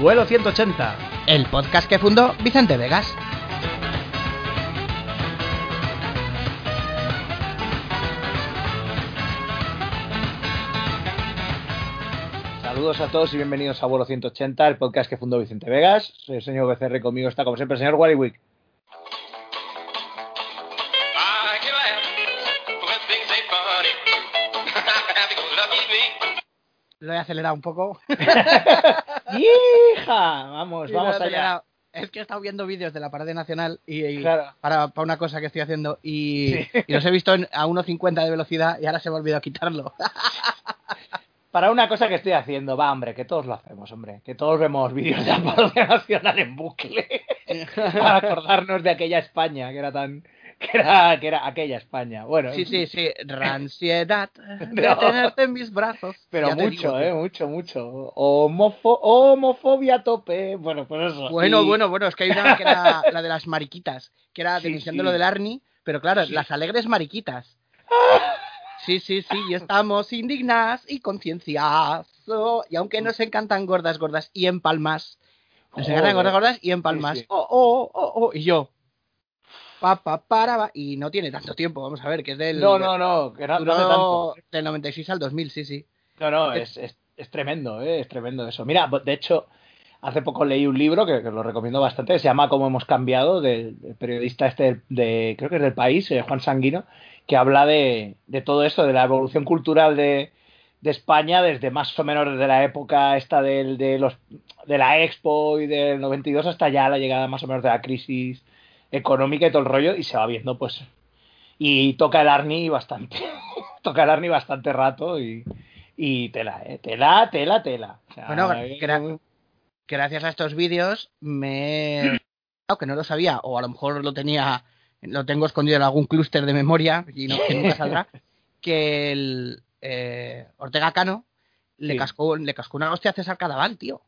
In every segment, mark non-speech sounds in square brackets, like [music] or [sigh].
Vuelo 180. El podcast que fundó Vicente Vegas. Saludos a todos y bienvenidos a Vuelo 180, el podcast que fundó Vicente Vegas. Soy el señor BCR, conmigo está como siempre el señor Wallywick. [laughs] Lo he acelerado un poco. [laughs] [laughs] ¡Hija! Vamos, vamos allá. Es que he estado viendo vídeos de la Parade Nacional y, y Claro. para, para una cosa que estoy haciendo y, Sí. y los he visto en- a 1.50 de velocidad y ahora se me ha olvidado quitarlo. [laughs] Para una cosa que estoy haciendo, va, hombre, que todos lo hacemos, hombre. Que todos vemos vídeos de la Parodia Nacional en bucle. [laughs] para acordarnos de aquella España, que era tan... [laughs] Que era, que era aquella España. Bueno, Sí, sí, sí. Ranciedad [laughs] de No. tenerte en mis brazos. Pero Ya mucho, digo, eh, mucho, mucho. Homofo- homofobia a tope. Bueno, pues eso. Bueno, Y- bueno, bueno, es que hay una que era [laughs] la de las mariquitas, que era Sí, denunciando sí. lo del Arni, pero claro, Sí. las alegres mariquitas. Sí, sí, sí, y estamos indignadas y concienciadas. Y aunque nos encantan gordas, gordas y en palmas. Nos encantan gordas, gordas y en palmas. Oh, oh, oh, oh. Y yo. Pa, pa, para. Y no tiene tanto tiempo, vamos a ver, que es del. No, no, no, que no, no hace tanto. del 96 al 2000, sí, sí. No, no, es, es, es tremendo, eh, es tremendo eso. Mira, de hecho, hace poco leí un libro que, que lo recomiendo bastante, que se llama Cómo hemos cambiado, del, del periodista este del- de, creo que es del país, eh, Juan Sanguino, que habla de, de todo esto, de la evolución cultural de, de España desde más o menos desde la época esta del, de los de la Expo y del 92 hasta ya la llegada más o menos de la crisis económica y todo el rollo y se va viendo pues y toca el Arni bastante [laughs] toca el Arni bastante rato y, y tela, eh, tela, tela, tela. O sea, Bueno, eh, gra- gracias a estos vídeos me he que no lo sabía o a lo mejor lo tenía lo tengo escondido en algún clúster de memoria y no, que nunca saldrá [laughs] que el eh, Ortega Cano le Sí. cascó le cascó una hostia a César Cadaval tío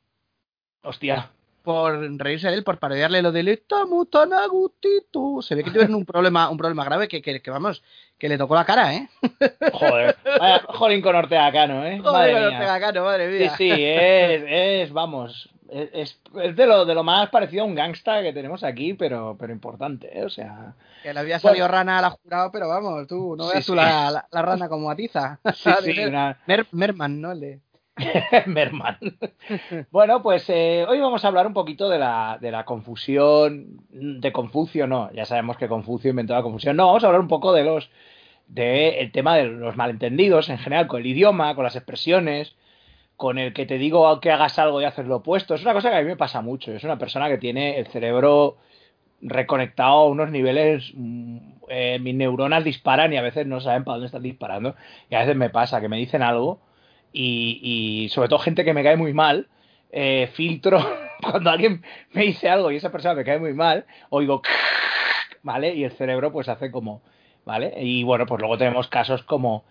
hostia, por reírse de él por parodiarle lo del estamos tan a gustito se ve que tuvieron un problema un problema grave que, que, que, vamos que le tocó la cara eh joder, vaya, jolín con Ortega Cano, eh. Madre Joder, mía. Ortega Cano madre Sí, mía sí, es, es vamos, es, es- de lo de lo más parecido a un gangsta que tenemos aquí, pero, pero importante, ¿eh? o sea, que le había salido rana a la jurado pero vamos tú no Sí, veas tú sí. la, la, la rana como atiza sí, sí, [laughs] una, Mer- Merman, ¿no? El de... [laughs] Merman. Bueno, pues eh, hoy vamos a hablar un poquito de la, de la confusión, de Confucio, no, ya sabemos que Confucio inventó la confusión, no, vamos a hablar un poco de los, de el tema de los malentendidos en general, con el idioma, con las expresiones, con el que te digo que hagas algo y haces lo opuesto, es una cosa que a mí me pasa mucho, es una persona que tiene el cerebro reconectado a unos niveles, mm, eh, mis neuronas disparan y a veces no saben para dónde están disparando, y a veces me pasa que me dicen algo y, y sobre todo gente que me cae muy mal, eh, filtro [laughs] cuando alguien me dice algo y esa persona me cae muy mal, oigo, [laughs] ¿vale? Y el cerebro pues hace como, ¿vale? Y bueno, pues luego tenemos casos como,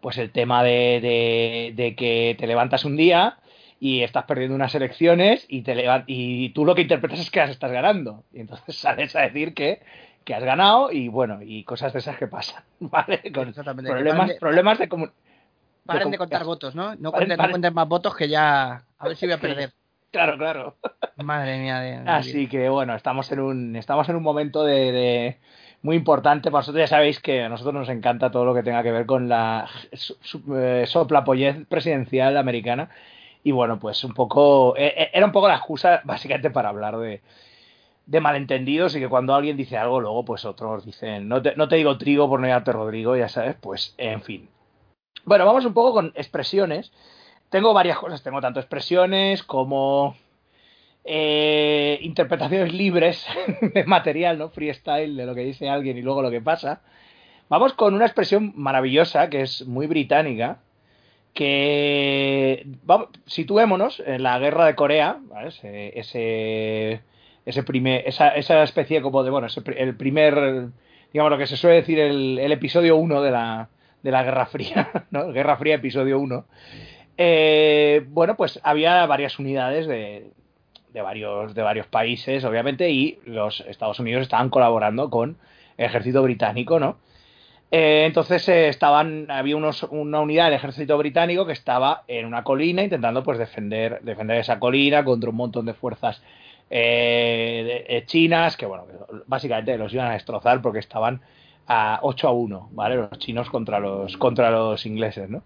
pues el tema de, de, de que te levantas un día y estás perdiendo unas elecciones y, te y tú lo que interpretas es que las estás ganando. Y entonces [laughs] sales a decir que, que has ganado y bueno, y cosas de esas que pasan, ¿vale? Con problemas, problemas de comunicación. Paren de contar votos, ¿no? No Paren, cuenten, no paren. cuenten más votos que ya... A ver si voy a perder. Claro, claro. [laughs] Madre mía de... de Así vida. que bueno, estamos en un, estamos en un momento de, de- muy importante. Para vosotros ya sabéis que a nosotros nos encanta todo lo que tenga que ver con la eh, soplapollez presidencial americana. Y bueno, pues un poco, eh, eh, era un poco la excusa básicamente para hablar de, de malentendidos y que cuando alguien dice algo, luego pues otros dicen, no te, no te digo trigo por no llamarte Rodrigo, ya sabes, pues en fin. Bueno, vamos un poco con expresiones. Tengo varias cosas, tengo tanto expresiones como eh, interpretaciones libres [laughs] de material, ¿no? Freestyle de lo que dice alguien y luego lo que pasa. Vamos con una expresión maravillosa que es muy británica, que situémonos en la guerra de Corea, ¿vale? ese, ese, primer, esa, esa especie como de, bueno, ese el primer, digamos lo que se suele decir el, el episodio 1 de la, de la Guerra Fría, [laughs] ¿no? Guerra Fría episodio 1. Eh, bueno, pues había varias unidades de, de, varios, países, obviamente, y los Estados Unidos estaban colaborando con el ejército británico, ¿no? Eh, entonces eh, estaban, había una unidad del ejército británico que estaba en una colina intentando pues defender, defender esa colina contra un montón de fuerzas chinas que bueno, que básicamente los iban a destrozar porque estaban a 8 a 1, ¿vale? Los chinos contra los, contra los ingleses, ¿no?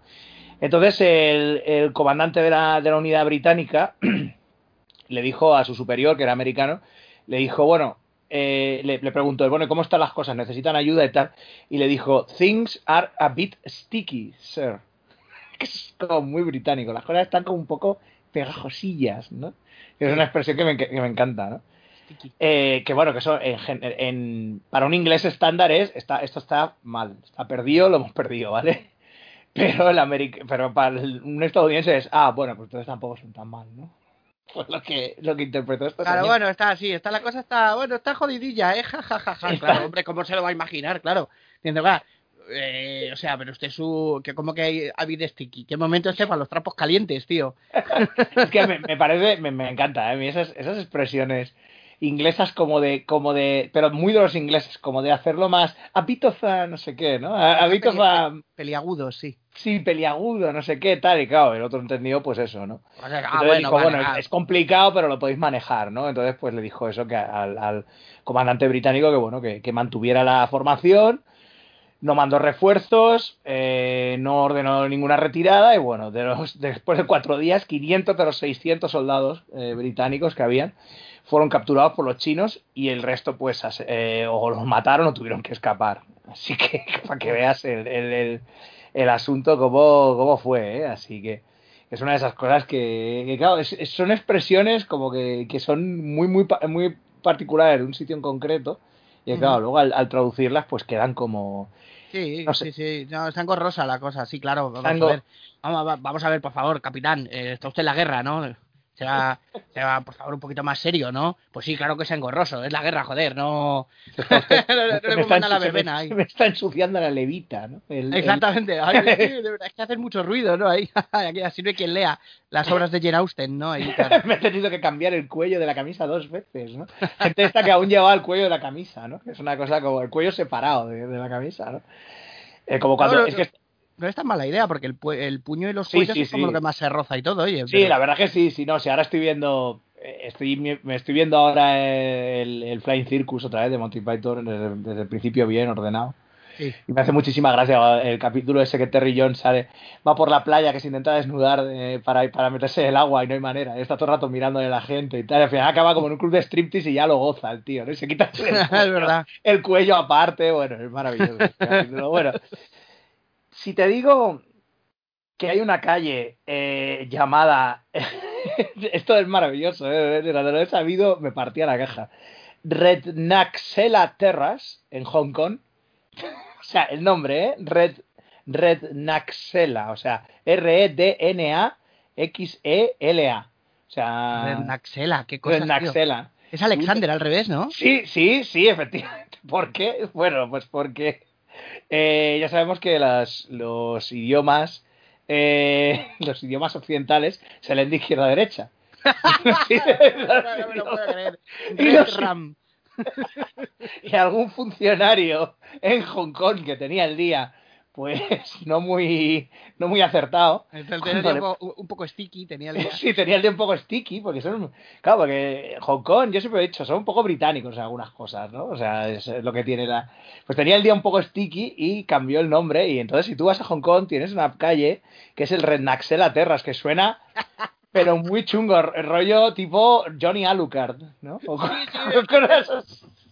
Entonces el, el comandante de la, de la unidad británica [clears throat] le dijo a su superior, que era americano, le dijo, bueno, eh, le, le preguntó, bueno, ¿y ¿cómo están las cosas? ¿Necesitan ayuda y tal? Y le dijo, things are a bit sticky, sir. [laughs] Que es como muy británico, las cosas están como un poco pegajosillas, ¿no? Es una expresión que me, que me encanta, ¿no? Eh, que bueno, que eso en, en- para un inglés estándar es, está, esto está mal, está perdido, lo hemos perdido, ¿vale? [laughs] Pero, el pero para el- un estadounidense es, ah, bueno, pues entonces tampoco son tan mal, ¿no? Fue [laughs] lo que, lo que interpretó esta Claro, señora. bueno, está así, está la cosa está, bueno, está jodidilla, eh, ja, ja, ja, ja. Está- Claro, hombre, ¿cómo se lo va a imaginar? Claro. Diciendo, va, eh, o sea, pero usted su, que como que habido sticky, ¿qué momento este para los trapos calientes, tío? [laughs] Es que me, me parece, me, me encanta, ¿eh? A mí esas, esas expresiones inglesas como de, como de, pero muy de los ingleses, como de hacerlo más a bit of a no sé qué, ¿no? A, Peliagudos, sí. sí, peliagudo, no sé qué, tal, y claro, el otro entendido, pues eso, ¿no? Ah, Entonces bueno, dijo, vale, bueno, ah, es complicado, pero lo podéis manejar, ¿no? Entonces, pues le dijo eso que al, al comandante británico que, bueno, que, que mantuviera la formación, no mandó refuerzos, eh, no ordenó ninguna retirada, y bueno, de los, [laughs] después de cuatro días, 500 de los 600 soldados eh, británicos que habían fueron capturados por los chinos y el resto, pues, eh, o los mataron o tuvieron que escapar. Así que, [laughs] para que veas el, el, el, el asunto, cómo, cómo fue, ¿eh? Así que es una de esas cosas que, que, claro, es- es- son expresiones como que, que son muy, muy, muy particulares de un sitio en concreto. Y claro, luego al, al traducirlas, pues quedan como. Sí, no sé. sí, sí, no, está engorrosa la cosa, sí, claro. Vamos a ver, vamos, vamos a ver, por favor, capitán, eh, está usted en la guerra, ¿no? Sea, sea, por favor, un poquito más serio, ¿no? Pues sí, claro que es engorroso, es la guerra, joder, no... [laughs] no, no, no [laughs] le se pongan a la se verbena ahí. se me está ensuciando la levita, ¿no? El- el- Exactamente, [laughs] Ay, que, de verdad, es que hacen mucho ruido, ¿no? Ahí, aquí así no hay quien lea las obras de Jane Austen, ¿no? Ahí, claro. me he tenido que cambiar el cuello de la camisa dos veces, ¿no? Gente esta que aún llevaba el cuello de la camisa, ¿no? Es una cosa como el cuello separado de, de la camisa, ¿no? Eh, como cuando. Es que, No es tan mala idea, porque el, pu- el puño y los cuellos sí, es como sí. lo que más se roza y todo, oye. sí, pero- la verdad que sí, sí, no, si ahora estoy viendo. eh, Estoy, me estoy viendo ahora el, el Flying Circus otra vez de Monty Python desde, desde el principio bien ordenado. sí. Y me hace muchísima gracia el capítulo ese que Terry Jones sale, va por la playa que se intenta desnudar eh, para, para meterse en el agua y no hay manera. Está todo el rato mirando a la gente y tal. Y al final acaba como en un club de striptease y ya lo goza el tío, ¿no? Y se quita el [laughs] es cuello, verdad. el cuello aparte. Bueno, es maravilloso. este. Bueno, si te digo que hay una calle eh, llamada. [laughs] Esto es maravilloso, ¿eh? De lo he sabido, me partía la caja. Rednaxela Terrace, en Hong Kong. [laughs] O sea, el nombre, ¿eh? Red, Rednaxela, o sea, R-E-D-N-A-X-E-L-A. O sea, Naxela, qué cosa. Rednaxela. Es Alexander al revés, ¿no? Sí, sí, sí, efectivamente. ¿Por qué? Bueno, pues porque eh, ya sabemos que las, los idiomas eh, [laughs] los idiomas occidentales se leen de izquierda a derecha. Y algún funcionario en Hong Kong que tenía el día pues [laughs] no muy no muy acertado Entonces, tenía le- un, poco, un poco sticky, tenía el. [laughs] Sí, tenía el día un poco sticky, porque son. Claro, porque Hong Kong, yo siempre he dicho, son un poco británicos en algunas cosas, ¿no? O sea, es lo que tiene la. Pues tenía el día un poco sticky y cambió el nombre. Y entonces, si tú vas a Hong Kong, tienes una calle que es el Rednaxela Terras, que suena. [laughs] Pero muy chungo, rollo tipo Johnny Alucard, ¿no? O sí,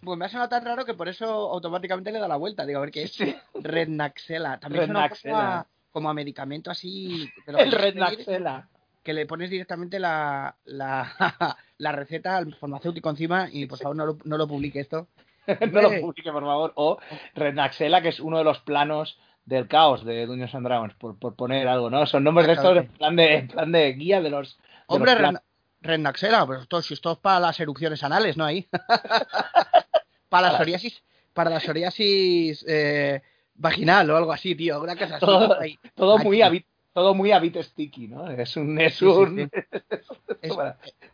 Pues me ha sonado tan raro que por eso automáticamente le da la vuelta. Digo, a ver qué es. Sí. Rednaxela. También suena Rednaxela. a- como a medicamento así. El Rednaxela. Que le pones directamente la, la, [laughs] la receta al farmacéutico encima y por favor no lo, no lo publique esto. [laughs] no lo publique, por favor. O Rednaxela, que es uno de los planos del caos de Dungeons and Dragons, por, por poner algo, ¿no? Son nombres de estos en plan de, en plan de guía de los. de Hombre, los Rednaxela, pero esto, si esto es para las erupciones anales, ¿no? Ahí. [laughs] para la psoriasis, para la psoriasis eh, vaginal o algo así, tío. Una cosa así. Todo- ahí. Todo muy a todo muy a bit sticky, ¿no? Es un. Es, un... [laughs]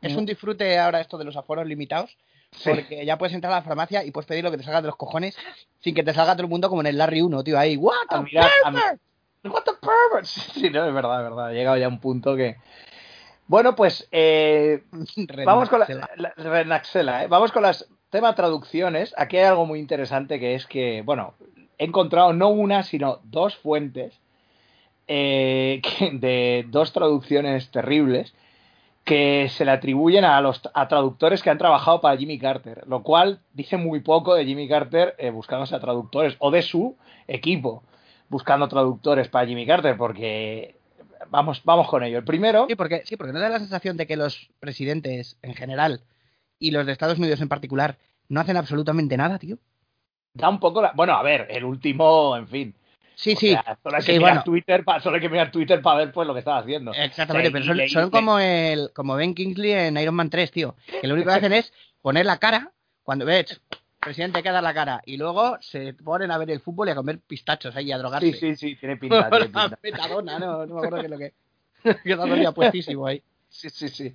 es, un disfrute ahora esto de los aforos limitados. Porque ya puedes entrar a la farmacia y puedes pedir lo que te salga de los cojones sin que te salga todo el mundo como en el Larry 1, tío. Ahí, ¿What the pervert? ¿What the pervert? [laughs] Sí, no, es verdad, es verdad. Ha llegado ya a un punto que. Bueno, pues. Eh, [laughs] vamos con la. ¿eh? Vamos con las tema traducciones. Aquí hay algo muy interesante que es que, bueno, he encontrado no una, sino dos fuentes eh, [laughs] de dos traducciones terribles que se le atribuyen a los a traductores que han trabajado para Jimmy Carter, lo cual dice muy poco de Jimmy Carter eh, buscándose a traductores o de su equipo buscando traductores para Jimmy Carter, porque vamos, vamos con ello. El primero. Sí, porque, sí, porque no da la sensación de que los presidentes en general y los de Estados Unidos en particular no hacen absolutamente nada, tío. Da un poco la. Bueno, a ver, el último, en fin. Sí, sí. solo, hay que mirar Twitter solo hay que mirar Twitter para ver pues lo que estaba haciendo. Exactamente, pero son, como el como Ben Kingsley en Iron Man 3, tío. Que lo único que hacen es poner la cara cuando ves presidente hay que dar la cara y luego se ponen a ver el fútbol y a comer pistachos ahí a drogarse. Sí, sí, sí, tiene pinta. Tiene [laughs] pinta. Metadona, no, no me acuerdo qué es lo que. [laughs] que todavía puestísimo ahí. Sí, sí, sí.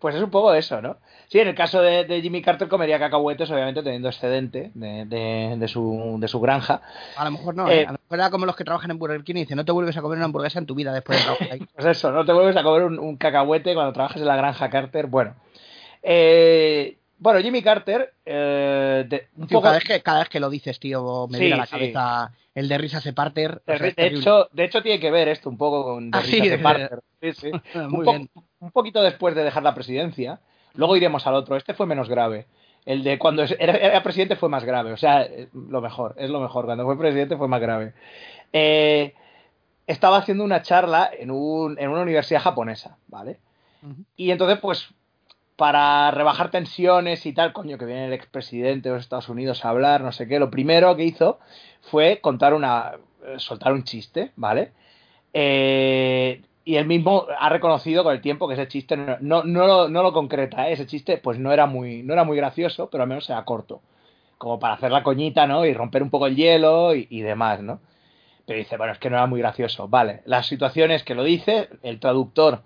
Pues es un poco eso, ¿no? Sí, en el caso de, Jimmy Carter comería cacahuetes, obviamente teniendo excedente de, su, de su granja. A lo mejor no, eh, ¿eh? a lo mejor era como los que trabajan en Burger King y dicen, no te vuelves a comer una hamburguesa en tu vida después de trabajar ahí. [laughs] Pues eso, no te vuelves a comer un, cacahuete cuando trabajas en la granja Carter. Bueno, eh, bueno, Jimmy Carter. Eh, cada, vez que, cada vez que lo dices, tío, me sí, la cabeza el de Risa se Parter. de, hecho, de hecho, tiene que ver esto un poco con de ah, Parter. Sí, sí. [laughs] Muy un, bien. un poquito después de dejar la presidencia. Luego iremos al otro. Este fue menos grave. El de cuando era, presidente fue más grave. O sea, lo mejor, es lo mejor. Cuando fue presidente fue más grave. Eh, estaba haciendo una charla en, un, en una universidad japonesa, ¿vale? Y entonces, pues, para rebajar tensiones y tal, coño, que viene el expresidente de los Estados Unidos a hablar, no sé qué, lo primero que hizo fue contar una, eh, soltar un chiste, ¿vale? Eh, y él mismo ha reconocido con el tiempo que ese chiste no, no, no, lo, concreta, ¿eh? ese chiste pues no era, muy, no era muy gracioso, pero al menos era corto, como para hacer la coñita, ¿no? Y romper un poco el hielo y, demás, ¿no? Pero dice, bueno, es que no era muy gracioso, vale, la situación es que lo dice, el traductor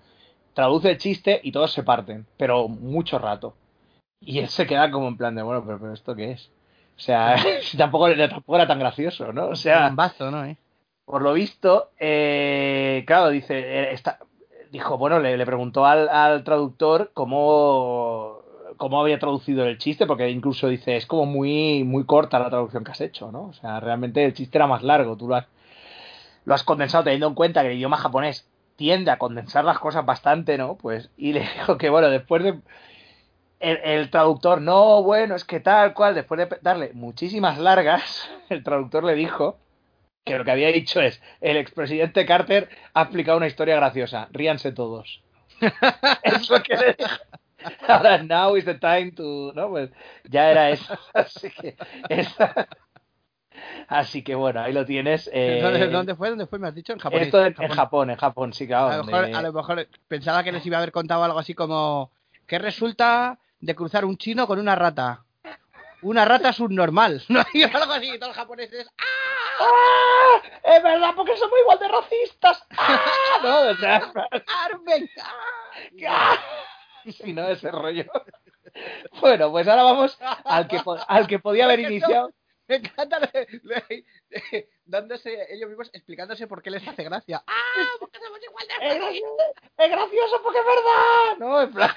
traduce el chiste y todos se parten, pero mucho rato. Y él se queda como en plan de, bueno, pero, ¿esto qué es? O sea, [laughs] tampoco, tampoco, era tan gracioso, ¿no? O sea, un bazo, ¿no? Eh? Por lo visto, eh, claro, dice, eh, dijo, bueno, le, preguntó al, traductor cómo, cómo había traducido el chiste, porque incluso dice, es como muy, muy corta la traducción que has hecho, ¿no? O sea, realmente el chiste era más largo, tú lo has, lo has condensado teniendo en cuenta que el idioma japonés tiende a condensar las cosas bastante, ¿no? Pues, y le [laughs] dijo que, bueno, después de. El, traductor, no, bueno, es que tal cual, después de darle muchísimas largas, [laughs] el traductor le dijo que lo que había dicho es: el expresidente Carter ha explicado una historia graciosa, ríanse todos. [laughs] Eso que le dijo. Ahora, now is the time to. ¿no? Pues ya era eso. Así que. Esa, Así que bueno, ahí lo tienes. [laughs] Eh... ¿Dónde fue? ¿Dónde fue? ¿Me has dicho? En Japón. Esto en, Japón. en Japón, sí, claro. A lo, mejor, a lo mejor pensaba que les iba a haber contado algo así como: ¿Qué resulta de cruzar un chino con una rata? Una rata subnormal. [laughs] ¿No hay algo así? Todos los japoneses. ¡Ah! ¡Ah! Es verdad, porque somos igual de racistas. [laughs] ¡Ah! No, o sea. ¡Armen! ¡Ah! Si no, ese rollo. Bueno, pues ahora vamos al que, al que podía haber iniciado. [laughs] Me encanta [laughs] dándose ellos mismos explicándose por qué les hace gracia. [laughs] ¡Ah! Porque somos igual de Es gracioso porque es verdad. No, en plan,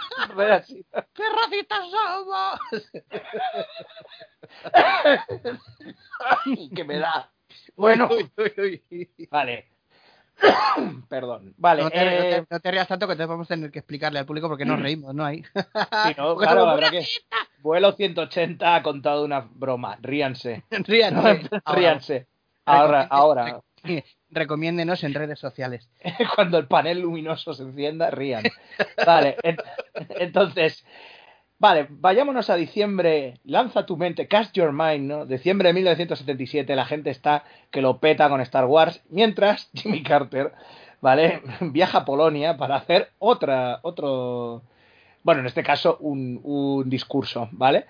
así. ¡Qué racistas somos! Ay, que me da. Bueno, vale. [coughs] Perdón. Vale. No te, no, te, rías tanto que te vamos a tener que explicarle al público porque nos reímos, ¿no? Ahí. [laughs] Sí, no, [laughs] claro, habrá que. Vuelo 180 ha contado una broma. Ríanse. [laughs] Ríanse. Ríanse. Ahora, ahora. Recomiéndenos en redes sociales. Cuando el panel luminoso se encienda, rían. Vale, entonces, vale, vayámonos a diciembre, lanza tu mente, cast your mind, ¿no? Diciembre de 1977, la gente está que lo peta con Star Wars, mientras [laughs] Jimmy Carter, ¿vale? [laughs] Viaja a Polonia para hacer otra, otro, bueno, en este caso, un, un discurso, ¿vale?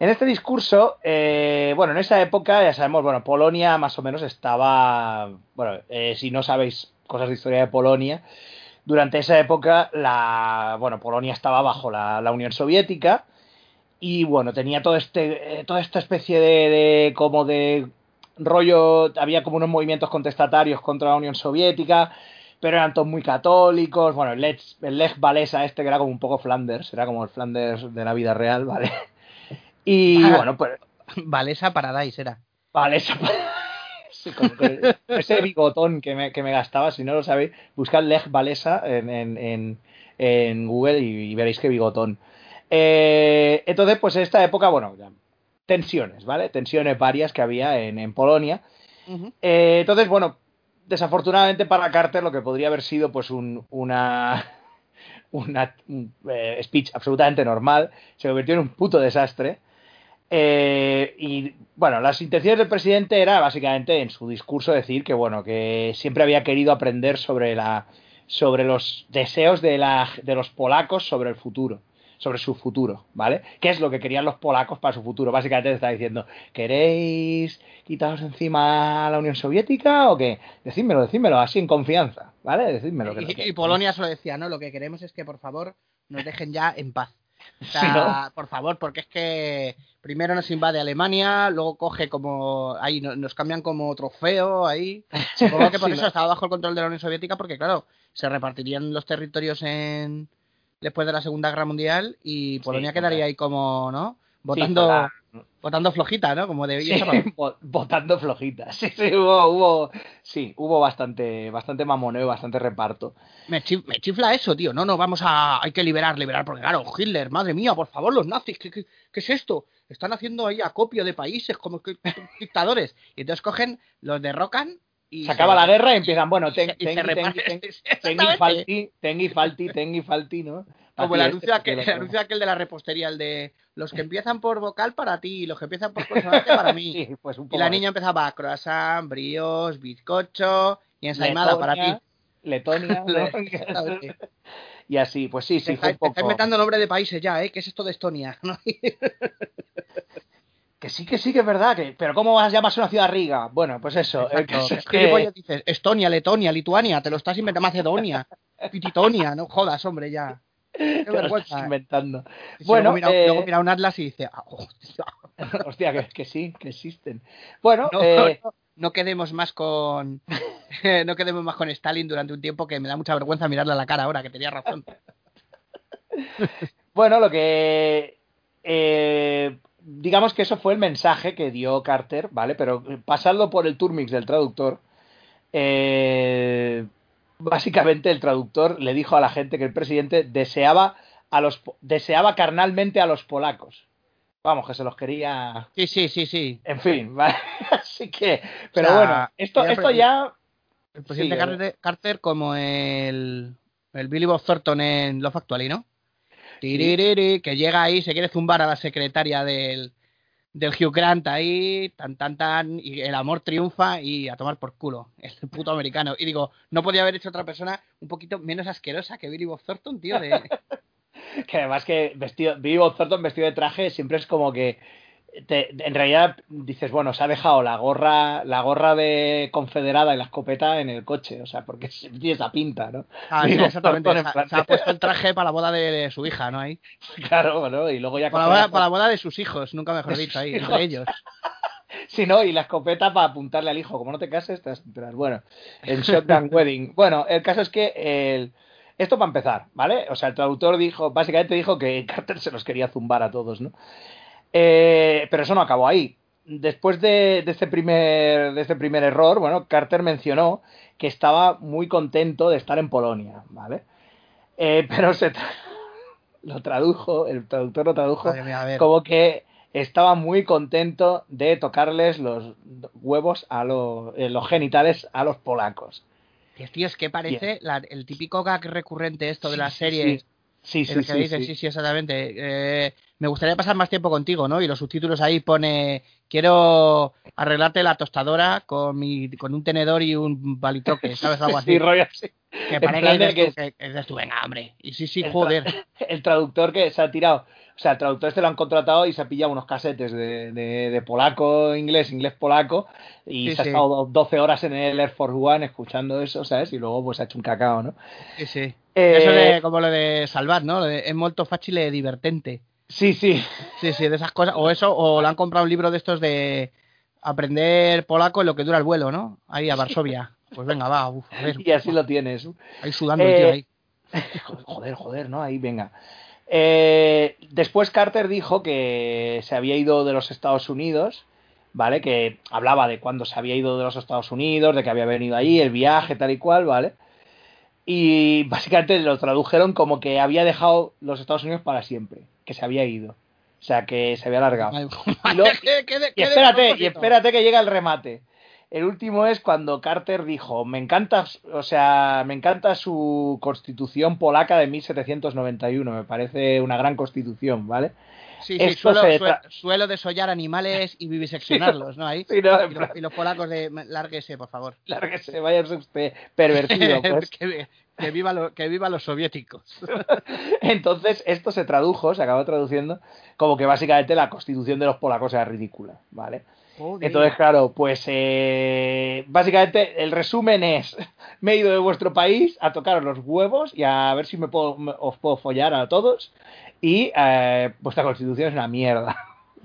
En este discurso, eh, bueno, en esa época, ya sabemos, bueno, Polonia más o menos estaba, bueno, eh, si no sabéis cosas de historia de Polonia. Durante esa época, la, bueno, Polonia estaba bajo la, la Unión Soviética y bueno, tenía todo este, eh, toda esta especie de, de, como de rollo, había como unos movimientos contestatarios contra la Unión Soviética, pero eran todos muy católicos, bueno, el Lech, el Lech Walesa este que era como un poco Flanders, era como el Flanders de la vida real, ¿vale? Y bueno, pues... Valesa Paradise era. Valesa Sí, con, con ese bigotón que me, que me, gastaba, si no lo sabéis, buscad Lech Walesa en, en, en, en Google y, y, veréis qué bigotón. Eh, entonces, pues en esta época, bueno, tensiones, ¿vale? Tensiones varias que había en, en Polonia. Uh -huh. eh, entonces, bueno, desafortunadamente para Carter lo que podría haber sido pues un, una, [laughs] una un, eh, speech absolutamente normal se convirtió en un puto desastre. Eh, y bueno, las intenciones del presidente era básicamente en su discurso decir que bueno, que siempre había querido aprender sobre la sobre los deseos de, la, de los polacos sobre el futuro sobre su futuro, ¿vale? ¿Qué es lo que querían los polacos para su futuro? Básicamente te está diciendo, ¿queréis quitaros encima a la Unión Soviética o qué? Decídmelo, decídmelo, así en confianza, ¿vale? Decídmelo. Que y, que... y, Polonia se lo decía, ¿no? Lo que queremos es que, por favor, nos dejen ya en paz. O sea, [laughs] sí, ¿no? por favor, porque es que primero nos invade Alemania, luego coge como. Ahí nos cambian como trofeo, ahí. [laughs] Supongo que por sí, eso ¿no? estaba bajo el control de la Unión Soviética, porque, claro, se repartirían los territorios en después de la Segunda Guerra Mundial y Polonia sí, quedaría ahí como, ¿no? Votando, sí, votando flojita, ¿no? Como de sí, [laughs] votando flojita. Sí, sí, hubo, hubo, sí, hubo bastante, bastante mamoneo, bastante reparto. Me, chif me, chifla eso, tío. No, no, vamos a, hay que liberar, liberar, porque claro, Hitler, madre mía, por favor, los nazis, ¿qué, qué, qué es esto? Están haciendo ahí acopio de países como que, [laughs] dictadores. Y entonces cogen, los derrocan se acaba la guerra y empiezan, bueno, ten, ten, ten, [laughs] tengi falti, tengi falti, tengi falti, ¿no? Como el anuncio, aquel, el anuncio aquel de la repostería, el de los que empiezan por vocal para ti y los que empiezan por consonante para mí. [laughs] Sí, pues un y la niña empezaba croissant, brioche, bizcocho y ensaimada Letonia, para ti. Letonia, ¿no? [laughs] y así, pues sí, sí, fue un poco... Estás metiendo nombre de países ya, ¿eh? ¿Qué es esto de Estonia? [laughs] Que sí, que sí, que es verdad. Que, pero ¿cómo vas a llamarse una ciudad riga? Bueno, pues eso. El caso es que... dices Estonia, Letonia, Lituania, te lo estás inventando. Macedonia, Pititonia, no jodas, hombre, ya. Qué vergüenza. inventando. Bueno, luego mira, eh... luego mira, un atlas y dice, oh, hostia, [laughs] hostia que, que, sí, que existen. Bueno, no, eh... no, no, quedemos más con, [laughs] no quedemos más con Stalin durante un tiempo que me da mucha vergüenza mirarle a la cara ahora, que tenía razón. [laughs] bueno, lo que eh, digamos que eso fue el mensaje que dio Carter, ¿vale? Pero pasando por el turmix del traductor, eh, básicamente el traductor le dijo a la gente que el presidente deseaba a los deseaba carnalmente a los polacos. Vamos, que se los quería. Sí, sí, sí, sí. En fin, [laughs] ¿vale? Así que. Pero o sea, bueno, esto, esto ya. El presidente sí, Carter, Carter, como el, el Billy Bob Thornton en Love Actually, ¿no? Tiririri, que llega ahí, se quiere zumbar a la secretaria del, del Hugh Grant ahí, tan, tan, tan, y el amor triunfa y a tomar por culo, el puto americano. Y digo, no podía haber hecho otra persona un poquito menos asquerosa que Billy Bob Thornton, tío. De... [laughs] que además que vestido, Billy Bob Thornton vestido de traje siempre es como que te, en realidad dices, bueno, se ha dejado la gorra, la gorra de confederada y la escopeta en el coche, o sea, porque tiene esa pinta, ¿no? Ah, sí, exactamente. Se, plan... se, ha puesto el traje para la boda de, de su hija, ¿no? Ahí. [laughs] Claro, ¿no? Y luego ya. Para, la boda, para la boda de sus hijos, nunca mejor [laughs] dicho, ahí, [laughs] entre ellos. Sí, no, y la escopeta para apuntarle al hijo. Como no te cases, te vas a enterar. Bueno, el Shotgun Wedding. Bueno, el caso es que el. Esto para empezar, ¿vale? O sea, el traductor dijo, básicamente dijo que Carter se los quería zumbar a todos, ¿no? Eh, pero eso no acabó ahí. Después de, de, este primer, de este primer error, bueno, Carter mencionó que estaba muy contento de estar en Polonia, ¿vale? Eh, [laughs] pero se tra lo tradujo, el traductor lo tradujo mía, como que estaba muy contento de tocarles los huevos a los, eh, los genitales a los polacos. Tío, es que parece la, el típico gag recurrente esto de las series. Sí. Sí, sí, el que sí, dice, sí. sí, sí, exactamente. Eh, me gustaría pasar más tiempo contigo, ¿no? Y los subtítulos ahí pone, quiero arreglarte la tostadora con mi, con un tenedor y un balitroque, ¿sabes? Algo [laughs] así. Sí, rollo así. Que parece que, que, que, que, tú, venga, hombre. Y sí, sí, el joder. [laughs] El traductor que se ha tirado O sea, el traductor este lo han contratado y se ha pillado unos casetes de, de, de polaco, inglés, inglés-polaco, y Sí, se ha estado 12 horas en el Air Force One escuchando eso, ¿sabes? Y luego pues ha hecho un cacao, ¿no? Sí, sí. Eh, Eso de como lo de salvar, ¿no? Es molto fácil e divertente. Sí, sí. Sí, sí, de esas cosas. O eso, o le han comprado un libro de estos de aprender polaco en lo que dura el vuelo, ¿no? Ahí a Varsovia. Pues venga, va, uf, a ver. [laughs] Y así lo tienes. Ahí sudando el tío Eh, ahí. [laughs] Joder, joder, ¿no? Ahí, venga. Eh, después Carter dijo que se había ido de los Estados Unidos, ¿vale? Que hablaba de cuándo se había ido de los Estados Unidos, de que había venido ahí, el viaje, tal y cual, ¿vale? Y [laughs] básicamente lo tradujeron como que había dejado los Estados Unidos para siempre, que se había ido. O sea, que se había alargado. [laughs] Y luego- ¿Qué- qué de- Y espérate, y espérate que llega el remate. El último es cuando Carter dijo, me encanta, o sea, me encanta su constitución polaca de 1791, me parece una gran constitución, ¿vale? Sí, sí, suelo, desollar animales y viviseccionarlos, ¿no? Ahí. [laughs] Sí, no, en Y, los, y los polacos de lárguese, por favor. [laughs] lárguese, vaya usted pervertido, [laughs] pues. que, que viva lo- que viva los soviéticos. Entonces, esto se tradujo, se acabó traduciendo, como que básicamente la constitución de los polacos era ridícula, ¿vale? Joder. Entonces, claro, pues eh, básicamente el resumen es, [laughs] me he ido de vuestro país a tocaros los huevos y a ver si me puedo, me- os puedo follar a todos y eh, vuestra constitución es una mierda.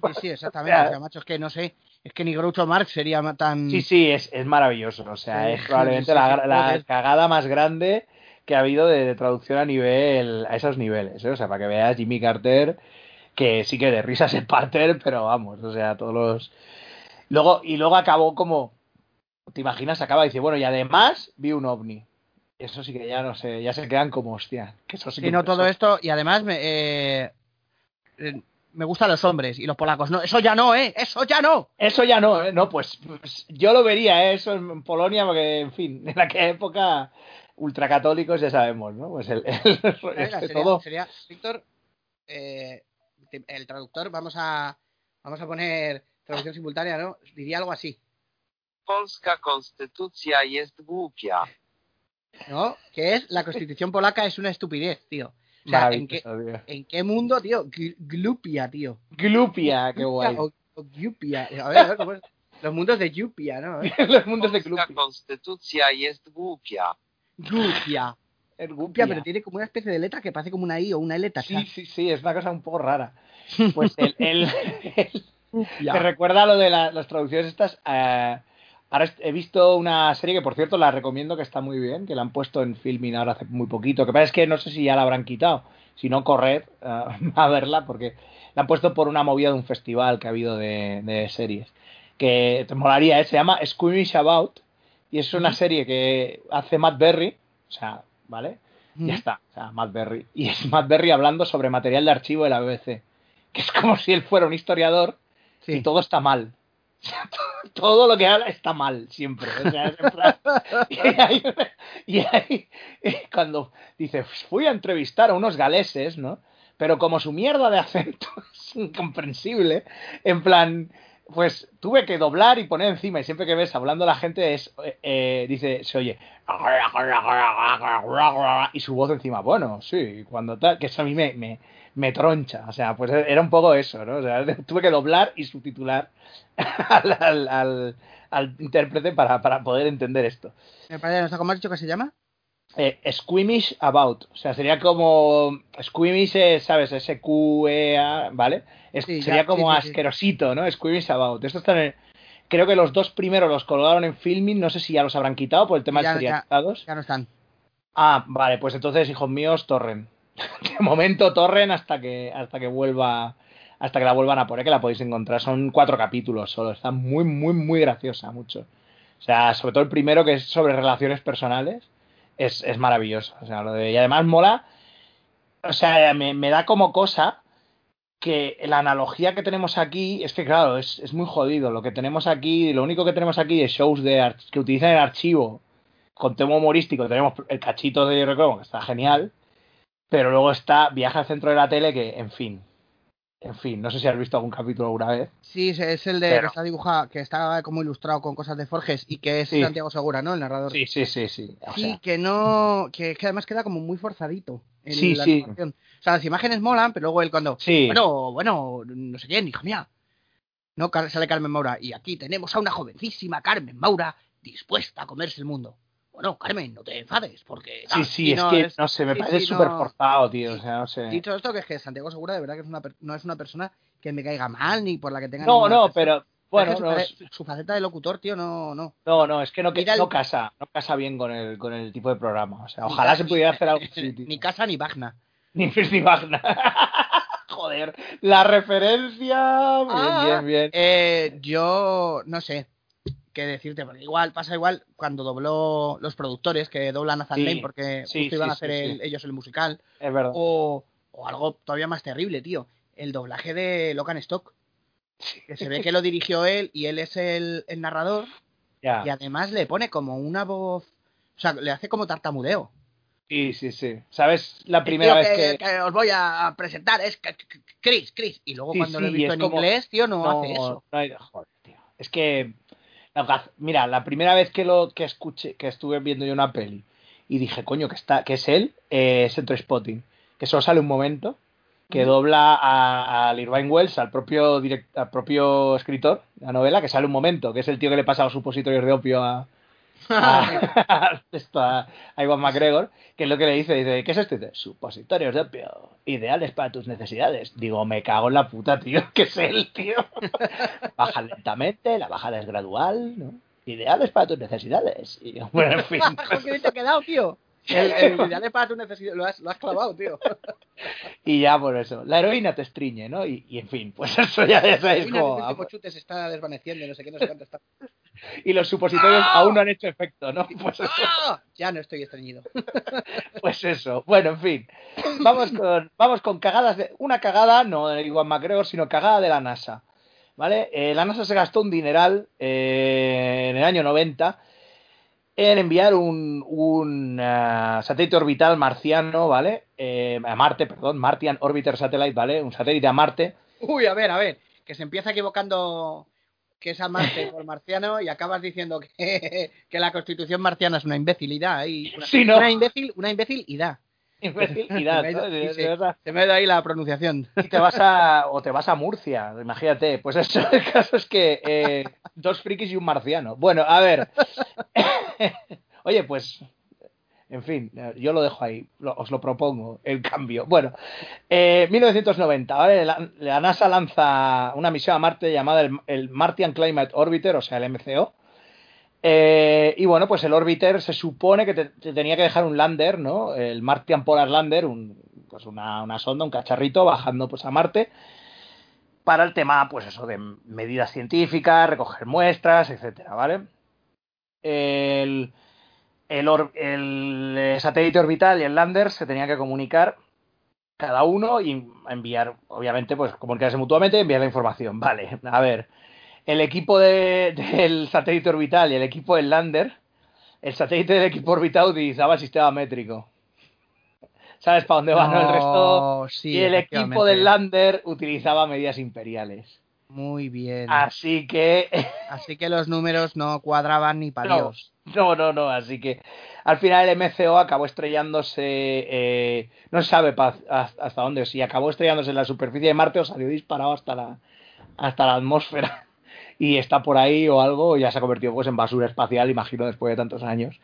Sí, sí, [laughs] exactamente. O sea, macho, es que no sé. Es que ni Groucho Marx sería tan. Sí, sí, es, es maravilloso. O sea, Sí, es probablemente sí, la, la cagada más grande que ha habido de, de traducción a nivel, a esos niveles. ¿eh? O sea, para que veas Jimmy Carter, que sí que de risas se parten, [laughs] pero vamos, o sea, todos los. Luego, y luego acabó como. ¿Te imaginas? Acaba y dice, bueno, y además vi un ovni. Eso sí que ya no sé, ya se quedan como hostia. Que eso sí que no, todo esto. Y además me, eh, eh, me gustan los hombres y los polacos. No, eso ya no, ¿eh? Eso ya no. Eso ya no, ¿eh? No, pues, pues yo lo vería ¿eh? eso en Polonia, porque, en fin, [laughs] en aquella época ultracatólicos ya sabemos, ¿no? Pues el, el- Venga, [laughs] es que sería, todo. sería- Víctor, eh, el traductor, vamos a, vamos a poner traducción simultánea, ¿no? Diría algo así, Polska konstytucja jest głupia. ¿no? Que es la constitución polaca es una estupidez, tío. O sea, ¿en qué. ¿en qué mundo, tío? Gl- Glupia, tío. Glupia, qué guay. O, o Giupia. A ver, a ver, ¿cómo es? Los mundos de Giupia, ¿no? [laughs] Los mundos de Polska Glupia. konstytucja jest głupia. Glupia. El Glupia, Glupia. pero tiene como una especie de letra que parece como una I o una L Sí, sí, sí, es una cosa un poco rara. [laughs] Pues el, el- el- Glupia. ¿Te recuerda lo de la- las traducciones estas? Eh, ahora he visto una serie que, por cierto, la recomiendo que está muy bien, que la han puesto en Filming ahora hace muy poquito. Que pasa es que no sé si ya la habrán quitado. Si no, corred eh, [laughs] a verla porque la han puesto por una movida de un festival que ha habido de, de series. Que te molaría, ¿eh? Se llama Squeamish About y es una serie que hace Matt Berry. O sea, ¿vale? Ya está, o sea, Matt Berry. Y es Matt Berry hablando sobre material de archivo de la BBC. Que es como si él fuera un historiador y todo está mal. [laughs] Todo, lo que habla está mal, siempre. O sea, es en [laughs] y y cuando dice, fui a entrevistar a unos galeses, ¿no? Pero como su mierda de acento [laughs] es incomprensible, en plan, pues tuve que doblar y poner encima, y siempre que ves hablando la gente es, eh, eh, dice, se oye, y su voz encima, bueno, sí, cuando tal, que eso a mí me, me, me troncha, o sea, pues era un poco eso, ¿no? O sea, [laughs] tuve que doblar y subtitular [laughs] al, al, al, al intérprete para, para poder entender esto. Me parece, ¿no sé cómo has dicho que se llama? Eh, squeamish about, o sea, sería como squeamish, es, ¿sabes? S Q E A, ¿vale? Es- Sí, ya, sería como sí, sí, sí. asquerosito, ¿no? Squeamish about. Esto está en el- creo que los dos primeros los colgaron en filming, no sé si ya los habrán quitado por el tema Ya- de ya. serializados. Ya no están. Ah, vale, pues entonces, hijos míos, torren. [laughs] De momento torren hasta que hasta que vuelva hasta que la vuelvan a poner, que la podéis encontrar. Son cuatro capítulos solo. Está muy, muy, muy graciosa, mucho. O sea, sobre todo el primero que es sobre relaciones personales, es, es maravilloso. O sea, lo de, y además mola. O sea, me, me da como cosa que la analogía que tenemos aquí es que, claro, es, es muy jodido. Lo que tenemos aquí, lo único que tenemos aquí de shows de que utilizan el archivo con tema humorístico, tenemos el cachito de Recromo, que está genial, pero luego está Viaje al centro de la tele, que, en fin, en fin, no sé si has visto algún capítulo alguna vez. Sí, es- el de Pero- que está dibujado, que está como ilustrado con cosas de Forges y que es Sí. Santiago Segura, ¿no? El narrador. Sí, sí, sí, sí. O Sí, sea, que no, que, que además queda como muy forzadito. en Sí, la sí. animación. O sea, las imágenes molan, pero luego él cuando, Sí. bueno, bueno, no sé quién, hija mía. No sale Carmen Maura. Y aquí tenemos a una jovencísima Carmen Maura dispuesta a comerse el mundo. Bueno, Carmen, no te enfades, porque... Sí, sí, es que, es- no sé, me sí, parece sí, súper no- forzado, tío. O sea, no sé. Dicho esto, que es que Santiago Segura de verdad que es una no es una persona que me caiga mal ni por la que tenga... No, no, pero bueno, su, no, faceta de locutor, tío, no, no. no, no, es que no, que- Mira el- no casa, no casa bien con el, con el tipo de programa. O sea, Ni ojalá se pudiera hacer algo así, [laughs] tío. Ni casa ni Bagna. Ni [laughs] ni Wagner. [laughs] Joder, la referencia. Bien, Ah, bien, bien. Eh, yo no sé qué decirte, porque igual pasa igual cuando dobló los productores que doblan a Nathan Sí, Lane porque sí, justo iban a hacer el- ellos el musical, Es verdad. o, o algo todavía más terrible, tío, el doblaje de Locan Stock, que se ve que lo dirigió él y él es el, el narrador y además le pone como una voz, o sea, le hace como tartamudeo. Sí, sí, sí. ¿Sabes la primera vez que, que.? os voy a presentar es Chris, Chris, y luego Sí, cuando lo he visto en como- inglés, tío, no, hace eso. no hay- joder, tío. Es que. La Mira, la primera vez que lo que escuché, que estuve viendo yo una peli y dije, coño, que está, que es él, eh, es Centro Spotting. Que solo sale un momento, que dobla a, a Irvine Wells, al propio direct- al propio escritor de la novela, que sale un momento, que es el tío que le pasa los supositorios de opio a, a, [laughs] esto, a, a Iwan McGregor, que es lo que le dice, dice, ¿qué es esto? Y dice, supositorios de opio, ideales para tus necesidades. Digo, me cago en la puta, tío, [laughs] que es él, tío. [laughs] Baja lentamente, la bajada es gradual, ¿no? Ideales para tus necesidades. Y, bueno, en fin. ¿Qué te ha quedado, tío? El, el ideal para tu necesidad, lo has, lo has clavado, tío. Y ya por eso. La heroína te estriñe, ¿no? Y, y en fin, pues eso ya, ya sabéis cómo el va. último chute se está desvaneciendo, no sé qué, no sé cuánto está. Y los supositorios ¡Ah! aún no han hecho efecto, ¿no? [laughs] Pues eso. ¡Ah! Ya no estoy estreñido. [laughs] Pues eso. Bueno, en fin. Vamos con, vamos con cagadas de. Una cagada, no de Iwan McGregor, sino cagada de la NASA. ¿Vale? Eh, la NASA se gastó un dineral eh, en el año 90 en enviar un, un ah, satélite orbital marciano, ¿vale? Eh, a Marte, perdón, Martian Orbiter Satellite, ¿vale? Un satélite a Marte. Uy, a ver, a ver, que se empieza equivocando que es a Marte por marciano y acabas diciendo que, [laughs] que la constitución marciana es una imbecilidad. Y una, Sí, ¿no? una imbécil, una imbécil y da. Imbécil, y nada, Se me ido- sí. Se me ha ido ahí la pronunciación. y te vas a o te vas a Murcia, imagínate. Pues eso, el caso es que eh, dos frikis y un marciano. Bueno, a ver. [laughs] Oye, pues, en fin, yo lo dejo ahí, lo- os lo propongo, el cambio. Bueno, eh, 1990, ¿vale? La, NASA lanza una misión a Marte llamada el, el Martian Climate Orbiter, o sea, el MCO. Eh, y bueno, pues el Orbiter se supone que te tenía que dejar un lander, ¿no? El Martian Polar Lander, un, pues una, una sonda, un cacharrito bajando pues a Marte para el tema, pues eso, de medidas científicas, recoger muestras, etcétera, ¿vale? El, el, or- el, eh, satélite orbital y el lander se tenían que comunicar cada uno y enviar, obviamente, pues comunicarse mutuamente y enviar la información. [laughs] Vale, a ver, el equipo de- del satélite orbital y el equipo del lander, el satélite del equipo orbital utilizaba el sistema métrico. [laughs] ¿Sabes para dónde va no, el resto? Sí, y el equipo del lander utilizaba medidas imperiales. Muy bien. Así que [laughs] Así que los números no cuadraban ni para. Dios. No, no, no, así que al final el MCO acabó estrellándose, eh, no se sabe hasta dónde, si acabó estrellándose en la superficie de Marte o salió disparado hasta la, hasta la atmósfera [laughs] y está por ahí o algo, ya se ha convertido pues en basura espacial, imagino, después de tantos años.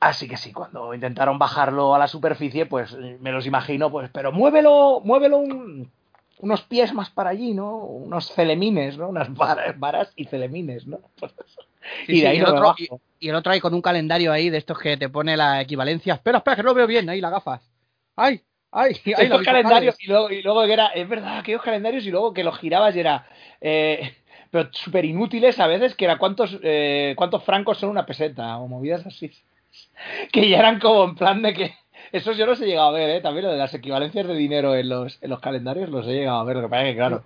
Así que sí, cuando intentaron bajarlo a la superficie, pues me los imagino, pues, pero muévelo, muévelo un- unos pies más para allí, ¿no? Unos celemines, ¿no? Unas varas, varas y celemines, ¿no? [laughs] Pues eso. Sí, y sí, de ahí y, no el otro, y- y el otro ahí con un calendario ahí de estos que te pone la equivalencia. Espera, espera, que no veo bien. Ahí las gafas. ¡Ay! ¡Ay! [laughs] ay los calendarios y luego, y luego que era, es verdad, aquellos calendarios y luego que los girabas y era, eh, [laughs] pero súper inútiles a veces, que era cuántos, eh, cuántos francos son una peseta o movidas así. [laughs] Que ya eran como en plan de que, esos yo los he llegado a ver, ¿eh? también lo de las equivalencias de dinero en los, en los calendarios los he llegado a ver, lo que pasa es que claro,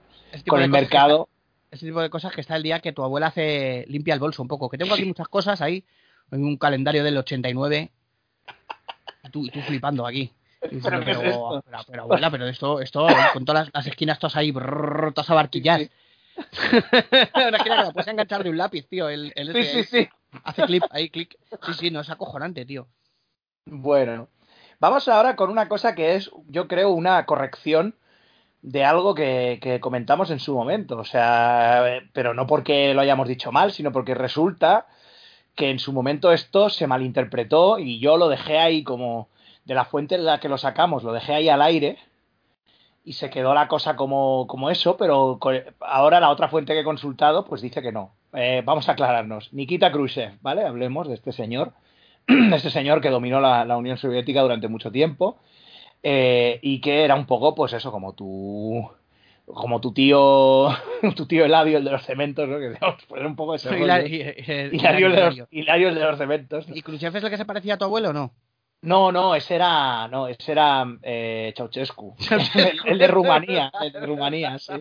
con el mercado, ese tipo de cosas que está el día que tu abuela hace limpia el bolso un poco. Que tengo aquí muchas cosas ahí. Hay un calendario del 89. Y tú, y tú flipando aquí. Diciendo, ¿Pero es pero, pero- pero, abuela, pero esto, esto con todas las, las esquinas todas ahí, brrr, todas abarquillas. Sí, [laughs] Una esquina que la puedes enganchar de un lápiz, tío. El, el sí, ese sí, sí. Hace clip, ahí clic. Sí, sí, no es acojonante, tío. Bueno, Vamos ahora con una cosa que es, yo creo, una corrección de algo que, que comentamos en su momento. O sea, pero no porque lo hayamos dicho mal, sino porque resulta que en su momento esto se malinterpretó y yo lo dejé ahí como de la fuente en la que lo sacamos, lo dejé ahí al aire y se quedó la cosa como, como eso, pero ahora la otra fuente que he consultado pues dice que no. Eh, vamos a aclararnos. Nikita Khrushchev, ¿vale? Hablemos de este señor, [clears throat] este señor que dominó la, la Unión Soviética durante mucho tiempo eh, y que era un poco, pues eso, como tu como tu tío [laughs] tu tío Eladio, el de los cementos, ¿no? Que pues era un poco ese. Hilario, Hilario, de los, Hilario. Hilario el de los cementos. ¿Y Khrushchev es el que se parecía a tu abuelo o no? No, no, ese era, no, ese era eh, Ceausescu, el, [laughs] [laughs] el de Rumanía, el de Rumanía, sí.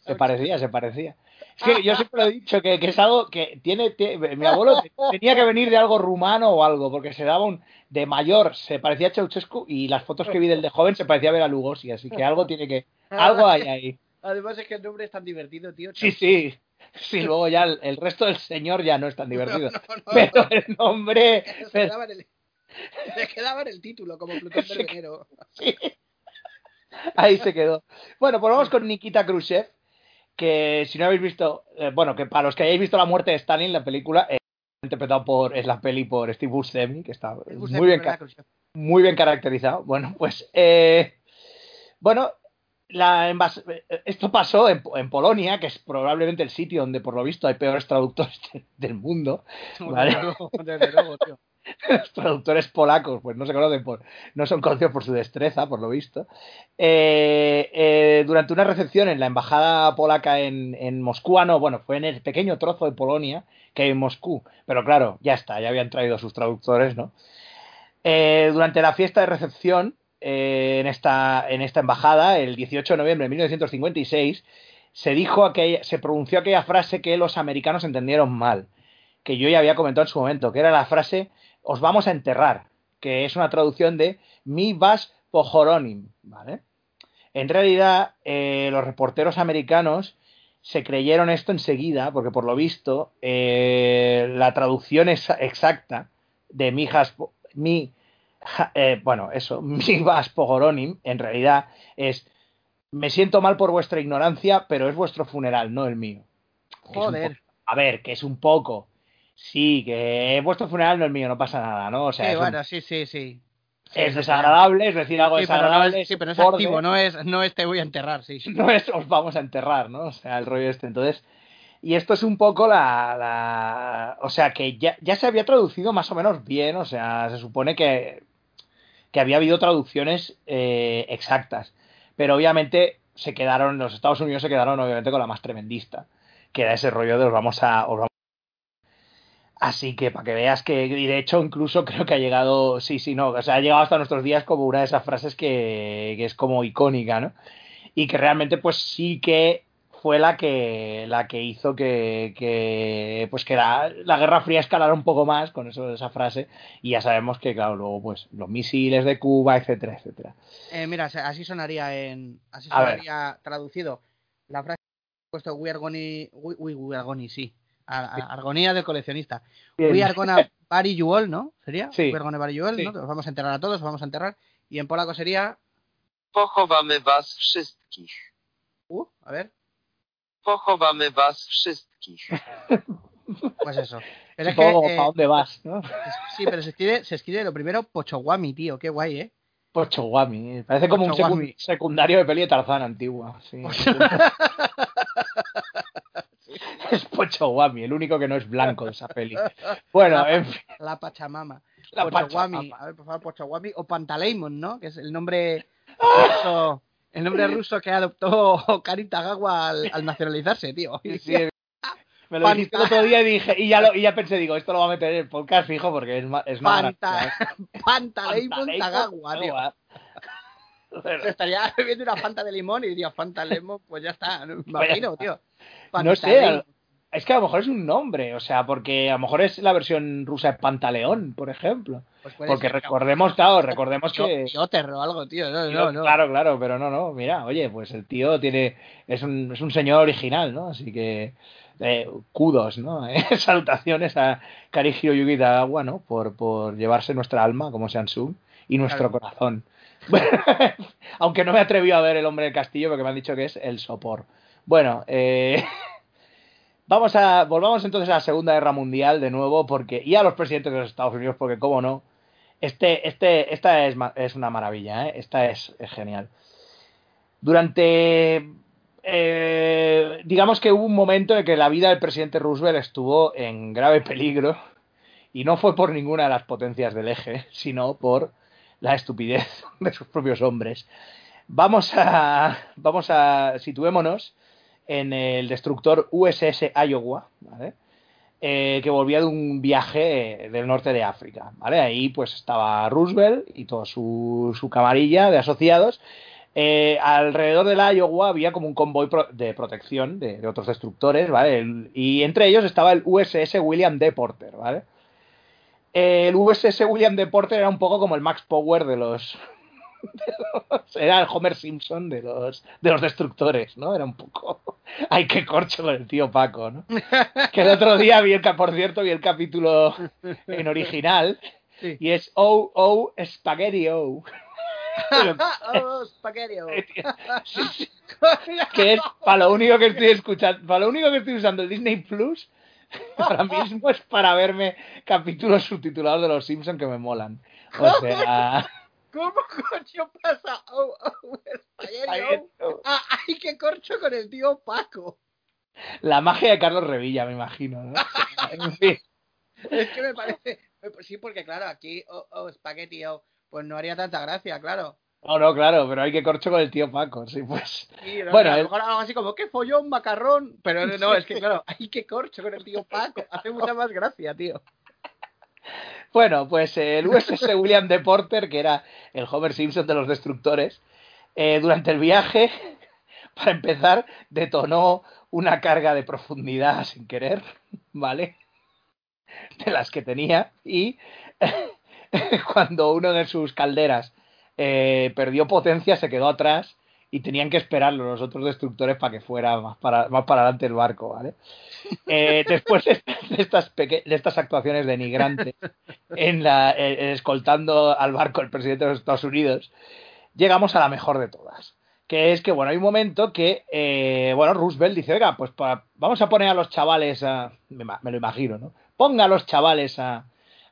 Se parecía, se parecía. Que yo [laughs] siempre lo he dicho que, que es algo que tiene, tie- mi abuelo tenía que venir de algo rumano o algo, porque se daba un de mayor se parecía a Ceausescu y las fotos que vi del de joven se parecía a Bela Lugosi, así que algo tiene que, algo hay ahí. Además es que el nombre es tan divertido, tío. Sí, sí. Sí, luego ya el, el resto del señor ya no es tan [laughs] divertido. No, no, no. Pero el nombre. Se quedaba en el, se quedaba en el título, como Plutón. [laughs] Sí. Ahí se quedó. Bueno, pues vamos con Nikita Khrushchev, que si no habéis visto, eh, bueno, que para los que hayáis visto La muerte de Stalin, la película, eh, interpretado por, es la peli por Steve Buscemi, que está muy bien, muy bien caracterizado. Bueno, pues, eh, bueno, la eh, esto pasó en, en Polonia, que es probablemente el sitio donde por lo visto hay peores traductores de- [laughs] del mundo. Vale. Desde luego, tío. [laughs] los traductores polacos pues no se conocen por no son conocidos por su destreza por lo visto. Eh, eh, durante una recepción en la embajada polaca en, en Moscú ah, no bueno fue en el pequeño trozo de Polonia que hay en Moscú pero claro ya está ya habían traído sus traductores no Eh, durante la fiesta de recepción en esta en esta embajada el 18 de noviembre de 1956 se dijo aquella, se pronunció aquella frase que los americanos entendieron mal que yo ya había comentado en su momento, que era la frase os vamos a enterrar, que es una traducción de mi vas pojoronim, ¿vale? En realidad, eh, los reporteros americanos se creyeron esto enseguida, porque por lo visto, eh, la traducción es exacta de mi, has, mi ja- eh, bueno, eso, [laughs] mi vas pojoronim, en realidad es me siento mal por vuestra ignorancia, pero es vuestro funeral, no el mío. Joder. a ver, que es un poco. Sí, que es vuestro funeral, no el mío, no pasa nada, ¿no? O sea, Sí, es, un- bueno, sí, sí, sí. es desagradable, es decir algo Sí, pero no desagradable. es, sí, pero es borde, activo, no es, no es te voy a enterrar, sí. sí. [laughs] no es os vamos a enterrar, ¿no? O sea, el rollo este. Entonces, y esto es un poco la. la- o sea, que ya, ya se había traducido más o menos bien, o sea, se supone que, que había habido traducciones eh, exactas. Pero obviamente se quedaron, los Estados Unidos se quedaron obviamente con la más tremendista, que era ese rollo de os vamos a. os vamos- Así que para que veas que, y de hecho, incluso [laughs] creo que ha llegado, sí, sí, no, o sea, ha llegado hasta nuestros días como una de esas frases que, que es como icónica, ¿no? y que realmente pues sí que fue la que la que hizo que, que pues que la, la Guerra Fría escalara un poco más con eso esa frase y ya sabemos que claro luego pues los misiles de Cuba etcétera etcétera Eh, mira, así sonaría en. Así sonaría traducido. La frase que he puesto We are gonna. We are gonna, sí. Argonía del coleccionista. Bien. We are gonna [laughs] bury you all, ¿no? ¿Sería? Sí. We are gonna bury you all, Sí. ¿no? Os vamos a enterrar a todos, os vamos a enterrar. Y en polaco sería. Pochowamy was wszystkich. Uh, a ver. Pochowamy was wszystkich. [laughs] Pues eso. Pero es que, eh, ¿para dónde vas? ¿no? sí, pero se escribe, se escribe lo primero Pochowami, tío. Qué guay, ¿eh? Pochowami parece como un Pochowami. secundario de peli de Tarzán antigua sí. [laughs] [laughs] es Pochowami el único que no es blanco de esa peli bueno en fin La Pachamama. la. Pachamama. A ver, por favor, Pochowami o Pantaleimon, ¿no? Que es el nombre ruso, el nombre ruso que adoptó [laughs] Karin Tagawa al, al nacionalizarse, tío. Sí, [laughs] me lo dijiste el otro día y dije, y ya, lo, y ya pensé, digo, esto lo va a meter en el podcast fijo porque es más, es más Panta-. Pantaleimon Pantaleimon Tagawa, tío. Estaría bebiendo una Fanta de limón y diría Fanta Lemon, pues ya está, me imagino, tío. No sé, es que a lo mejor es un nombre, o sea, porque a lo mejor es la versión rusa de Pantaleón, por ejemplo. Pues Porque ser, recordemos, claro, recordemos que... Piotr o algo, tío. No, no, no. Claro, claro, pero no, no, mira, oye, pues el tío tiene, es un, es un señor original, ¿no? Así que, eh, kudos, ¿no? [laughs] Eh, Salutaciones a Kari Hiroyuki Tagawa, ¿no? Por, por llevarse nuestra alma como Samsung y nuestro corazón. [laughs] Aunque no me atreví a ver El hombre del castillo porque me han dicho que es el sopor. Bueno, eh, [laughs] vamos a volvamos entonces a la Segunda Guerra Mundial de nuevo porque y a los presidentes de los Estados Unidos porque cómo no. Este, este, esta es, es una maravilla, ¿eh? esta es, es genial. Durante, eh, digamos que hubo un momento en que la vida del presidente Roosevelt estuvo en grave peligro y no fue por ninguna de las potencias del eje, sino por la estupidez [laughs] de sus propios hombres. Vamos a, vamos a, situémonos en el destructor USS Iowa, ¿vale? Eh, que volvía de un viaje eh, del norte de África, ¿vale? Ahí pues estaba Roosevelt y toda su, camarilla de asociados. Eh, alrededor del Iowa había como un convoy de protección de, de otros destructores, ¿vale? Y entre ellos estaba el USS William D. Porter, ¿vale? El USS William D. Porter era un poco como el Max Power de de los- era el Homer Simpson de los de los destructores, ¿no? Era un poco ay qué corcho con el tío Paco, ¿no? Que el otro día vi el por cierto vi el capítulo en original Sí. y es oh [laughs] oh spaghetti oh. Pero- oh, spaghetti. [laughs] Sí, sí. que es para lo único que estoy escuchando, para lo único que estoy usando el Disney Plus ahora mismo es para verme capítulos subtitulados de los Simpsons que me molan. O sea, ¿Cómo coño pasa? Oh, oh, oh. Ah, ay, qué corcho con el tío Paco. la magia de Carlos Revilla, me imagino, ¿no? [laughs] En fin. Es que me parece. pues Sí, porque claro, aquí, oh, oh, spaghetti, oh, pues no haría tanta gracia, claro. No, no, claro, pero hay que corcho con el tío Paco, sí, pues. Sí, no, Bueno, a lo mejor algo así como, ¿qué follón, macarrón? Pero no, es que [laughs] claro, ay, qué corcho con el tío Paco. Hace mucha más gracia, tío. Bueno, pues eh, el USS [laughs] William D. Porter, que era el Homer Simpson de los destructores, eh, durante el viaje, [laughs] para empezar, detonó una carga de profundidad sin querer, [laughs] ¿vale? De las que tenía, y cuando uno de sus calderas eh, perdió potencia, se quedó atrás y tenían que esperarlo los otros destructores para que fuera más para, más para adelante el barco, ¿vale? Eh, [laughs] después de, de estas peque- de estas actuaciones denigrantes en la, eh, escoltando al barco el presidente de los Estados Unidos, llegamos a la mejor de todas. Que es que, bueno, hay un momento que, eh, bueno, Roosevelt dice, oiga, pues vamos a poner a los chavales a... Me, me lo imagino, ¿no? Ponga a los chavales a,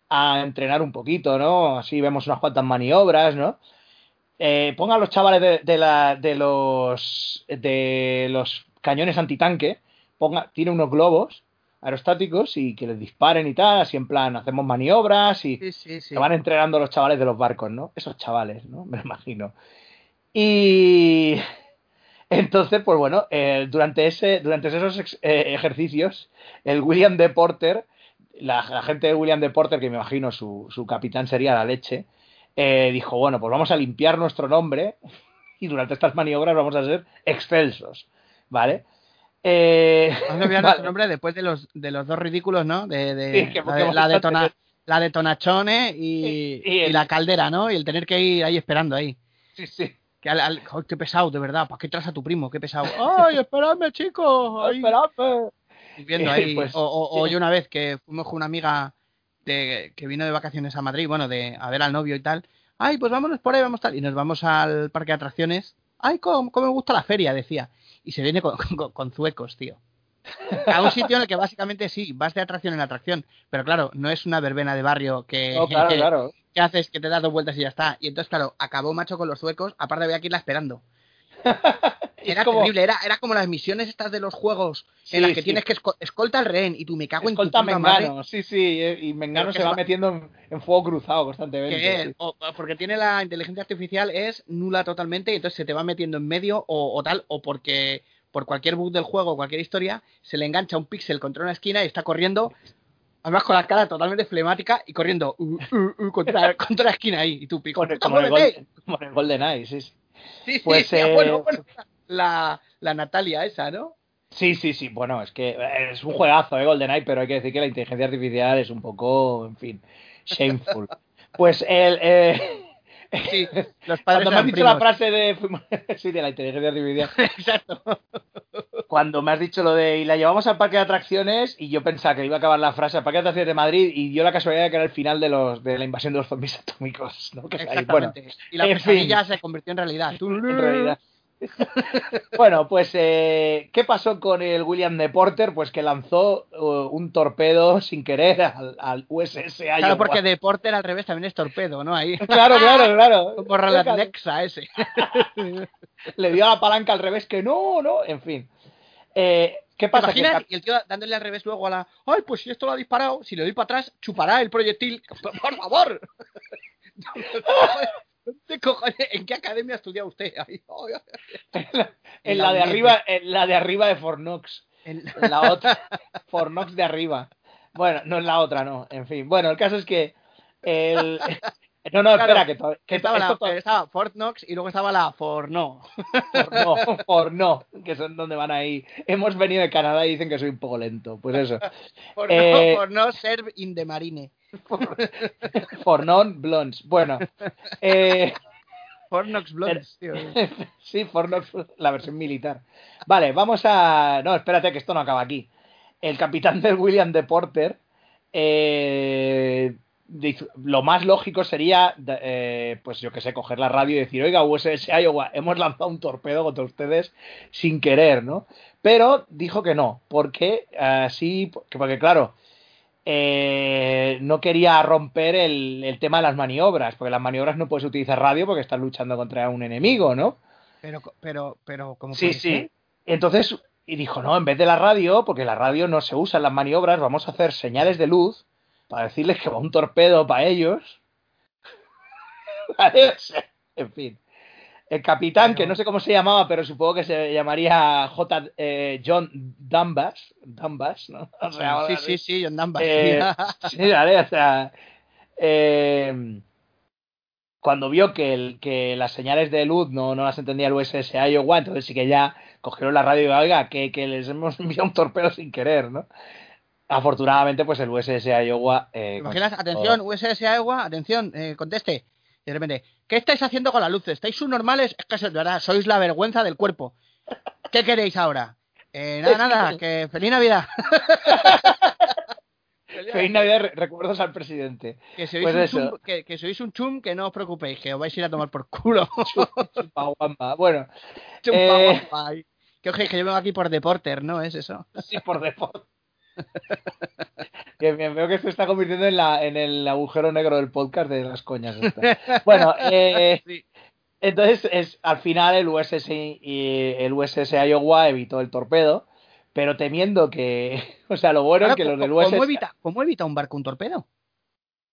a entrenar un poquito, ¿no? Así vemos unas cuantas maniobras, ¿no? Eh, ponga a los chavales de, de la, de los de los cañones antitanque, ponga, tiene unos globos aerostáticos y que les disparen y tal, así en plan, hacemos maniobras y Sí, sí, sí. se van entrenando los chavales de los barcos, ¿no? Esos chavales, ¿no? [laughs] Me lo imagino. Y [laughs] entonces, pues bueno, eh, durante, ese, durante esos ex- eh, ejercicios, el William D. Porter, la, la gente de William D. Porter, que me imagino su, su capitán sería la leche, eh, dijo, bueno, pues vamos a limpiar nuestro nombre [laughs] y durante estas maniobras vamos a ser excelsos, ¿vale? Eh, Vamos a olvidar [laughs] vale. nuestro nombre después de los, de los dos ridículos, ¿no? De, de Sí, que la, de, la, y, Y- y y la caldera, ¿no? Y el tener que ir ahí esperando ahí. sí, sí. Que al, al- joder, qué pesado, de verdad. ¿Para qué traes a tu primo? Qué pesado. ¡Ay, [laughs] esperadme, chicos! Ahí, Esperadme. viendo ahí. Pues, o o- o sí. yo una vez que fuimos con una amiga de, que vino de vacaciones a Madrid, bueno, de a ver al novio y tal. Ay, pues vámonos por ahí, vamos tal. Y nos vamos al parque de atracciones. Ay, cómo, cómo me gusta la feria, decía. Y se viene con, [laughs] con- con zuecos, tío. A un sitio en el que básicamente sí, vas de atracción en atracción. Pero claro, no es una verbena de barrio que, No, claro, [laughs] claro. que haces que te das dos vueltas y ya está. Y entonces, claro, acabó macho con los zuecos. Aparte había que irla esperando. [laughs] Era como- terrible, era, era como las misiones estas de los juegos en las que sí. tienes que esco- escolta al rehén y tú me cago Escolta en tu madre. Mengano, sí, sí, eh, y Mengano se va metiendo en, en fuego cruzado constantemente. que es, o- porque tiene la inteligencia artificial es nula totalmente y entonces se te va metiendo en medio o, o tal o porque por cualquier bug del juego o cualquier historia se le engancha un píxel contra una esquina y está corriendo además con la cara totalmente flemática y corriendo uh, uh, uh, contra, [laughs] contra la esquina ahí y tú pico Como en el- Golden Eye, sí, sí. sí, pues, sí, [laughs] eh, bueno, bueno, la, la Natalia esa ¿no? Sí, sí, sí. Bueno, es que eh, es un juegazo, ¿eh? GoldenEye, pero hay que decir que la inteligencia artificial es un poco, en fin, shameful. [laughs] Pues el. Eh, sí [laughs] los padres cuando me has dicho la frase de. [laughs] sí, de la inteligencia artificial. exacto cuando me has dicho lo de y la llevamos al parque de atracciones y yo pensaba que iba a acabar la frase al parque de atracciones de Madrid y dio la casualidad de que era el final de los de la invasión de los zombies atómicos, ¿no? Que bueno, y la pesadilla fin. se convirtió en realidad. en realidad. Bueno, pues eh, ¿qué pasó con el William de Porter? Pues que lanzó uh, un torpedo sin querer al, al USS Iowa. Claro, porque de Porter al revés también es torpedo, ¿no? Ahí. Claro, claro, claro. [laughs] Como Nexa ese. [laughs] Le dio la palanca al revés que no, no, en fin. Eh, ¿Qué ¿Te pasa? Imaginas? Y el tío dándole al revés luego a la. Ay, pues si esto lo ha disparado, si le doy para atrás, chupará el proyectil. [laughs] ¡Por favor! ¿Dónde cojones- ¿En qué academia ha estudiado usted? Ay, en la de arriba, en la de arriba de Fornox. En- En la [laughs] otra, Fornox de arriba. Bueno, no es la otra, no. En fin. Bueno, el caso es que el... [laughs] No, no, Claro, espera, que, to- que estaba, esto la, estaba Fort Knox y luego estaba la Forno. por no, por [laughs] no, que son donde van ahí. Hemos venido de Canadá y dicen que soy un poco lento. Pues eso. Por, Eh, no, por no ser in the marine. [laughs] For non blondes. Bueno. Eh, Fornox Blondes, tío. [laughs] sí, Fornox, la versión militar. Vale, vamos a. No, espérate, que esto no acaba aquí. El capitán del William de Porter. eh, lo más lógico sería, eh, pues yo que sé, coger la radio y decir, oiga, USS Iowa, hemos lanzado un torpedo contra ustedes sin querer, ¿no? Pero dijo que no, porque así, porque claro, eh, no quería romper el, el tema de las maniobras, porque las maniobras no puedes utilizar radio porque estás luchando contra un enemigo, ¿no? Pero, pero, pero, ¿cómo Sí, sí. ser? Entonces, y dijo, no, en vez de la radio, porque la radio no se usa en las maniobras, vamos a hacer señales de luz para decirles que va un torpedo para ellos. [laughs] En fin. El capitán, que no sé cómo se llamaba, pero supongo que se llamaría J. eh, John Dunbas. Dunbas, ¿no? [laughs] O sea, ahora sí, sí, sí, John Dunbar. eh, [laughs] sí, vale, o sea, eh, cuando vio que, el, que las señales de luz no, no las entendía el USS Iowa, entonces sí que ya cogieron la radio y oiga, que, que les hemos [laughs] enviado un torpedo sin querer, ¿no? Afortunadamente, pues el USS Iowa... Eh, ¿Te imaginas? Atención, USS Agua, atención, eh, conteste. De repente, ¿qué estáis haciendo con las luces? ¿Estáis subnormales? Es que de verdad, sois la vergüenza del cuerpo. ¿Qué queréis ahora? Eh, nada, nada, [laughs] que feliz Navidad. [laughs] Feliz Navidad, re- recuerdos al presidente. Que sois, Pues un chum, que, que sois un chum, que no os preocupéis, que os vais a ir a tomar por culo. [laughs] Chupaguamba. Bueno, Chum, Eh. Que que yo vengo aquí por deporter, ¿no? ¿Es eso? sí, por default. Bien, veo que se está convirtiendo en, la, en el agujero negro del podcast de las coñas. esta. Bueno, eh, Sí. Entonces, es, al final el USS, y el USS Iowa evitó el torpedo, pero temiendo que, [laughs] o sea, lo bueno Ahora, es que los del ¿cómo, USS, ¿cómo evita, ¿Cómo evita un barco un torpedo?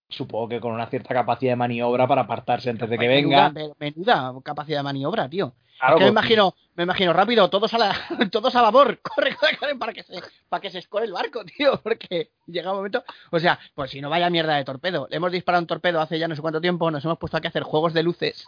supongo que con una cierta capacidad de maniobra para apartarse antes de que Menuda- venga. Menuda capacidad de maniobra, tío. Claro, me imagino, me imagino rápido, todos a la, [laughs] todos a babor, [laughs] corre, corre, corre para que se, para que se escore el barco, tío, [laughs] porque llega un momento, o sea, pues si no vaya mierda de torpedo, le hemos disparado un torpedo hace ya no sé cuánto tiempo, nos hemos puesto aquí a hacer juegos de luces,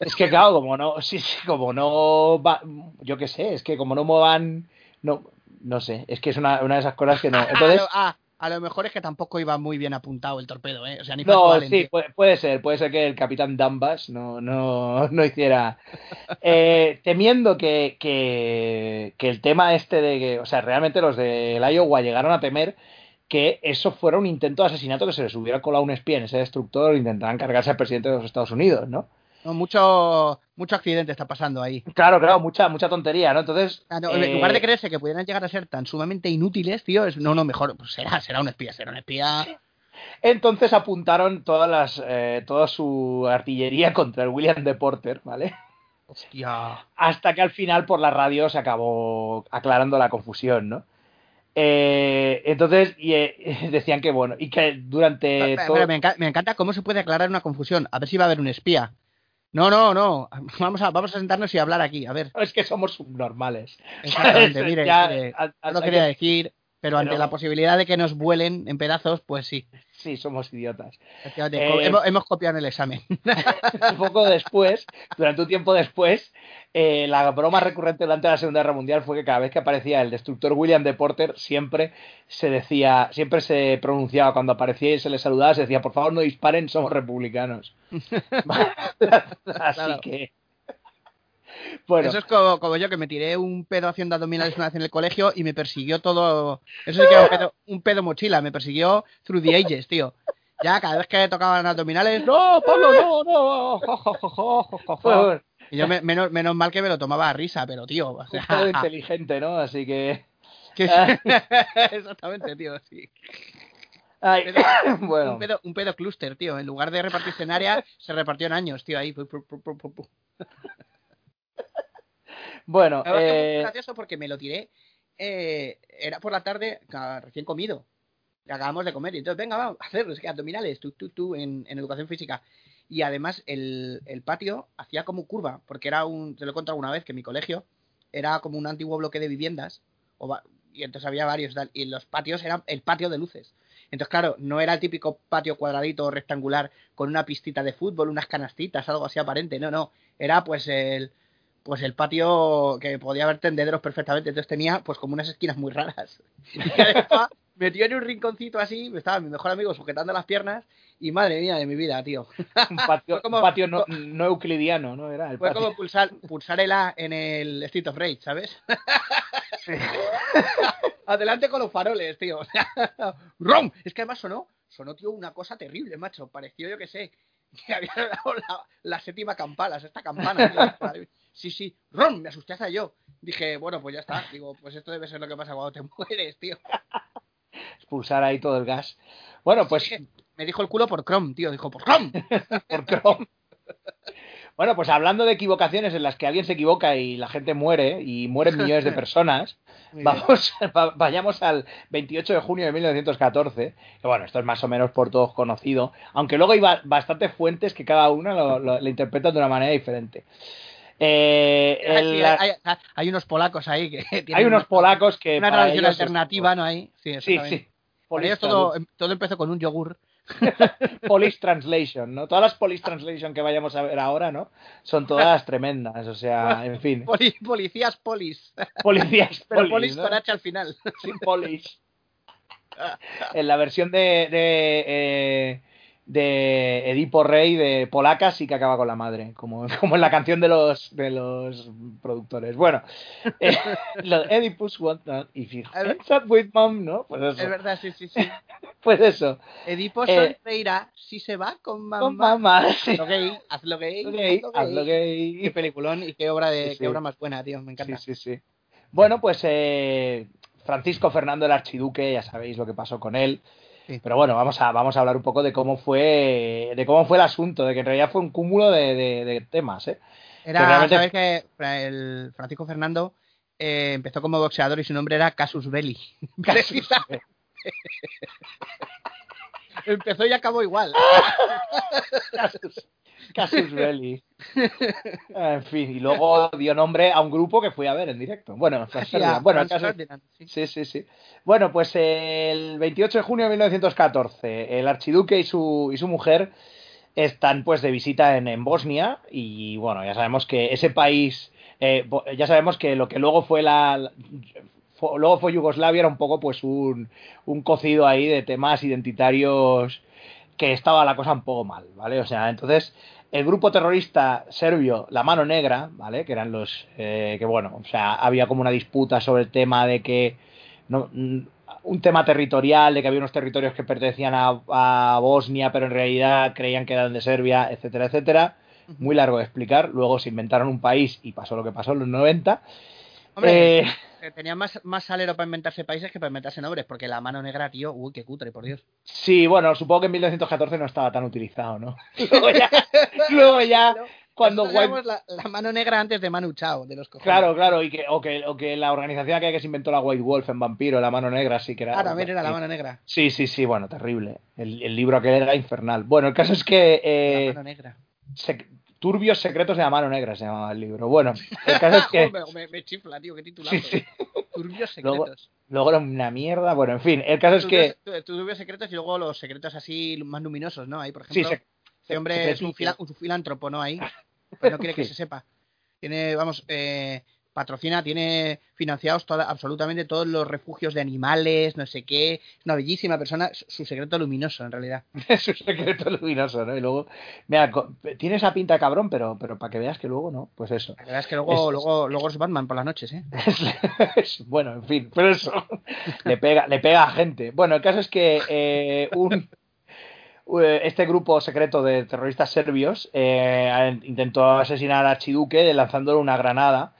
Es que claro, como no, sí, sí, como no va, yo qué sé, es que como no muevan, no, no sé, es que es una, una de esas cosas que no. Entonces, a, lo, ah, a lo mejor es que tampoco iba muy bien apuntado el torpedo, eh, o sea, ni No, sí, puede, puede ser, puede ser que el capitán Dunbas no, no, no hiciera. [laughs] Eh, temiendo que, que, que el tema este de que, o sea, realmente los del Iowa llegaron a temer que eso fuera un intento de asesinato, que se les hubiera colado un espía en ese destructor e intentaran cargarse al presidente de los Estados Unidos, ¿no? No, mucho, mucho accidente está pasando ahí. Claro, claro, mucha, mucha tontería, ¿no? Entonces. Ah, no, eh, En lugar de creerse que pudieran llegar a ser tan sumamente inútiles, tío, es, no, no, mejor, pues será, será un espía, será un espía. Entonces apuntaron todas las, eh, toda su artillería [laughs] contra el William de Porter, ¿vale? Hostia. hasta que al final por la radio se acabó aclarando la confusión, ¿no? Eh, entonces y, eh, [laughs] decían que bueno y que durante Pero, todo pero me, enca- me encanta cómo se puede aclarar una confusión. A ver si va a haber un espía. No, no, no. [laughs] Vamos a, vamos a sentarnos y hablar aquí. A ver. es que somos subnormales. Exactamente. [laughs] Mire, Ya, mire, no que- quería decir, pero ante pero- la posibilidad de que nos vuelen en pedazos, pues sí. sí somos idiotas. Efectivamente, Eh, hemos, hemos copiado en el examen. [laughs] un poco después durante un tiempo después eh, la broma recurrente durante la Segunda Guerra Mundial fue que cada vez que aparecía el destructor William de Porter siempre se decía siempre se pronunciaba cuando aparecía y se le saludaba se decía por favor no disparen somos republicanos [laughs] [laughs] así Claro. que Bueno, Eso es como, como yo que me tiré un pedo haciendo abdominales una vez en el colegio y me persiguió todo. Eso sí que era un pedo, un pedo mochila, me persiguió through the ages, tío. Ya cada vez que tocaban abdominales, no, Pablo, no, no. jo, jo, jo, jo, jo, jo, jo". bueno, Y yo me- menos, menos mal que me lo tomaba a risa, pero tío, o sea, un pedo inteligente, ¿no? Así que. [laughs] que- Ah. exactamente, tío, sí. Ay, Pedo- [coughs] bueno, Un pedo, un pedo clúster, tío. En lugar de repartirse en área, se repartió en años, tío, ahí. Pu, pu, pu, pu, pu, pu. Bueno, La verdad es que eh, gracioso porque me lo tiré. eh, era por la tarde, recién comido. Acabamos de comer. Y entonces, venga, vamos a hacer es que abdominales, tú, tú, tú, en, en educación física. Y además, el, el patio hacía como curva, porque era un. Te lo he contado alguna vez que mi colegio era como un antiguo bloque de viviendas. o y entonces había varios. y los patios eran el patio de luces. Entonces, claro, no era el típico patio cuadradito o rectangular con una pistita de fútbol, unas canastitas, algo así aparente. No, no. Era pues el pues el patio que podía haber tendederos perfectamente, entonces tenía pues como unas esquinas muy raras. [laughs] Y metió en un rinconcito así, me estaba mi mejor amigo sujetando las piernas y madre mía de mi vida, tío. [laughs] un patio, [laughs] fue como- un patio no, no euclidiano, ¿no? Era el Fue patio. como pulsar, pulsar el A en el Street of Rage, ¿sabes? Adelante con los faroles, tío. ¡rom! Es que además sonó, sonó, tío, una cosa terrible, macho. Pareció, yo que sé, que había dado la, la séptima campana, esta campana. tío. Sí, sí, ¡rom! Me asusté hasta yo. Dije, bueno, pues ya está. Digo, pues esto debe ser lo que pasa cuando te [laughs] mueres, tío. expulsar ahí todo el gas. Bueno, pues Sí, me dijo el culo por Chrome, tío. Dijo, por Chrome. [laughs] por Chrome. Bueno, pues hablando de equivocaciones en las que alguien se equivoca y la gente muere y mueren millones de [laughs] personas, vamos, va- vayamos al 28 de junio de 1914, que bueno, esto es más o menos por todos conocido, aunque luego hay ba- bastantes fuentes que cada una lo, lo- lo interpretan de una manera diferente. Eh, el- hay, hay- hay unos polacos ahí que [laughs] tienen hay unos una- polacos que Una tradición alternativa, ¿no? Ahí. Sí, sí, sí. Todo, em, todo empezó con un yogur. [laughs] Police Translation, ¿no? Todas las Police Translation que vayamos a ver ahora, ¿no? Son todas [laughs] tremendas, o sea, en fin. Poli- policías polis. Policías Pero polis, polis ¿no? con H al final. Sin polis. En la versión de, de, eh, de Edipo Rey de Polaca sí que acaba con la madre, como, [laughs] como en la canción de los, de los productores. Bueno, eh, [laughs] Oedipus want not if he ends up with mom, ¿no? Pues Es eso. verdad, sí, sí, sí. [laughs] Pues eso. Edipo Eh, Solteira, si se va con mamá. Con mamá, sí. Hazlo gay, hazlo gay, Gay, hazlo gay. Qué peliculón y qué obra de Sí, sí. qué obra más buena, tío, me encanta. Sí, sí, sí. Bueno, pues eh, Francisco Fernando el Archiduque, ya sabéis lo que pasó con él. Sí. Pero bueno, vamos a, vamos a hablar un poco de cómo fue de cómo fue el asunto, de que en realidad fue un cúmulo de, de- de temas, ¿eh? Era, Que realmente- sabes que el Francisco Fernando eh, empezó como boxeador y su nombre era Casus Belli. [laughs] Precisamente. [laughs] empezó y acabó igual. [laughs] Casus, Casus Belli. En fin, y luego dio nombre a un grupo que fui a ver en directo. Bueno, Sí, a Ferdinand. bueno, Ferdinand, sí. Sí, sí. Bueno, pues el 28 de junio de 1914, el archiduque y su, y su mujer están pues de visita en, en Bosnia y bueno, ya sabemos que ese país, eh, ya sabemos que lo que luego fue la... la- fue- luego fue Yugoslavia era un poco pues un, un cocido ahí de temas identitarios que estaba la cosa un poco mal, ¿vale? O sea, entonces el grupo terrorista serbio, la Mano Negra, ¿vale? Que eran los eh, que bueno, o sea, había como una disputa sobre el tema de que no, mm, un tema territorial, de que había unos territorios que pertenecían a, a Bosnia, pero en realidad creían que eran de Serbia, etcétera, etcétera. Muy largo de explicar. Luego se inventaron un país y pasó lo que pasó en los 90. Hombre, Eh, eh, tenía más, más salero para inventarse países que para inventarse nombres, porque la mano negra, tío, uy, qué cutre, por Dios. sí, bueno, supongo que en 1914 no estaba tan utilizado, ¿no? [laughs] Luego ya, luego ya cuando la, la mano negra antes de Manu Chao, de los cojones. Claro, claro, y que, o, que, o que la organización que se inventó la White Wolf en Vampiro, la mano negra, sí que era. Ah, también era la mano negra. Sí, sí, sí, bueno, terrible. El, el libro aquel era infernal. Bueno, el caso es que. eh, la mano negra. sec- Turbios secretos de la mano negra se llamaba el libro. Bueno, [laughs] el caso es que. me, chifla, tío, qué titulazo. Sí, sí. Turbios [laughs] secretos. Luego era una mierda. Bueno, en fin, el caso es que. Turbios- tu- Turbios secretos y luego los secretos así más luminosos, ¿no? Ahí, por Sí, ejemplo, sec- este hombre es un, secretillo. fila- un filántropo, ¿no? Ahí. [laughs] Pues no quiere que Sí. se sepa. Tiene, vamos, eh, patrocina, tiene financiados toda- absolutamente todos los refugios de animales, no sé qué. Es una bellísima persona, su secreto luminoso en realidad. [laughs] [laughs] Es un secreto luminoso, ¿no? Y luego, mira, tiene esa pinta cabrón, pero, pero para que veas que luego no, pues eso. La verdad es que luego, Es- luego, luego es Batman por las noches, ¿eh? [laughs] Es- es- bueno, en fin, pero eso le pega, le pega a gente. Bueno, el caso es que eh, un, eh, este grupo secreto de terroristas serbios eh, intentó asesinar a Archiduque lanzándole una granada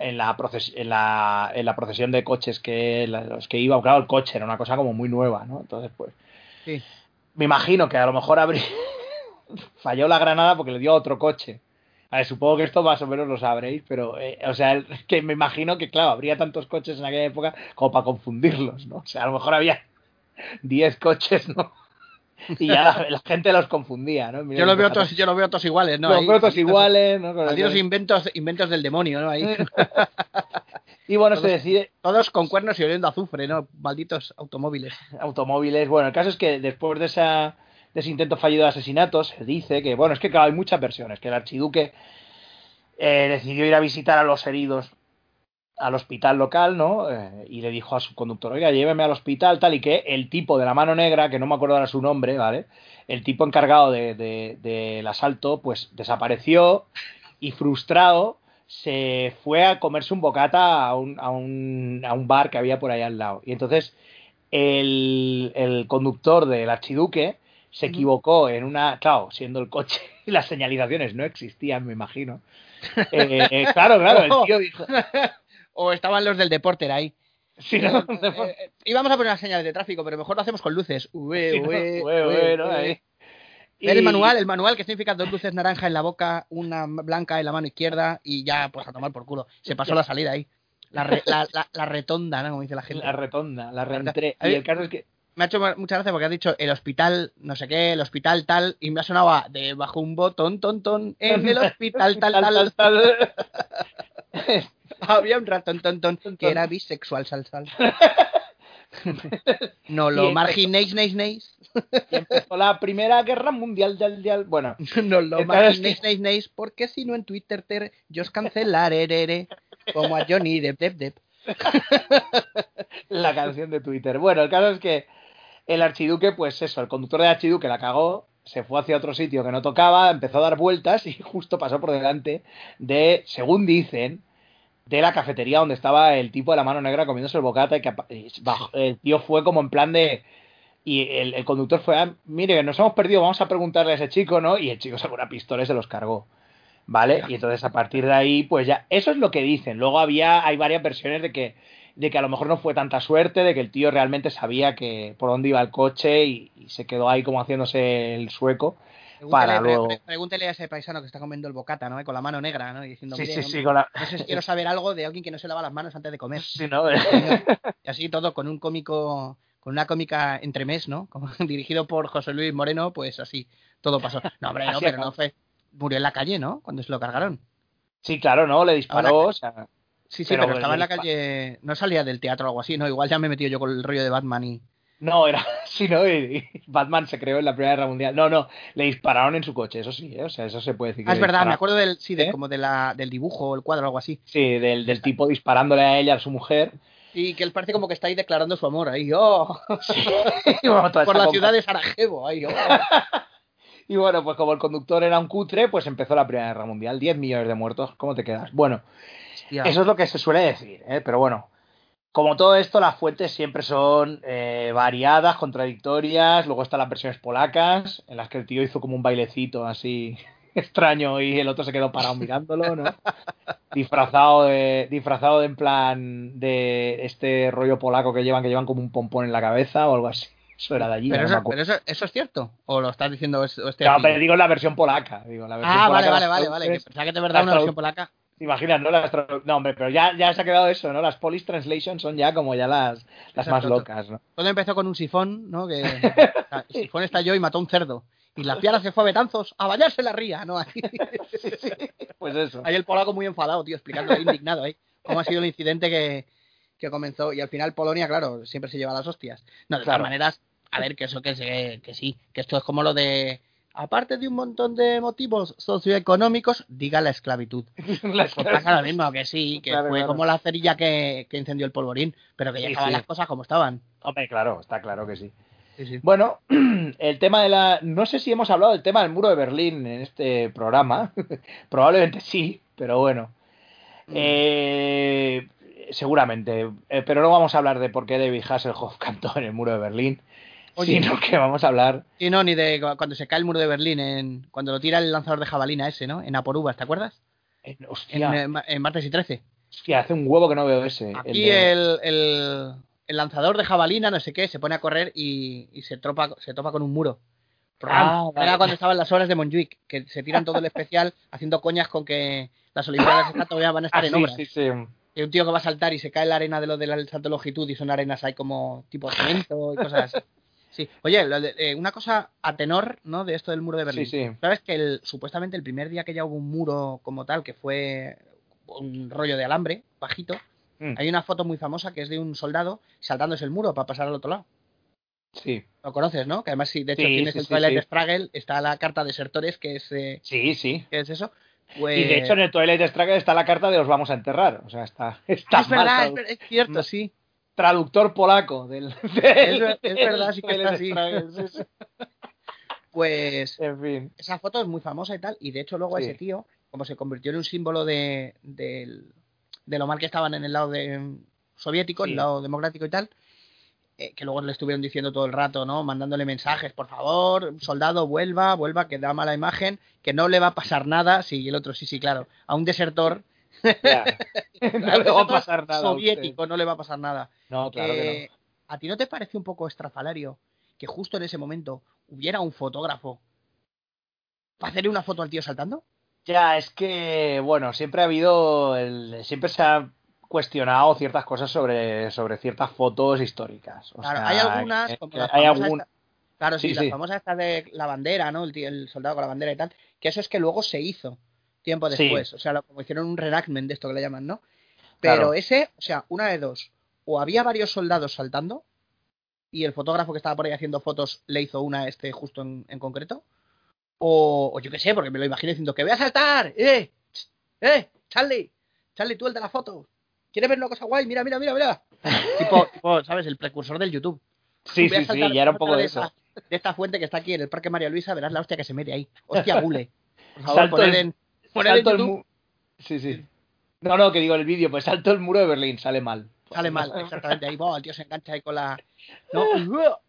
en la, proces- en la, en la procesión de coches que la- los que iba. Claro, el coche era una cosa como muy nueva, ¿no? Entonces, pues, Sí. me imagino que a lo mejor [laughs] falló la granada porque le dio a otro coche. A ver, supongo que esto más o menos lo sabréis, pero, eh, o sea, el- [laughs] que me imagino que, claro, habría tantos coches en aquella época como para confundirlos, ¿no? O sea, a lo mejor había 10 coches, ¿no? Y ya la, la gente los confundía, ¿no? Yo los veo todos, yo los veo todos iguales, ¿no? los veo todos iguales, ¿no? Inventos, inventos del demonio, ¿no? Ahí. [laughs] Y bueno, se todos- decide, Todos con cuernos y oliendo azufre, ¿no? Malditos automóviles. [laughs] automóviles. Bueno, el caso es que después de, esa, de ese intento fallido de asesinato, se dice que, bueno, es que claro, hay muchas versiones, que el archiduque eh, decidió ir a visitar a los heridos al hospital local, ¿no? Eh, y le dijo a su conductor, oiga, lléveme al hospital, tal y que el tipo de la mano negra, que no me acuerdo ahora su nombre, ¿vale? El tipo encargado de, de- del asalto, pues desapareció y frustrado se fue a comerse un bocata a un, a un, a un bar que había por ahí al lado. Y entonces el, el conductor del archiduque se equivocó en una, claro, siendo el coche [laughs] y las señalizaciones no existían, me imagino. [laughs] Eh, eh, claro, claro, el tío dijo, O estaban los del deporte ahí. sí, no, Eh, eh, íbamos a poner unas señales de tráfico, pero mejor lo hacemos con luces. Ue, Sí, ue, Ue, ue, ¿no? Ahí. Y- el manual, el manual que significa dos luces naranja en la boca, una blanca en la mano izquierda y ya pues a tomar por culo. Se pasó la salida ahí. La, re- la, la, la retonda, ¿no? Como dice la gente. La retonda, la reentré. Y el caso es que Me ha hecho mu- mucha gracia porque has dicho el hospital, no sé qué, el hospital tal, y me ha sonado a debajo un botón, ton, ton, en el hospital tal, [laughs] tal. tal. [laughs] Había un ratón, ton, ton, que era bisexual, sal, sal. [laughs] No lo marginéis, neis, neis. Empezó la primera guerra mundial del del- Bueno, [laughs] No lo marginéis, neis, neis, porque si no en Twitter te, yo os cancelaré, como a Johnny Depp, Depp, Depp. la canción de Twitter. Bueno, el caso es que el archiduque, pues eso, el conductor del archiduque la cagó, se fue hacia otro sitio que no tocaba, empezó a dar vueltas y [laughs] justo pasó por delante de, según dicen, de la cafetería donde estaba el tipo de la mano negra comiéndose el bocata y que el tío fue como en plan de... Y el, el conductor fue, ah, mire, nos hemos perdido, vamos a preguntarle a ese chico, ¿no? Y el chico sacó una pistola y se los cargó. ¿Vale? Y entonces a partir de ahí, pues ya, eso es lo que dicen. Luego había, hay varias versiones de que, de que a lo mejor no fue tanta suerte, de que el tío realmente sabía que por dónde iba el coche y, y se quedó ahí como haciéndose el sueco. Pregúntele, Para luego. pre- pregúntele a ese paisano que está comiendo el bocata, ¿no? Con la mano negra, ¿no? Y diciendo, Sí, "Mire, sí, sí, con la... no sé si quiero saber algo de alguien que no se lava las manos antes de comer. Sí, ¿no? Y así [laughs] todo con un cómico, con una cómica entremés, ¿no? Como, [laughs] dirigido por José Luis Moreno, pues así, todo pasó. No, hombre, [laughs] no, Así pero no fue. Murió en la calle, ¿no? Cuando se lo cargaron. Sí, claro, ¿no? Le disparó, o sea... Sí, sí, Pero pero, estaba en la calle. No salía del teatro o algo así, ¿no? Igual ya me he metido yo con el rollo de Batman y. No, era [laughs] sí, ¿no? Y, y Batman se creó en la Primera Guerra Mundial. No, no, le dispararon en su coche, eso sí, ¿eh? o sea, eso se puede decir. que Ah, es verdad, me acuerdo del, sí, de, ¿Eh? como de la, del dibujo, el cuadro o algo así. Sí, del, del tipo disparándole a ella, a su mujer. Y que él parece como que está ahí declarando su amor, ahí, oh, [laughs] bueno, por la ciudad de Sarajevo, ahí, oh. [laughs] Y bueno, pues como el conductor era un cutre, pues empezó la Primera Guerra Mundial. 10 millones de muertos, ¿cómo te quedas? Bueno, Eso es lo que se suele decir, ¿eh? pero bueno. Como todo esto, las fuentes siempre son eh, variadas, contradictorias. Luego están las versiones polacas, en las que el tío hizo como un bailecito así [laughs] extraño y el otro se quedó parado mirándolo, ¿no? [laughs] disfrazado de, disfrazado de en plan de este rollo polaco que llevan, que llevan como un pompón en la cabeza o algo así. Eso era de allí. Pero, no eso, pero eso, eso es cierto. ¿O lo estás diciendo es- este No, pero digo la versión polaca. Digo, la versión Ah, polaca, vale, vale, vale, vale. Que pensaba que de verdad una versión polaca. ¿Te imaginas, no? Las no, hombre, pero ya, ya se ha quedado eso, ¿no? Las Polish Translation son ya como ya las, las más locas, ¿no? Todo empezó con un sifón, ¿no? Que [laughs] el sifón estalló y mató a un cerdo. Y la piara se fue a betanzos a bañarse la ría, ¿no? Ahí, [laughs] Pues eso. ahí el polaco muy enfadado, tío, explicando indignado ahí cómo ha sido el incidente que, que comenzó. Y al final Polonia, claro, siempre se lleva las hostias. No, de Claro. todas maneras, a ver, que eso que, se, que sí, que esto es como lo de aparte de un montón de motivos socioeconómicos, diga la esclavitud. [laughs] La Pues pasa lo mismo, que sí, que Claro, fue claro. como la cerilla que, que incendió el polvorín, pero que ya Sí, estaban sí. las cosas como estaban. Hombre, claro, está claro que sí. Bueno, [clears throat] el tema de la. No sé si hemos hablado del tema del muro de Berlín en este programa. [laughs] Probablemente sí, pero bueno. Mm. Eh, seguramente. Eh, pero no vamos a hablar de por qué David Hasselhoff [laughs] cantó en el muro de Berlín. Oye. Sino que vamos a hablar. Sí, no, ni de cu- cuando se cae el muro de Berlín, en, cuando lo tira el lanzador de jabalina ese, ¿no? En Aporubas, ¿te acuerdas? en- hostia, en Martes y 13. hostia, hace un huevo que no veo ese. Aquí de- el, el, el lanzador de jabalina, no sé qué, se pone a correr y, y se, tropa, se topa con un muro. Ah, Era vale. cuando estaban las horas de Montjuic, que se tiran todo el especial [laughs] haciendo coñas con que las Olimpiadas todavía van a estar Ah, en sí, obras. sí, sí. Y un tío que va a saltar y se cae en la arena de lo del salto de longitud y son arenas ahí como tipo cemento y cosas así. Sí. Oye, lo de- eh, una cosa a tenor, ¿no? De esto del muro de Berlín. Sí, sí. ¿Sabes que el, supuestamente el primer día que ya hubo un muro como tal, que fue un rollo de alambre bajito, Mm, hay una foto muy famosa que es de un soldado saltándose el muro para pasar al otro lado. Sí, Lo conoces, ¿no? Que además, si de hecho Sí, tienes el Twilight sí. Struggle, está la carta de Sertores, que es, eh, sí, sí. que es eso. Pues... Y de hecho en el Twilight Struggle está la carta de os vamos a enterrar. O sea, está, [laughs] está Ah, es mal verdad, es, cierto, sí. Traductor polaco del, [laughs] Es, del- ver- es verdad, sí que está así. [laughs] Pues En fin. esa foto es muy famosa y tal, y de hecho luego Sí. ese tío, como se convirtió en un símbolo de, del- de lo mal que estaban en el lado de, soviético, en Sí. el lado democrático y tal, eh, que luego le estuvieron diciendo todo el rato, ¿no? Mandándole mensajes, por favor, soldado, vuelva, vuelva, que da mala imagen, que no le va a pasar nada, sí, y el otro, sí, sí, claro, a un desertor Ya. [laughs] no le va a pasar nada. soviético no le va a pasar nada. No, claro que Eh, ¿A ti no te parece un poco estrafalario que justo en ese momento hubiera un fotógrafo para hacerle una foto al tío saltando? no. Ya, es que, bueno, siempre ha habido. el- siempre se ha cuestionado ciertas cosas sobre, sobre ciertas fotos históricas. O Claro, sea, hay algunas, que- como que las hay famosas algún. esta- Claro, sí, Sí, las sí. famosas estas de la bandera, ¿no? El, tío- el soldado con la bandera y tal, que eso es que luego se hizo tiempo Sí. después. O sea, lo- como hicieron un reenactment de esto que le llaman, ¿no? Pero Claro. ese, o sea, una de dos. O había varios soldados saltando y el fotógrafo que estaba por ahí haciendo fotos le hizo una a este justo en, en concreto. O, o yo qué sé, porque me lo imagino diciendo que voy a saltar. ¡Eh! ¡Eh! ¡Charlie! ¡Charlie, tú el de la foto! ¿Quieres ver una cosa guay? Mira, mira, mira, mira. [laughs] tipo, tipo, ¿sabes? El precursor del YouTube. Sí, sí, sí, ya era un poco de esta- eso. De esta fuente que está aquí en el Parque María Luisa, verás la hostia que se mete ahí. Hostia, [laughs] gule. Por favor, Salto en, poned en Salto el YouTube. Sí, sí. No, no, que digo el vídeo, pues salto el muro de Berlín, sale mal. Sale mal, exactamente. Ahí, buah, el tío se engancha ahí con la. [laughs] ¿No?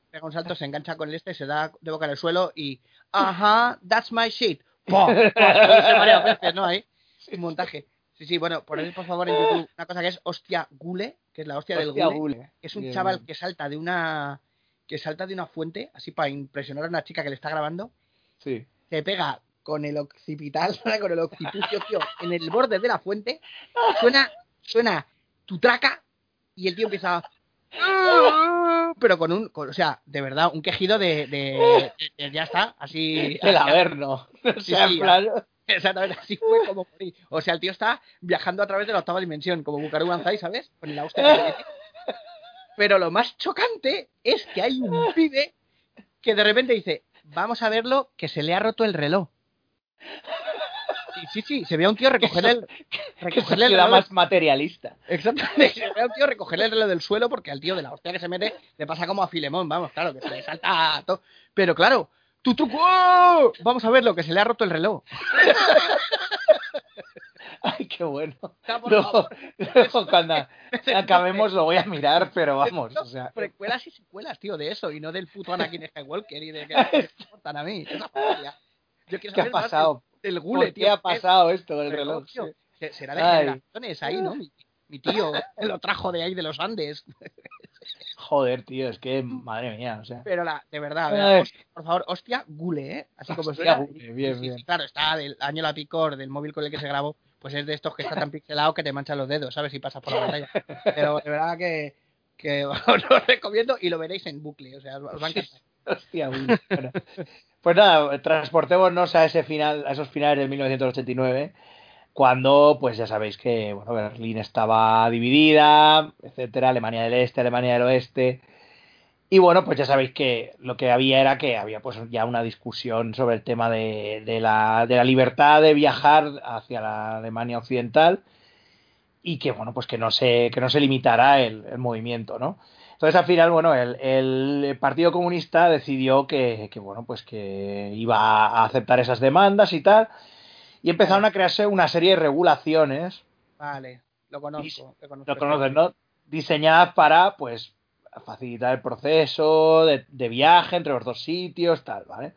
Pega un salto, se engancha con el este, se da de boca en el suelo y. Ajá, that's my shit. [laughs] Varias veces, ¿no? Ahí. Un montaje. Sí, sí, bueno, poned por favor en YouTube una cosa que es hostia gule, que es la hostia, Hostia, del gule. gule. es un Bien, chaval que salta de una. que salta de una fuente, así para impresionar a una chica que le está grabando. Sí. se pega con el occipital, [laughs] con el occipucio, tío, en el borde de la fuente, [laughs] suena, suena tu traca y el tío empieza a... [laughs] Pero con un, con- o sea, de verdad, un quejido de, de- de- ya está, así... El Averno. O Sí, sea, sí, plan. Exactamente, así fue como morí. O sea, el tío está viajando a través de la octava dimensión, como Bukaru Banzai, ¿sabes? Con la hostia. Pero lo más chocante es que hay un pibe que de repente dice, vamos a verlo, que se le ha roto el reloj. Sí, sí, sí, se ve a un tío recoger el, [laughs] Que recogerle el más materialista. Exactamente, se ve a un tío recogerle el reloj del suelo porque al tío de la hostia que se mete le pasa como a Filemón, vamos, claro, que se le salta todo. Pero claro, tu truco, ¡oh! vamos a verlo, que se le ha roto el reloj. [laughs] Ay, qué bueno. Luego, cuando acabemos lo voy a mirar, pero vamos, o sea, precuelas y secuelas, tío, de eso, y no del puto Anakin Skywalker y de que [laughs] me importan a mí. Esa historia. Yo quiero ¿qué ha saber más pasado? del, del gule, ¿Por tío. qué ha ¿qué pasado esto con el reloj, reloj? Sí. Será de Ay. generaciones ahí, ¿no? Mi, mi tío [laughs] lo trajo de ahí de los Andes. [laughs] Joder, tío, es que madre mía, o sea. Pero la, de verdad. Hostia, por favor, hostia, gule, ¿eh? Así como Hostia, suena. gule, bien, Sí, bien. sí, claro, está del año la picor del móvil con el que se grabó, pues es de estos que está tan pixelado que te manchan los dedos, ¿sabes? Si pasas por la [laughs] pantalla. Pero de verdad que, que os lo recomiendo y lo veréis en bucle, o sea, os va a encantar. Hostia, bueno. Pues nada, transportémonos a ese final, a esos finales de 1989, cuando, pues ya sabéis que, bueno, Berlín estaba dividida, etcétera, Alemania del Este, Alemania del Oeste, Y bueno, pues ya sabéis que lo que había era que había pues ya una discusión sobre el tema de, la, de la libertad de viajar hacia la Alemania occidental y que bueno, pues que no se, que no se limitara el, el movimiento, ¿no? Entonces al final, bueno, el, el Partido Comunista decidió que, que, bueno, pues que iba a aceptar esas demandas y tal, y empezaron a crearse una serie de regulaciones. Vale, lo conozco. Lo, conozco lo conoces, ¿no? Diseñadas para, pues, facilitar el proceso de, de, viaje entre los dos sitios, tal, ¿vale?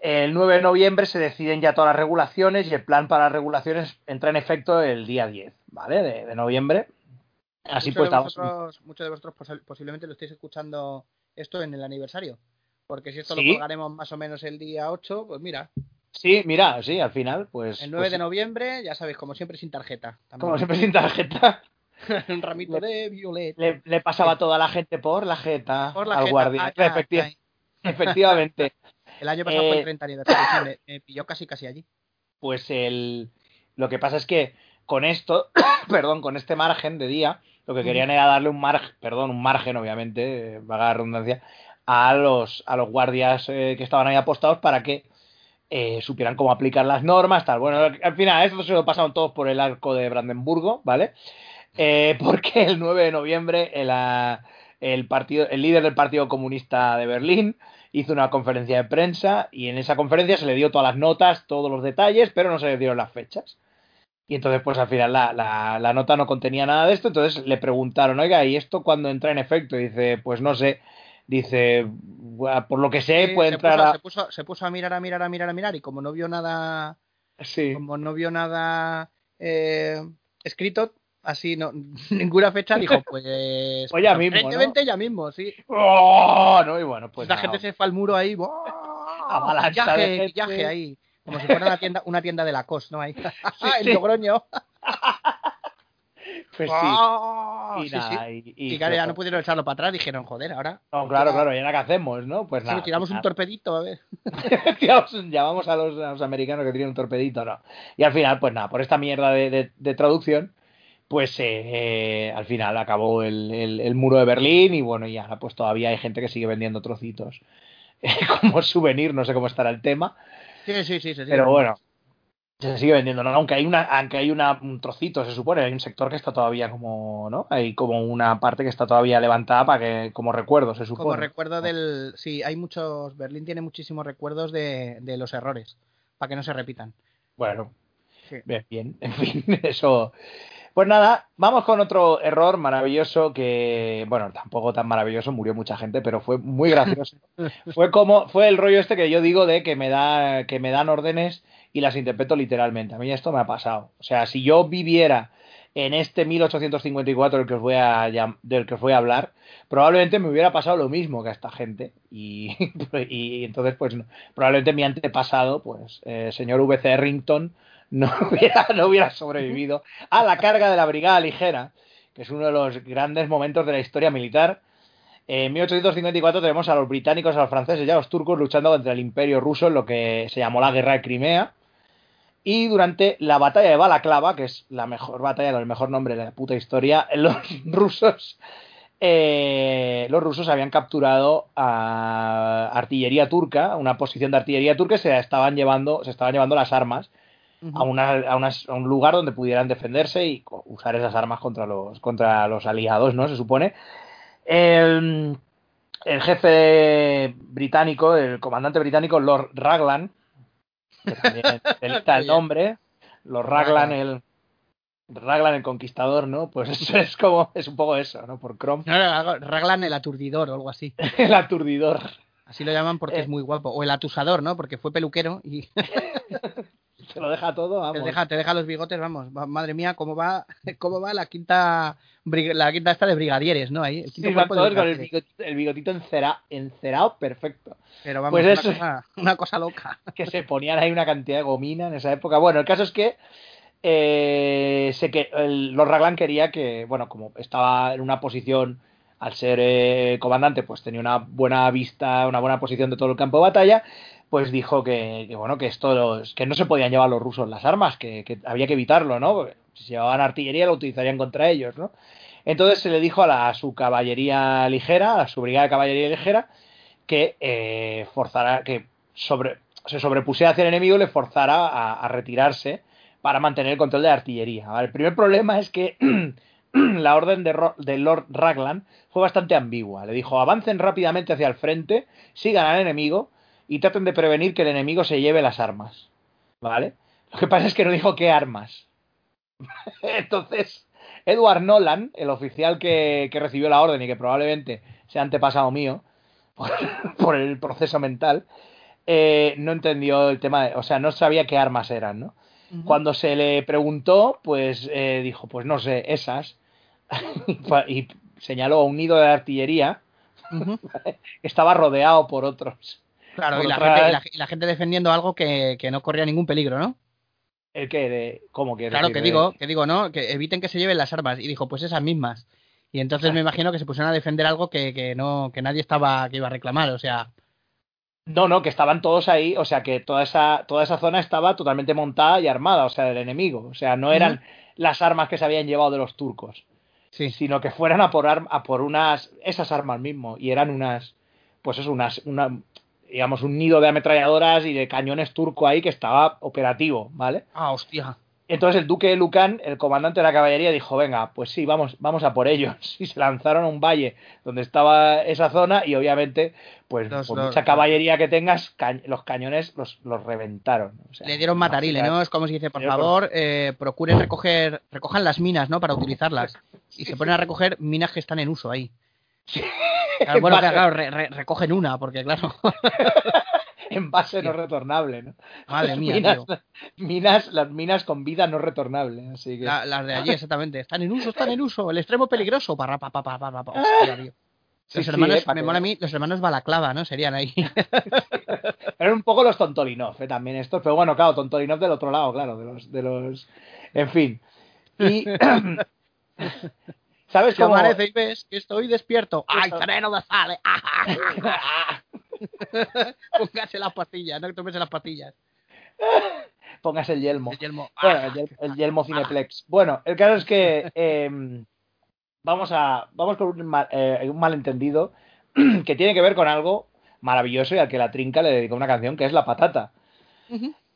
El 9 de noviembre se deciden ya todas las regulaciones y el plan para las regulaciones entra en efecto el día 10, ¿vale? De, de noviembre. Así muchos pues de vosotros, muchos de vosotros posi- posiblemente lo estéis escuchando esto en el aniversario. Porque si esto Sí. lo colgaremos más o menos el día 8, pues mira, Sí, mira, sí, al final, pues. el 9 pues de noviembre, ya sabéis, como siempre sin tarjeta. También. Como siempre sin tarjeta, [laughs] Un ramito de violeta. le, le pasaba a toda la gente por la jeta Por la al guardia. Ah. [laughs] [laughs] Efectivamente. El año pasado fue Eh, el 30 aniversario, sí, me, me pilló casi casi allí. pues el lo que pasa es que con esto, [coughs] perdón, con este margen de día, lo que querían era darle un margen, perdón, un margen, obviamente, eh, vaga la redundancia, a los, a los guardias eh, que estaban ahí apostados para que eh, supieran cómo aplicar las normas, tal. Bueno, al final, esto se lo pasaron todos por el arco de Brandenburgo, ¿vale? Eh, [laughs] porque el 9 de noviembre el, ah, el, partido, el líder del Partido Comunista de Berlín hizo una conferencia de prensa y en esa conferencia se le dio todas las notas, todos los detalles, pero no se le dieron las fechas. Y entonces, pues al final la, la, la nota no contenía nada de esto, entonces le preguntaron, oiga, ¿y esto cuándo entra en efecto? Y dice, pues no sé. Dice, "Buah, por lo que sé, Sí, puede se, entrar puso, a... se, puso, se puso a mirar, a mirar, a mirar, a mirar y como no vio nada, Sí. como no vio nada eh, escrito, así no [laughs] ninguna fecha, dijo, pues, [laughs] Pues ya mismo, ¿no? ya mismo, sí. ¡Oh! ¿no? Y bueno, pues la nada. gente se fue al muro ahí, Avalancha de viaje, gente. viaje ahí, como si fuera una tienda, una tienda de Lacoste, ¿no? Ahí, [laughs] el sí. Logroño. [laughs] Pues sí. ¡Oh! Y nada, sí. y, y- Y claro, ya no pudieron echarlo para atrás, dijeron, joder, ahora No, claro, claro, ¿y ahora qué hacemos, no? Pues sí, nada. tiramos un nada. torpedito, a ver. [laughs] Llamamos a los, a los americanos que tienen un torpedito, no. Y al final, pues nada, por esta mierda de, de- de traducción, pues eh, eh, al final acabó el, el- el muro de Berlín y bueno, ya pues todavía hay gente que sigue vendiendo trocitos eh, como souvenir, no sé cómo estará el tema, Sí, sí, sí, sí. sí. pero bueno, se sigue vendiendo, ¿no? Aunque hay una, aunque hay una, un trocito, se supone, hay un sector que está todavía como, ¿no? Hay como una parte que está todavía levantada para que, como recuerdo, se supone. Como recuerdo del... Sí, hay muchos... Berlín tiene muchísimos recuerdos de, de los errores, para que no se repitan. Bueno, Sí. bien, bien, [laughs] en fin, eso. Pues nada, vamos con otro error maravilloso que, bueno, tampoco tan maravilloso, murió mucha gente, pero fue muy gracioso. [laughs] fue como, fue el rollo este que yo digo de que me da, que me dan órdenes y las interpreto literalmente. A mí esto me ha pasado. O sea, si yo viviera en este 1854 del que os voy a, del que os voy a hablar, probablemente me hubiera pasado lo mismo que a esta gente. Y, [laughs] y entonces, pues, probablemente mi antepasado, pues, eh, señor V.C. Rington, [laughs] no hubiera, sobrevivido a la carga de la Brigada Ligera, que es uno de los grandes momentos de la historia militar. En 1854 tenemos a los británicos, a los franceses y a los turcos luchando contra el imperio ruso en lo que se llamó la Guerra de Crimea. Y durante la batalla de Balaclava, que es la mejor batalla con el mejor nombre de la puta historia, [laughs] los rusos, eh, los rusos habían capturado a artillería turca, una posición de artillería turca, y se estaban llevando, se estaban llevando las armas a, una, a, unas- a un lugar donde pudieran defenderse y usar esas armas contra los, contra los aliados, ¿no? Se supone. El, el jefe británico, el comandante británico, Lord Raglan, que también [laughs] delita el nombre, Lord Raglan, el Raglan el conquistador, ¿no? Pues eso es como, es un poco eso, ¿no? Por Chrome, No, no, Raglan el aturdidor o algo así. [laughs] el aturdidor. Así lo llaman porque Eh. es muy guapo. O el atusador, ¿no? Porque fue peluquero y [laughs] [laughs] Se lo deja todo, te vamos. deja, te deja los bigotes, vamos. va- madre mía, cómo va, [laughs] cómo va la quinta la quinta esta de brigadieres, ¿no? Ahí, el quinto Sí, van todos con el bigotito, el bigotito encera- encerado perfecto. Pero vamos, Pues una, eso. cosa, [laughs] una cosa loca. que se ponían ahí una cantidad de gomina en esa época. Bueno, el caso es que eh, sé que el, Lord Raglan quería que, bueno, como estaba en una posición al ser eh, comandante, pues tenía una buena vista, una buena posición de todo el campo de batalla, pues dijo que, bueno, que esto los- que no se podían llevar los rusos las armas, que, había que evitarlo, ¿no? Porque si se llevaban artillería lo utilizarían contra ellos, ¿no? Entonces se le dijo a, la, su caballería ligera, a su brigada de caballería ligera, que eh, forzara, que sobre, se sobrepusiera hacia el enemigo y le forzara a, retirarse para mantener el control de la artillería. El primer problema es que [clears throat] [clears throat] la orden de, Lord Raglan fue bastante ambigua. Le dijo, avancen rápidamente hacia el frente, sigan al enemigo y traten de prevenir que el enemigo se lleve las armas. ¿Vale? Lo que pasa es que no dijo qué armas. [laughs] Entonces, Edward Nolan, el oficial que, que recibió la orden y que probablemente sea antepasado mío [laughs] por, por el proceso mental, eh, no entendió el tema, de- o sea, no sabía qué armas eran, ¿no? Cuando se le preguntó, pues eh, dijo, pues no sé, esas. [laughs] y, señaló un nido de artillería [laughs] estaba rodeado por otros. Claro, Por y la, otra- gente, y, la, y la gente defendiendo algo que, que no corría ningún peligro, ¿no? ¿El que de, ¿Cómo que Claro, que digo, que digo, ¿no? Que eviten que se lleven las armas. Y dijo, pues esas mismas. Y entonces me imagino que se pusieron a defender algo que, que no, que nadie estaba, que iba a reclamar, o sea, No, no, que estaban todos ahí, o sea, que toda esa, toda esa zona estaba totalmente montada y armada, o sea, del enemigo. O sea, no eran las armas que se habían llevado de los turcos, sí. sino que fueran a por, a por unas, esas armas mismo, y eran unas, pues eso, unas, una, digamos, un nido de ametralladoras y de cañones turco ahí que estaba operativo, ¿vale? Ah, hostia. Entonces el duque de Lucan, el comandante de la caballería, dijo, venga, pues sí, vamos, vamos a por ellos. [laughs] Y se lanzaron a un valle donde estaba esa zona y obviamente, pues por mucha caballería que tengas, ca- los cañones los, los reventaron. O sea, Le dieron matarile, ¿no? Es como si dice, por favor, eh, procuren recoger, recojan las minas, ¿no? Para utilizarlas. Y se ponen a recoger minas que están en uso ahí. Claro, bueno, [laughs] claro, re- re- recogen una, porque claro, [laughs] En base no retornable, ¿no? madre mía, minas, tío. minas, las minas con vida no retornable. Así que... La- las de allí, [laughs] exactamente. Están en uso, están en uso. El extremo peligroso. Parra, pa, pa, pa, pa, pa, pa. Hostia, tío. Sí, Los sí, hermanos, eh, pa' me mola a mí, los hermanos Balaclava, ¿no? Serían ahí. [laughs] Eran un poco los Tontolinov, ¿eh? también estos, pero bueno, claro, Tontolinov del otro lado, claro, de los, de los, en fin. Y [laughs] ¿sabes cómo? amanece y ves que estoy despierto. ¡Ay, sereno de sale! [laughs] Póngase las pastillas, no que tomes las pastillas. Pongas el yelmo. El yelmo. Bueno, el, yel- el yelmo Cineplex. Bueno, el caso es que eh, vamos a vamos con un, mal- eh, un malentendido [clears throat] que tiene que ver con algo maravilloso y al que la trinca le dedicó una canción que es La Patata.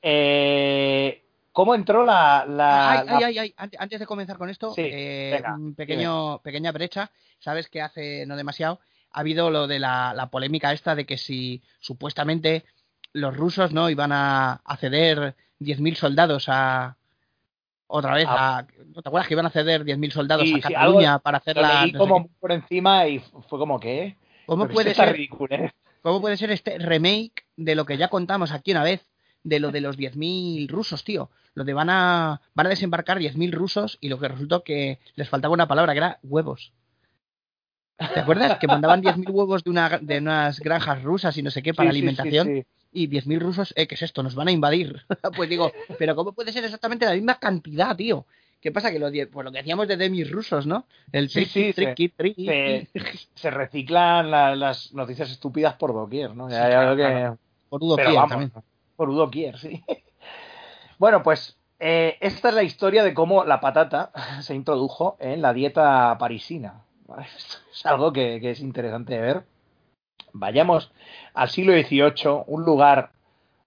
Eh, ¿Cómo entró la, la- ay, la- ay, ay, ay, ante- Antes de comenzar con esto, Sí, eh, venga, un pequeño, pequeña brecha. Sabes que hace no demasiado ha habido lo de la, la polémica esta de que si supuestamente los rusos no iban a, a ceder 10.000 soldados a otra vez a, ¿no te acuerdas que iban a ceder 10.000 soldados Sí, a Cataluña para hacer la leí como por encima y fue como que ¿Cómo Pero puede ser ridículo, ¿eh? ¿Cómo puede ser este remake de lo que ya contamos aquí una vez? De lo de los 10.000 rusos, tío. Lo de van a, van a desembarcar 10.000 rusos y lo que resultó que les faltaba una palabra que era huevos. ¿Te acuerdas? Que mandaban 10.000 huevos de, una, de unas granjas rusas y no sé qué para Sí, sí, sí, alimentación. sí. Y 10.000 rusos, eh, ¿qué es esto? Nos van a invadir. [laughs] pues digo, pero ¿cómo puede ser exactamente la misma cantidad, tío? ¿Qué pasa? Que die- pues lo que decíamos de Demis rusos, ¿no? El Sí, sí, se- reciclan la- las noticias estúpidas por doquier, ¿no? Ya, Sí, ya claro, veo que- claro. Boludo Pero Kier también. por doquier, sí. [laughs] Bueno, pues eh, esta es la historia de cómo la patata [laughs] se introdujo en la dieta parisina. [laughs] Es algo que, es interesante de ver. Vayamos al siglo XVIII, un lugar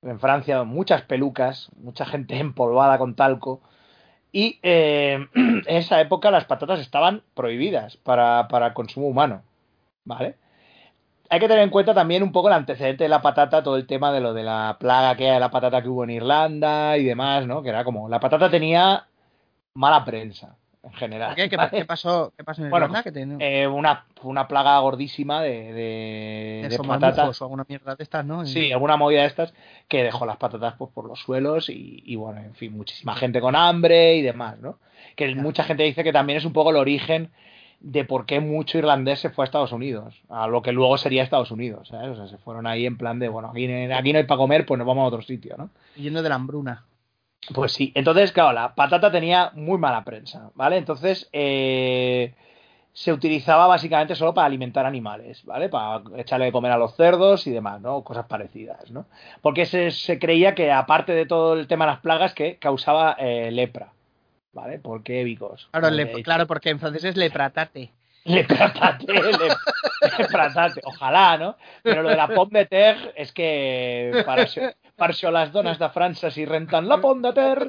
en Francia muchas pelucas, mucha gente empolvada con talco. Y eh, [clears throat] en esa época las patatas estaban prohibidas para, para consumo humano. ¿Vale? Hay que tener en cuenta también un poco el antecedente de la patata, todo el tema de lo de la plaga que hay de la patata que hubo en Irlanda y demás, ¿no? Que era como, la patata tenía mala prensa, en general. ¿Por qué? ¿Qué, ¿vale? qué pasó, ¿Qué pasó en Bueno, Irlanda? que te- Eh, una, una plaga gordísima de, de, patatas. o alguna mierda de estas, ¿no? Sí, alguna movida de estas que dejó las patatas pues, por los suelos y, y, bueno, en fin, muchísima gente con hambre y demás, ¿no? Que mucha gente dice que también es un poco el origen de por qué mucho irlandés se fue a Estados Unidos, a lo que luego sería Estados Unidos, ¿sabes? O sea, se fueron ahí en plan de, bueno, aquí, no- aquí no hay para comer, pues nos vamos a otro sitio, ¿no? Yendo de la hambruna. Pues sí, entonces, claro, la patata tenía muy mala prensa, ¿vale? Entonces, eh, se utilizaba básicamente solo para alimentar animales, ¿vale? Para echarle de comer a los cerdos y demás, ¿no? Cosas parecidas, ¿no? Porque se, se creía que, aparte de todo el tema de las plagas, que causaba eh, lepra, ¿vale? ¿Por qué Vicos? Claro, claro, porque en francés es le pratate. Le pratate, le, [laughs] le pratate. Ojalá, ¿no? Pero lo de la pomme de terre es que això- per això les dones de França si renten la pomme de terre...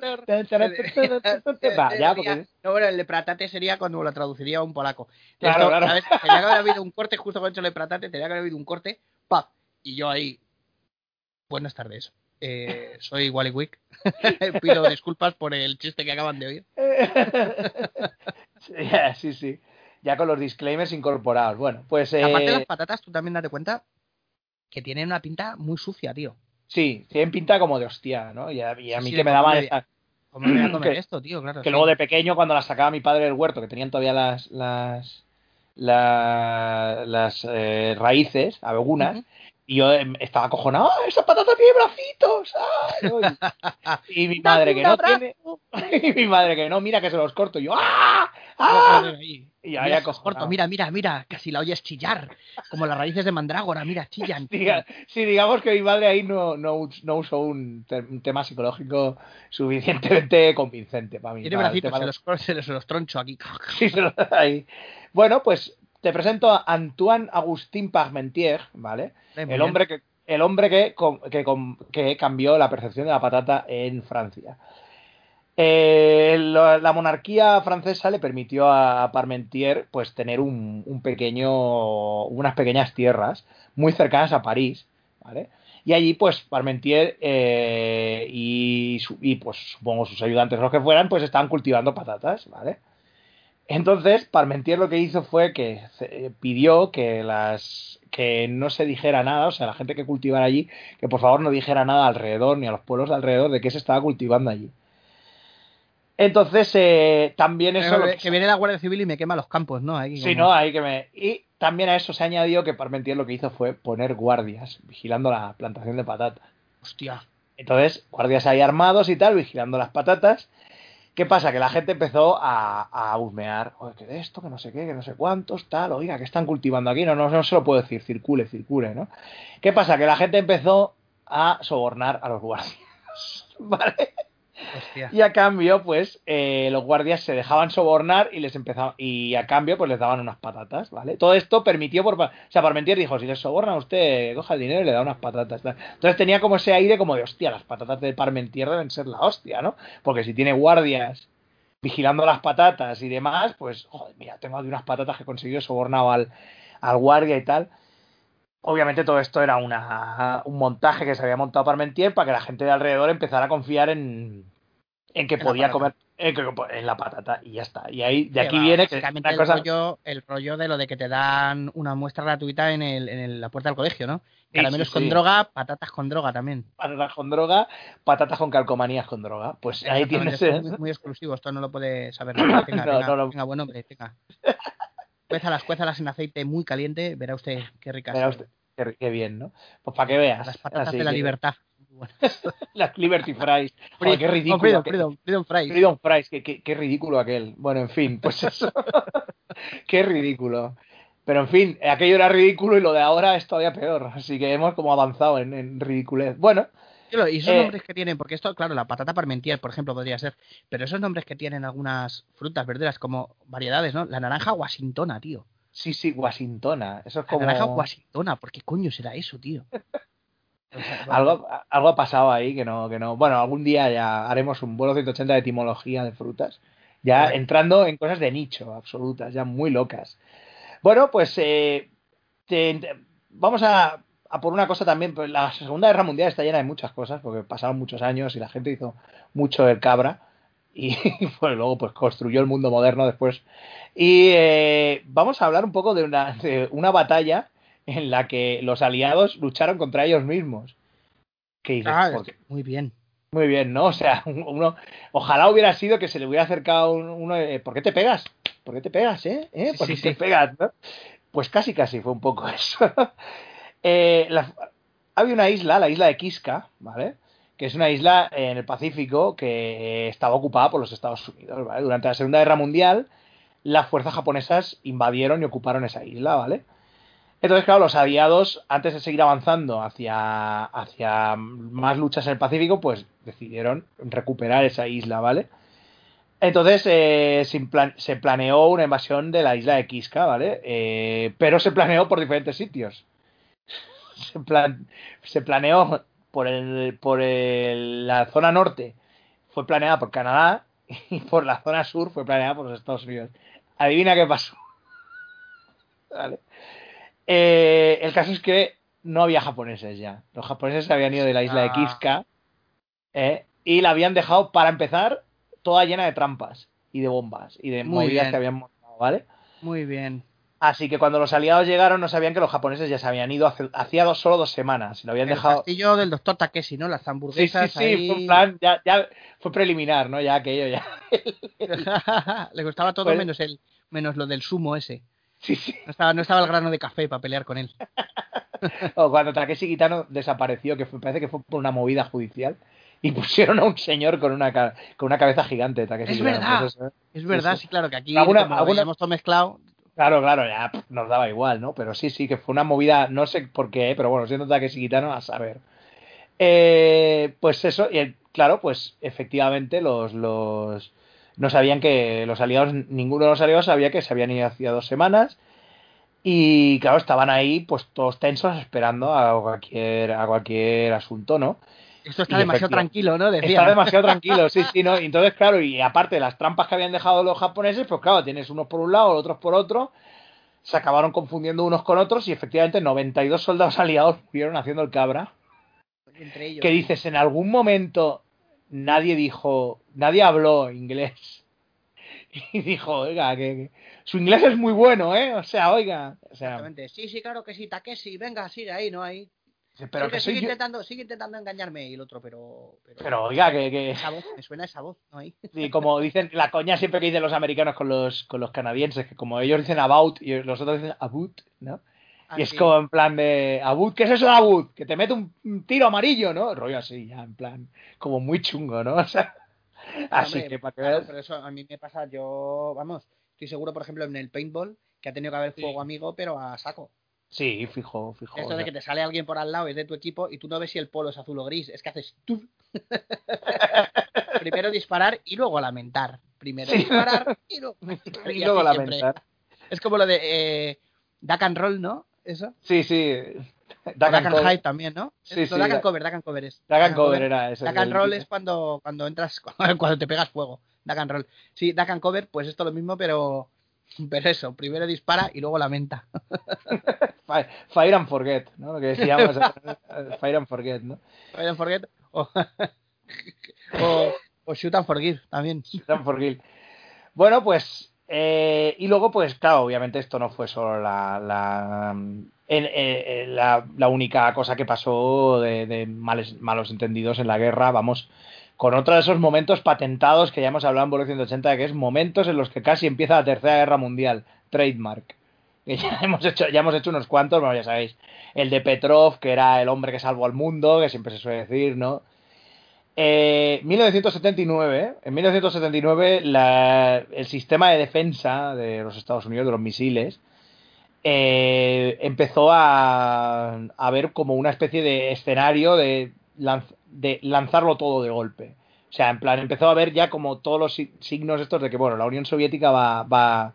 Va, ya, porque... No, bueno, el le pratate sería cuando lo traduciría a un polaco. Claro, Esto, claro. ¿sabes? Tenía que haber habido un corte justo con el le pratate, tenía que haber habido un corte, ¡paf! Y yo ahí, buenas tardes. Eh, soy Wally Wick. [laughs] Pido disculpas por el chiste que acaban de oír. [laughs] Sí, sí. Ya con los disclaimers incorporados. Bueno, pues... eh, Aparte de las patatas, tú también date cuenta que tienen una pinta muy sucia, tío. Sí, tienen pinta como de hostia, ¿no? Y a, y a Sí, mí sí, que me daban esa- ¿Cómo me voy a comer Que- esto, tío? Claro. que sí. luego de pequeño cuando las sacaba mi padre del huerto, que tenían todavía las las la- las eh, raíces, algunas, Ujú. y yo em, estaba acojonado, ¡ah, esa patata tiene bracitos! ¡ah! Y, mi [laughs] madre que no tiene, [laughs] y mi madre que no, mira que se los corto, y yo ¡ah! ¡ah! Y ahí corto, mira, mira, mira, casi la oyes chillar, como las raíces de mandrágora, mira, [laughs] chillan. Diga- sí, digamos que mi madre ahí no, no, no usó un, te- un tema psicológico suficientemente [laughs] convincente para mí. Tiene para bracitos, se los, cor- se los, se los troncho aquí. [laughs] Sí, se lo da ahí. Bueno, pues te presento a Antoine Agustín Parmentier, ¿vale? Eh, El hombre que el hombre que, que, que cambió la percepción de la patata en Francia. Eh, la monarquía francesa le permitió a Parmentier pues tener un, un pequeño unas pequeñas tierras muy cercanas a París, ¿vale? Y allí pues Parmentier eh, y, y pues supongo sus ayudantes los que fueran pues estaban cultivando patatas, ¿vale? Entonces, Parmentier lo que hizo fue que eh, pidió que las que no se dijera nada, o sea, la gente que cultivara allí, que por favor no dijera nada alrededor ni a los pueblos de alrededor de qué se estaba cultivando allí. Entonces, eh, también eso... que viene la Guardia Civil y me quema los campos, ¿no? Ahí Sí, como- no, hay que me... Y también a eso se añadió que Parmentier lo que hizo fue poner guardias vigilando la plantación de patatas. Hostia. Entonces, guardias ahí armados y tal, vigilando las patatas. ¿Qué pasa? Que la gente empezó a, a husmear. Oye, que de esto, que no sé qué, que no sé cuántos, tal. Oiga, que están cultivando aquí? No, no, no se lo puedo decir. Circule, circule, ¿no? ¿Qué pasa? Que la gente empezó a sobornar a los guardias. [laughs] ¿Vale? Y a cambio, pues, eh, los guardias se dejaban sobornar y les empezaban, y a cambio, pues les daban unas patatas, ¿vale? Todo esto permitió por, o sea, Parmentier dijo, si les soborna usted, coja el dinero y le da unas patatas. Entonces tenía como ese aire como de, hostia, las patatas de Parmentier deben ser la hostia, ¿no? Porque si tiene guardias vigilando las patatas y demás, pues, joder, mira, tengo aquí unas patatas que he conseguido sobornado al, al guardia y tal. Obviamente todo esto era una, un montaje que se había montado Parmentier para que la gente de alrededor empezara a confiar en, en que En podía comer en, la patata y ya está. Y ahí de aquí va, viene que el, cosa rollo, el rollo de lo de que te dan una muestra gratuita en, el, en el- la puerta del colegio, ¿no? Sí, Caramelos sí, con droga, patatas con droga también. patatas con droga, patatas con calcomanías con droga. Pues ahí tienes esto es muy, muy exclusivo, esto no lo puede saber [laughs] nadie. Tenga, No, no lo- tenga buen hombre, tenga. Cuézalas, cuézalas en aceite muy caliente, verá usted qué ricas. Verá usted, qué, qué bien, ¿no? Pues para que veas. Las patatas Así de la que- libertad. Las [laughs] Liberty Fries. Joder, qué Oh, ridículo. freedom, aquel- freedom, freedom fries. Freedom Fries, qué, qué- qué ridículo aquel. Bueno, en fin, pues [laughs] eso. [laughs] qué ridículo. Pero en fin, aquello era ridículo y lo de ahora es todavía peor. Así que hemos como avanzado en, en ridiculez. Bueno, y esos Eh, nombres que tienen, porque esto, claro, la patata parmentier, por ejemplo, podría ser, pero esos nombres que tienen algunas frutas, verduras, como variedades, ¿no? La naranja washingtona, tío. sí, sí, Washingtona. Eso es La como. naranja washingtona, ¿por qué coño será eso, tío? [laughs] Algo, algo ha pasado ahí que no, que no. Bueno, algún día ya haremos un vuelo 180 de etimología de frutas. Ya entrando en cosas de nicho, absolutas, ya muy locas. Bueno, pues eh, te- te- vamos a, a por una cosa también. pues la Segunda Guerra Mundial está llena de muchas cosas, porque pasaron muchos años y la gente hizo mucho el cabra. [laughs] Y pues luego pues construyó el mundo moderno después. Y eh, vamos a hablar un poco de una, de una batalla en la que los aliados lucharon contra ellos mismos. ¿Qué dices? ah, muy bien. Muy bien, ¿no? O sea, uno, ojalá hubiera sido que se le hubiera acercado un- uno, eh, ¿por qué te pegas? ¿Por qué te pegas, eh? ¿Eh? ¿Por sí, qué te sí. pegas, no? Pues casi, casi fue un poco [laughs] eso. Eh, la- había una isla, la isla de Kiska, ¿vale? Que es una isla en el Pacífico que estaba ocupada por los Estados Unidos, ¿vale? Durante la Segunda Guerra Mundial, las fuerzas japonesas invadieron y ocuparon esa isla, ¿vale? Entonces, claro, los aliados, antes de seguir avanzando hacia, hacia más luchas en el Pacífico, pues decidieron recuperar esa isla, ¿vale? Entonces eh, se, se planeó una invasión de la isla de Kiska, ¿vale? Eh, pero se planeó por diferentes sitios. [laughs] Se, plan- se planeó por, el, por el- la zona norte, fue planeada por Canadá, [laughs] y por la zona sur fue planeada por los Estados Unidos. Adivina qué pasó. [laughs] Vale. Eh, el caso es que no había japoneses ya. Los japoneses se habían ido de la isla de Ah. Kiska ¿eh? y la habían dejado, para empezar, toda llena de trampas y de bombas y de Muy movidas bien. que habían montado, ¿vale? Muy bien. Así que cuando los aliados llegaron no sabían que los japoneses ya se habían ido hace, hacía dos, solo dos semanas y lo habían El dejado... castillo del doctor Takeshi, ¿no? Las Sí, sí, hamburguesas sí, ahí. fue plan, ya, ya fue preliminar, ¿no? Ya aquello, ya. [laughs] Le gustaba todo Pues- menos el menos lo del sumo ese. Sí, sí. No estaba, no estaba el grano de café para pelear con él. [laughs] O cuando Takeshi Kitano desapareció, que fue- parece que fue por una movida judicial, y pusieron a un señor con una, con una cabeza gigante. Takeshi Es Kitano. verdad. Pues ¿eh? Es verdad, sí. sí, claro, que aquí Alguna- como alguna- veíamos todo mezclado. Claro, claro, ya pff, nos daba igual, ¿no? Pero sí, sí, que fue una movida, no sé por qué, pero bueno, siendo Takeshi Kitano, a saber. Eh, pues eso, y el- claro, pues efectivamente los, los no sabían que los aliados, ninguno de los aliados sabía que se habían ido hacía dos semanas. Y claro, estaban ahí, pues todos tensos, esperando a cualquier, a cualquier asunto, ¿no? Esto está Y demasiado tranquilo, ¿no? Está demasiado [laughs] tranquilo, sí, sí, ¿no? Y Entonces, claro, y aparte de las trampas que habían dejado los japoneses, pues claro, tienes unos por un lado, otros por otro, se acabaron confundiendo unos con otros y efectivamente 92 soldados [laughs] aliados murieron haciendo el cabra. Entre ellos. Que dices, en algún momento nadie dijo, nadie habló inglés. [laughs] Y dijo, oiga, que, que su inglés es muy bueno, ¿eh? O sea, oiga, o sea, Exactamente. Sí, sí, claro que sí, Takeshi, venga, sigue ahí, no hay. pero sigue, que sigue yo- intentando, sigue intentando engañarme y el otro, pero. Pero, pero oiga, que, que, esa voz, me suena esa voz, no hay. Sí, como dicen, la coña siempre que dicen los americanos con los, con los canadienses, que como ellos dicen about y los otros dicen about, ¿no? Y es sí. como en plan de, about, ¿qué es eso de about? Que te mete un, tiro amarillo, ¿no? Rollo así, ya, en plan, como muy chungo, ¿no? [laughs] O sea, así Hombre, que para que claro, pero eso a mí me pasa, yo, vamos, estoy seguro, por ejemplo, en el paintball, que ha tenido que haber Sí. fuego amigo, pero a saco. Sí, fijo, fijo. Esto de que te sale alguien por al lado, es de tu equipo, y tú no ves si el polo es azul o gris, es que haces tú. [laughs] Primero disparar y luego lamentar. Primero Sí. disparar y luego, [laughs] Y y luego así siempre. lamentar. Es como lo de eh, Duck and Roll, ¿no? Eso. Sí, sí. And and cover. Hide también, ¿no? Sí, sí, and Duck- Cover, and Cover es. And cover era and del- Roll es cuando, cuando entras, [laughs] cuando te pegas fuego. Duck and Roll. Sí, Duck and Cover, pues esto lo mismo, pero, pero eso, primero dispara y luego lamenta. [laughs] Fire, and Forget, ¿no? Lo que decíamos. [laughs] Fire and Forget, ¿no? Fire and Forget o, o, o Shoot and Forgive también. Dan for Kill. Bueno, pues. Eh, y luego, pues, claro, obviamente esto no fue solo la, la, en- eh, la, única cosa que pasó de, de malos entendidos en la guerra. Vamos con otro de esos momentos patentados que ya hemos hablado en Vuelo 180, que es momentos en los que casi empieza la Tercera Guerra Mundial. Trademark. Que ya [laughs] hemos hecho, ya hemos hecho unos cuantos, bueno, ya sabéis. El de Petrov, que era el hombre que salvó al mundo, que siempre se suele decir, ¿no? Eh, 1979, en 1979 la- el sistema de defensa de los Estados Unidos, de los misiles, eh, empezó a, a ver como una especie de escenario de, de lanzarlo todo de golpe. O sea, en plan, empezó a ver ya como todos los si- signos estos de que, bueno, la Unión Soviética va a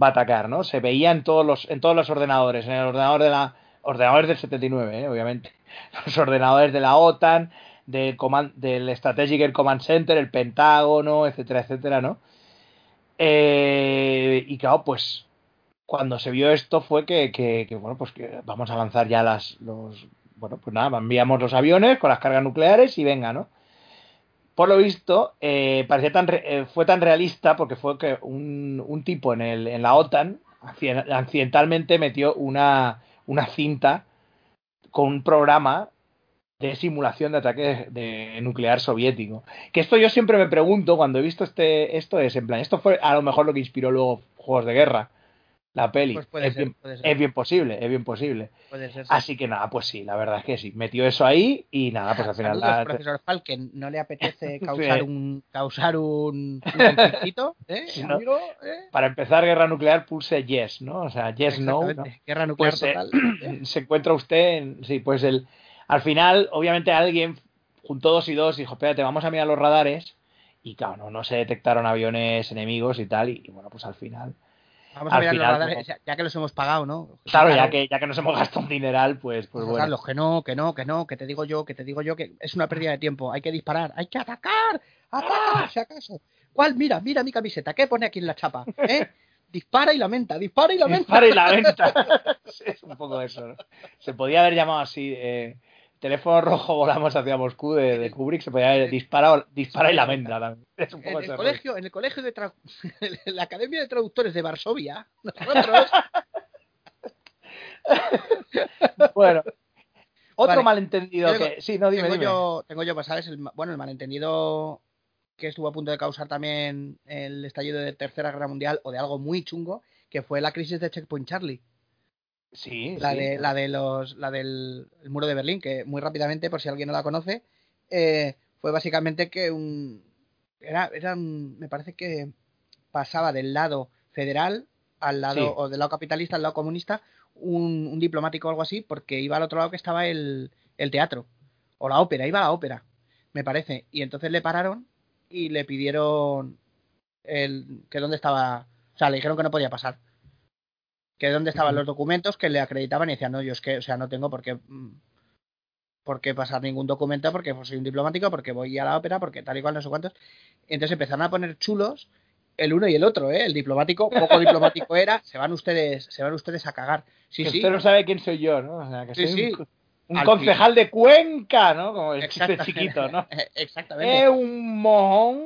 atacar, ¿no? Se veía en todos los, en todos los ordenadores, en el ordenador de la... Ordenadores del 79, ¿eh? obviamente. [laughs] Los ordenadores de la OTAN, del, command- del Strategic Air Command Center, el Pentágono, etcétera, etcétera, ¿no? Eh, y claro, pues cuando se vio esto fue que, que- bueno, pues que vamos a lanzar ya las, los, bueno, pues nada, enviamos los aviones con las cargas nucleares y venga, ¿no? Por lo visto, eh, parecía tan re- eh, fue tan realista porque fue que un, un tipo en, el, en la OTAN acci- accidentalmente metió una, una cinta con un programa de simulación de ataque de nuclear soviético. Que esto yo siempre me pregunto cuando he visto este esto es en plan, esto fue a lo mejor lo que inspiró luego Juegos de Guerra, la peli. Pues puede es, ser, bien, puede ser. es bien posible, es bien posible. Puede ser. sí. Así que nada, pues sí, la verdad es que sí, metió eso ahí y nada, pues al final Saludos, la- profesor Falken. ¿No le apetece [laughs] causar Sí. un causar un, un conflictito, ¿eh, [laughs] amigo? ¿Eh? para empezar guerra nuclear pulse yes, ¿no? O sea, yes no. Guerra nuclear Pues, eh, total. [clears throat] ¿eh? se encuentra usted en, sí, pues el al final obviamente alguien juntó dos y dos y dijo, espérate, vamos a mirar los radares y claro, no, no se detectaron aviones enemigos y tal, y, y bueno, pues al final... Vamos a mirar final, los radares, como- ya, que los hemos pagado, ¿no? Claro, ya que, ya que nos hemos gastado un dineral, pues, pues bueno. Carlos, que no, que no, que no, que te digo yo, que te digo yo, que es una pérdida de tiempo. Hay que disparar, hay que atacar, ataca, por si acaso. ¿Cuál? Mira, mira mi camiseta, ¿qué pone aquí en la chapa? ¿Eh? Dispara y lamenta, dispara y lamenta. Dispara y la venta. [laughs] [laughs] Sí, es un poco eso, ¿no? Se podía haber llamado así, eh, teléfono rojo [laughs] volamos hacia Moscú de, de Kubrick, se podía haber disparado, dispara y la venta también. [laughs] Es un En el colegio, en el colegio de tra- [laughs] en la Academia de Traductores de Varsovia, nosotros. Bueno, otro Vale. malentendido tengo- que... Sí, no, dime, tengo dime. yo, tengo yo, sabes, el, bueno, el malentendido que estuvo a punto de causar también el estallido de Tercera Guerra Mundial o de algo muy chungo, que fue la crisis de Checkpoint Charlie. Sí, la sí. de la de los la del el muro de Berlín que muy rápidamente por si alguien no la conoce eh, fue básicamente que un era era un- me parece que pasaba del lado federal al lado Sí. o del lado capitalista al lado comunista un, un diplomático o algo así porque iba al otro lado que estaba el, el teatro o la ópera iba a la ópera me parece y entonces le pararon y le pidieron el que dónde estaba o sea le dijeron que no podía pasar que dónde estaban los documentos que le acreditaban y decían, no, yo es que, o sea, no tengo por qué, mm, por qué pasar ningún documento porque soy un diplomático, porque voy a la ópera, porque tal y cual, no sé cuántos. Entonces empezaron a poner chulos el uno y el otro, ¿eh? El diplomático, poco diplomático era, se van ustedes, se van ustedes a cagar. Sí, que sí, usted no sabe quién soy yo, ¿no? O sea, que Sí, soy sí. un, un Al concejal de Cuenca, ¿no? Como el chiste chiquito, ¿no? [laughs] Exactamente. Es un mojón.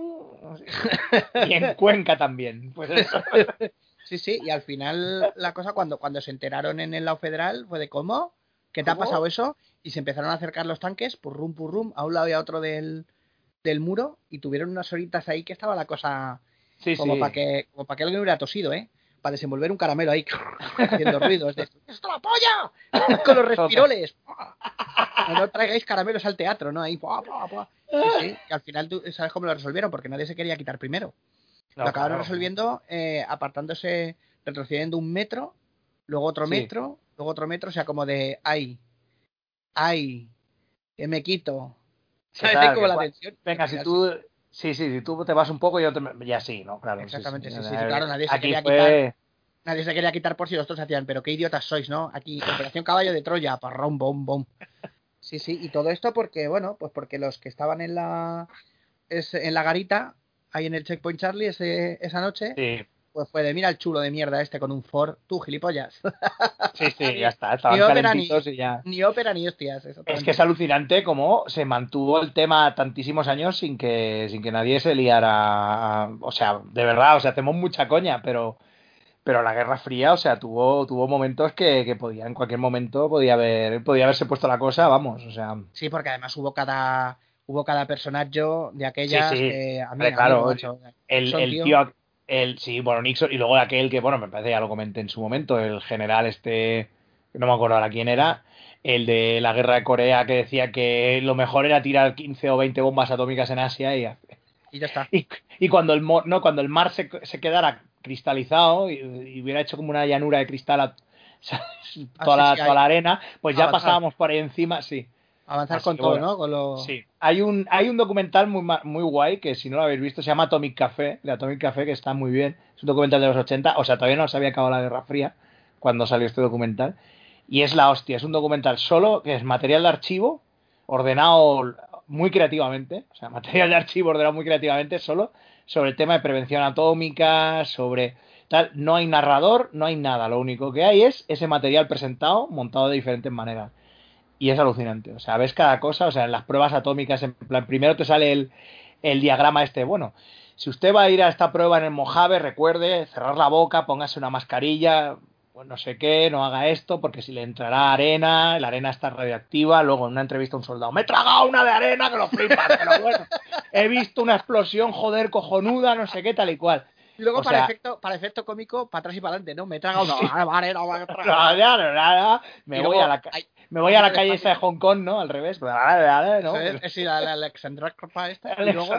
Y en Cuenca también. Pues eso. [laughs] Sí, sí, y al final la cosa cuando, cuando se enteraron en el lado federal fue de ¿cómo? ¿Qué te ha pasado eso? Y se empezaron a acercar los tanques, purrum, purrum, a un lado y a otro del, del muro, y tuvieron unas horitas ahí que estaba la cosa Sí, como sí. para que, como para que alguien hubiera tosido, ¿eh? Para desenvolver un caramelo ahí, [laughs] haciendo ruidos de ¡Esto la [laughs] polla! Con los respiroles. No, no traigáis caramelos al teatro, ¿no? Ahí, ¡pua, pua, pua! Sí, y al final sabes cómo lo resolvieron, porque nadie se quería quitar primero Lo acabaron claro. resolviendo eh, apartándose, retrocediendo un metro, luego otro Sí. metro, luego otro metro, o sea, como de ay, ay, que me quito. ¿Sabes? Claro, como que la cua- tensión. Venga, si tú. Sí, sí, si tú te vas un poco, yo te. Ya sí, ¿no? Claro. Exactamente, sí, sí, claro, nadie se quería fue. Nadie se quería quitar por si los otros hacían, pero qué idiotas sois, ¿no? Aquí, Operación Caballo de Troya, parrón, bom, bom. Sí, sí, y todo esto porque, bueno, pues porque los que estaban en la en la garita, ahí en el Checkpoint Charlie ese, esa noche, Sí, pues fue de mira el chulo de mierda este con un Ford, tú gilipollas. sí, sí, ya [laughs] está. Estaban Ni ópera, calentitos y ya. Ni ópera ni hostias. Es que es alucinante cómo se mantuvo el tema tantísimos años sin que, sin que nadie se liara. O sea, de verdad, o sea, hacemos mucha coña, pero, pero la Guerra Fría, o sea, tuvo, tuvo momentos que, que podía, en cualquier momento podía haber, podía haberse puesto la cosa, vamos, o sea. Sí, porque además hubo cada hubo cada personaje de aquellas Sí, sí. que a mí, a mí, claro, macho, El, el tío. tío, el, sí, bueno, Nixon, y luego aquel que, bueno, me parece ya lo comenté en su momento, el general este, no me acuerdo ahora quién era, el de la guerra de Corea que decía que lo mejor era tirar 15 o 20 bombas atómicas en Asia y, y ya está. [laughs] y, y cuando el no, cuando el mar se, se quedara cristalizado y, y hubiera hecho como una llanura de cristal a- [laughs] ¿sabes? toda, la, toda la arena, pues ya pasábamos por ahí encima, sí. Avanzar Así con todo, bueno, ¿no? Con lo... Sí, hay un, hay un documental muy, muy guay que si no lo habéis visto se llama Atomic Café, de Atomic Café, que está muy bien. Es un documental de los 80, o sea, todavía no se había acabado la Guerra Fría cuando salió este documental. Y es la hostia, es un documental solo, que es material de archivo, ordenado muy creativamente, o sea, [laughs] material de archivo ordenado muy creativamente solo, sobre el tema de prevención atómica, sobre tal. No hay narrador, no hay nada, lo único que hay es ese material presentado, montado de diferentes maneras y es alucinante. O sea, ves cada cosa, o sea, en las pruebas atómicas, en plan, primero te sale el, el diagrama este, bueno, si usted va a ir a esta prueba en el Mojave, recuerde cerrar la boca, póngase una mascarilla, pues no sé qué, no haga esto, porque si le entrará arena, la arena está radioactiva, luego en una entrevista a un soldado, me he tragado una de arena que lo flipas, pero bueno, [laughs] he visto una explosión, joder, cojonuda, no sé qué, tal y cual. Y luego o para, sea- efecto, para efecto cómico, para atrás y para adelante, ¿no? Me he tragado una no, me he [laughs] tragado. no, me Y voy luego a la hay- me voy a la [laughs] calle esa de Hong Kong, ¿no? Al revés, ¿no? eso es, es ir a la Alexandra Cropa esta, y luego,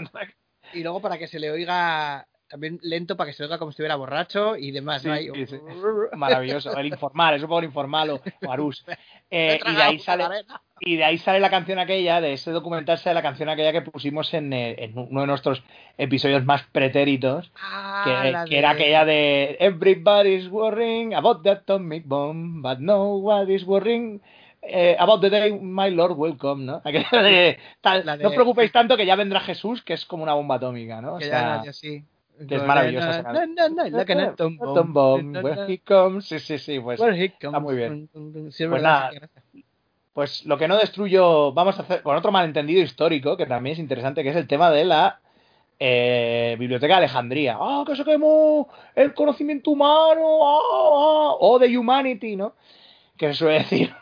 y luego para que se le oiga también lento para que se oiga como si estuviera borracho y demás. Sí, ¿no? Sí, sí. [laughs] Maravilloso. El informal, es un poco el informal o, o Arús. [laughs] Eh, y, de ahí sale, y de ahí sale la canción aquella, de ese documental sale la canción aquella que pusimos en, eh, en uno de nuestros episodios más pretéritos, Ah, que, la que era aquella de Everybody's worrying about the atomic bomb, but nobody's worrying eh, about the day my Lord will come, ¿no? [laughs] De, tal, La de- No os preocupéis tanto que ya vendrá Jesús, que es como una bomba atómica, ¿no? O Que sea, ya que es maravillosa atom bomb. Atom bomb, Na, na, where he comes. Sí, sí, sí, pues, Where he comes. muy bien. Sí, Pues nada, sí, pues lo que no destruyo, vamos a hacer con otro malentendido histórico, que también es interesante, que es el tema de la eh, Biblioteca de Alejandría. ¡Ah, que se quemó el conocimiento humano! ¡Ah, ah! ¡Oh, the humanity! ¿no? Que se suele [laughs] decir.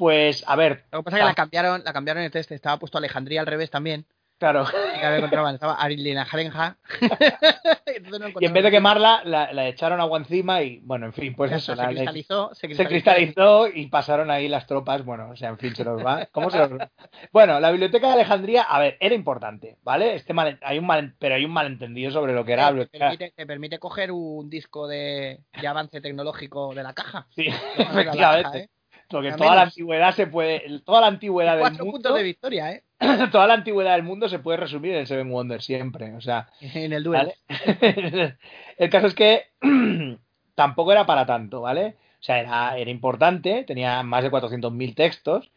Pues, a ver, Lo que pasa es que la cambiaron, la cambiaron el test. Estaba puesto Alejandría al revés también. claro. Y estaba Arilina Jarenja. [laughs] No Y en vez de quemarla, la, la echaron agua encima y, bueno, en fin, pues eso. está, la- se cristalizó, se se cristalizó. cristalizó y pasaron ahí las tropas. Bueno, o sea, en fin, se nos va. ¿Cómo se nos va? [laughs] Bueno, la biblioteca de Alejandría, a ver, era importante, ¿vale? Este mal, hay un mal, pero hay un malentendido sobre lo que era te, permite, te permite coger un disco de, de avance tecnológico de la caja. Sí, efectivamente. Porque toda la antigüedad se puede, toda la antigüedad del Cuatro mundo, puntos de victoria, ¿eh? [clears throat] toda la antigüedad del mundo se puede resumir en el Seven Wonders siempre, o sea, [laughs] En el duelo. ¿vale? [laughs] el caso es que [clears throat] tampoco era para tanto, ¿vale? O sea, era, era importante, tenía más de 400.000 textos,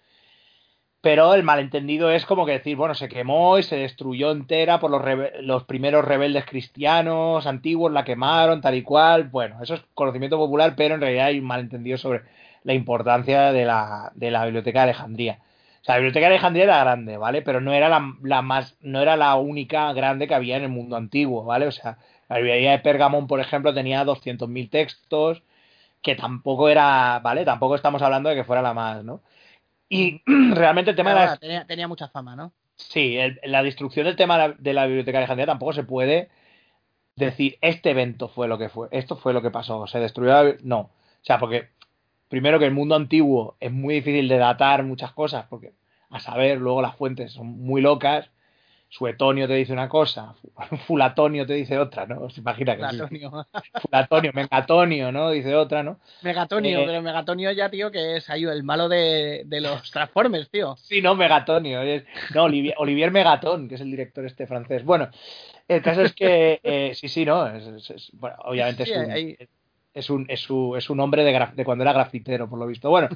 pero el malentendido es como que decir, bueno, se quemó y se destruyó entera por los, rebe- los primeros rebeldes cristianos antiguos, la quemaron, tal y cual. Bueno, eso es conocimiento popular, pero en realidad hay un malentendido sobre la importancia de la, de la biblioteca de Alejandría. O sea, la biblioteca de Alejandría era grande, ¿vale? Pero no era la, la más, no era la única grande que había en el mundo antiguo, ¿vale? O sea, la librería de Pergamón, por ejemplo, tenía 200.000 textos, que tampoco era, ¿vale? Tampoco estamos hablando de que fuera la más, ¿no? Y [clears throat] realmente el tema Pero de la, tenía, tenía mucha fama, ¿no? Sí, el- la destrucción del tema de la, de la biblioteca de Alejandría tampoco se puede decir este evento fue lo que fue, esto fue lo que pasó, se destruyó la no, o sea, porque primero que el mundo antiguo es muy difícil de datar muchas cosas, porque a saber, luego las fuentes son muy locas, Suetonio te dice una cosa, [laughs] Fulatonio te dice otra, ¿no? Se imagina que sí. Platonio. [laughs] Fulatonio, Megatonio, ¿no? Dice otra, ¿no? Megatonio, Eh, pero Megatonio ya, tío, que es ahí el malo de, de los Transformers, tío. Sí, no, Megatonio. es- no, Olivier, Olivier Megaton, que es el director este francés. Bueno, el caso es que eh, sí, sí, no. es- es- es- bueno, obviamente Sí, es, un, es, un, es, su- es un hombre de, de cuando era grafitero, por lo visto. Bueno,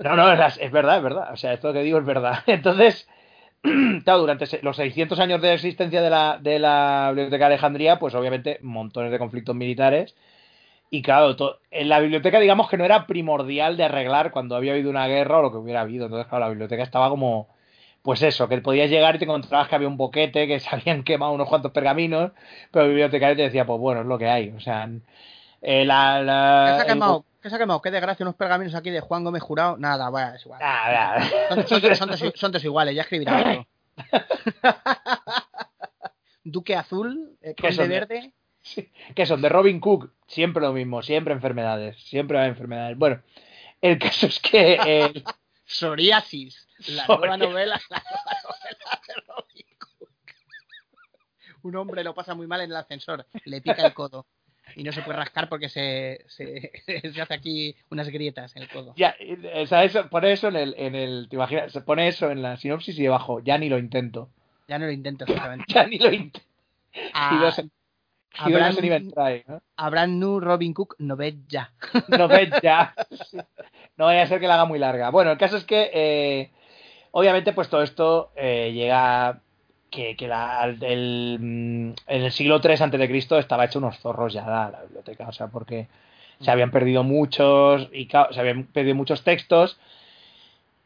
no, no, es, es verdad, es verdad. O sea, esto que digo es verdad. [laughs] Entonces, [clears throat] claro, durante los 600 años de existencia de la, de la Biblioteca de Alejandría, pues obviamente montones de conflictos militares. Y claro, to- en la biblioteca digamos que no era primordial de arreglar cuando había habido una guerra o lo que hubiera habido. Entonces, claro, la biblioteca estaba como, pues eso, que podías llegar y te encontrabas que había un boquete, que se [laughs] habían quemado unos cuantos pergaminos, pero el bibliotecario te decía, pues bueno, es lo que hay. O sea, eh, la... la- ¿Qué se ha el- quemado? ¿Qué se ha quemado? Qué desgracia, unos pergaminos aquí de Juan Gómez Jurado. Nada, vaya, es igual. Ah. Son, son- son todos- son todos iguales, ya escribirá [laughs] otro. Duque azul, eh, ¿Qué conde verde. que son de Robin Cook, siempre lo mismo, siempre enfermedades, siempre hay enfermedades. Bueno, el caso es que eh, [laughs] Psoriasis. La Psoriasis. nueva novela, la nueva novela de Robin Cook. Un hombre lo pasa muy mal en el ascensor, le pica el codo. Y no se puede rascar porque se, se, [laughs] se hace aquí unas grietas en el codo. ya, eh, o sea, eso, pone eso en el, en el, te imaginas, se pone eso en la sinopsis y debajo, ya ni lo intento, Ya no lo intento [laughs] exactamente. ya ni lo intento. Ah, He doesn't- he Abraham- even try, ¿no? Abraham New Robin Cook no ve ya. [laughs] No ves ya. No vaya a ser que la haga muy larga. Bueno, el caso es que, eh, obviamente, pues todo esto eh, llega que, la- el, mm, en el siglo III antes de Cristo estaba hecho unos zorros ya la, la biblioteca, o sea, porque se habían perdido muchos y se habían perdido muchos textos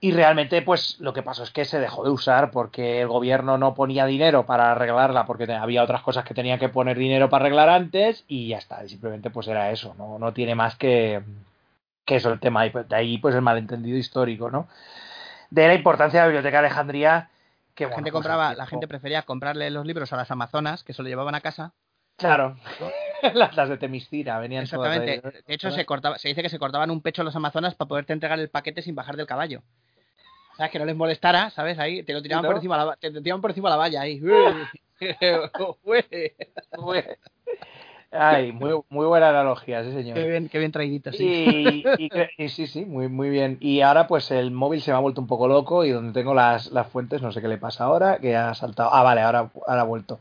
y realmente pues lo que pasó es que se dejó de usar porque el gobierno no ponía dinero para arreglarla porque había otras cosas que tenía que poner dinero para arreglar antes y ya está, simplemente pues era eso, no, no tiene más que, que eso el tema pues, de ahí pues el malentendido histórico, ¿no? De la importancia de la biblioteca de Alejandría La bueno, gente compraba, la gente prefería comprarle los libros a las amazonas, que se lo llevaban a casa. Claro. [laughs] las, las de Temiscira venían todas Exactamente. ¿no? De hecho, se cortaba, se dice que se cortaban un pecho los amazonas para poderte entregar el paquete sin bajar del caballo. ¿Sabes? Que no les molestara, ¿sabes? Ahí te lo tiraban ¿No? por encima la, te, te tiraban por encima de la valla ahí. [laughs] [laughs] Ay, muy, muy buena analogía, sí, señor. qué bien, qué bien traidito, sí. Y, y cre- [laughs] y sí, sí, muy, muy bien. Y ahora pues el móvil se me ha vuelto un poco loco y donde tengo las, las fuentes, no sé qué le pasa ahora, que ha saltado. Ah, vale, ahora, ahora ha vuelto.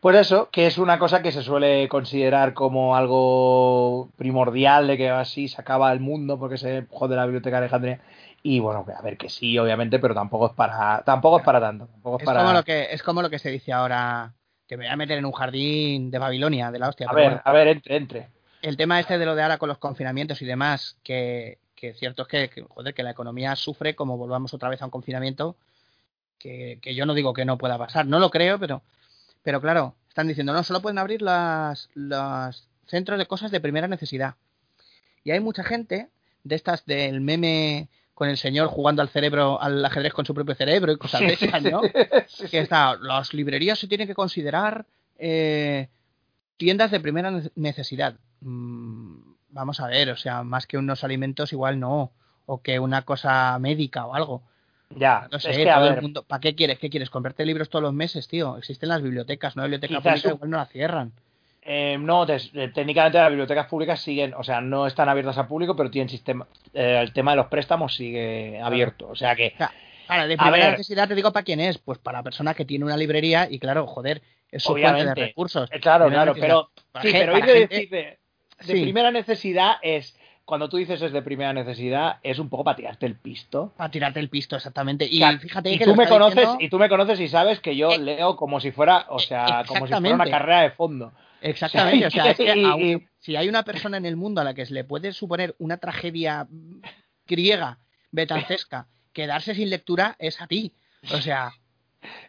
Pues eso, que es una cosa que se suele considerar como algo primordial de que así se acaba el mundo porque se jode la biblioteca de Alejandría. Y bueno, a ver que sí, obviamente, pero tampoco es para, tampoco es para tanto. Tampoco es Es para... como, lo que, es como lo que se dice ahora, que me voy a meter en un jardín de Babilonia, de la hostia. A ver, bueno. a ver, entre, entre. el tema este de lo de ahora con los confinamientos y demás, que, que cierto es que, que, joder, que la economía sufre como volvamos otra vez a un confinamiento, que, que yo no digo que no pueda pasar, no lo creo, pero, pero claro, están diciendo, no, solo pueden abrir las, los centros de cosas de primera necesidad. Y hay mucha gente de estas del meme con el señor jugando al cerebro, al ajedrez con su propio cerebro y cosas de esas, ¿no? Sí, que está, las librerías se tienen que considerar eh, tiendas de primera ne- necesidad. Mm, vamos a ver, o sea, más que unos alimentos igual no, o que una cosa médica o algo. Ya, No sé, es que a todo ver, el mundo, ¿para qué quieres? ¿Qué quieres? ¿Comprarte libros todos los meses, tío? Existen las bibliotecas, ¿no? La biblioteca pública un- igual no la cierran. Eh, no, des- eh, técnicamente las bibliotecas públicas siguen, o sea, no están abiertas al público, pero tienen sistema, eh, el tema de los préstamos sigue abierto. O sea que, claro, de primera ver. necesidad te digo para quién es, pues para la persona que tiene una librería y claro, joder, es su fuente de recursos. eh, claro, claro, pero sí, pero de gente- decir de, de Sí. primera necesidad es, cuando tú dices es de primera necesidad, es un poco para tirarte el pisto. Para tirarte el pisto, exactamente. Y O sea, fíjate y que tú me conoces, diciendo- y tú me conoces y sabes que yo Eh, leo como si fuera, o sea, como si fuera una carrera de fondo. Exactamente, o sea, es que [laughs] aún- si hay una persona en el mundo a la que se le puede suponer una tragedia griega, betancesca, quedarse sin lectura es a ti. O sea,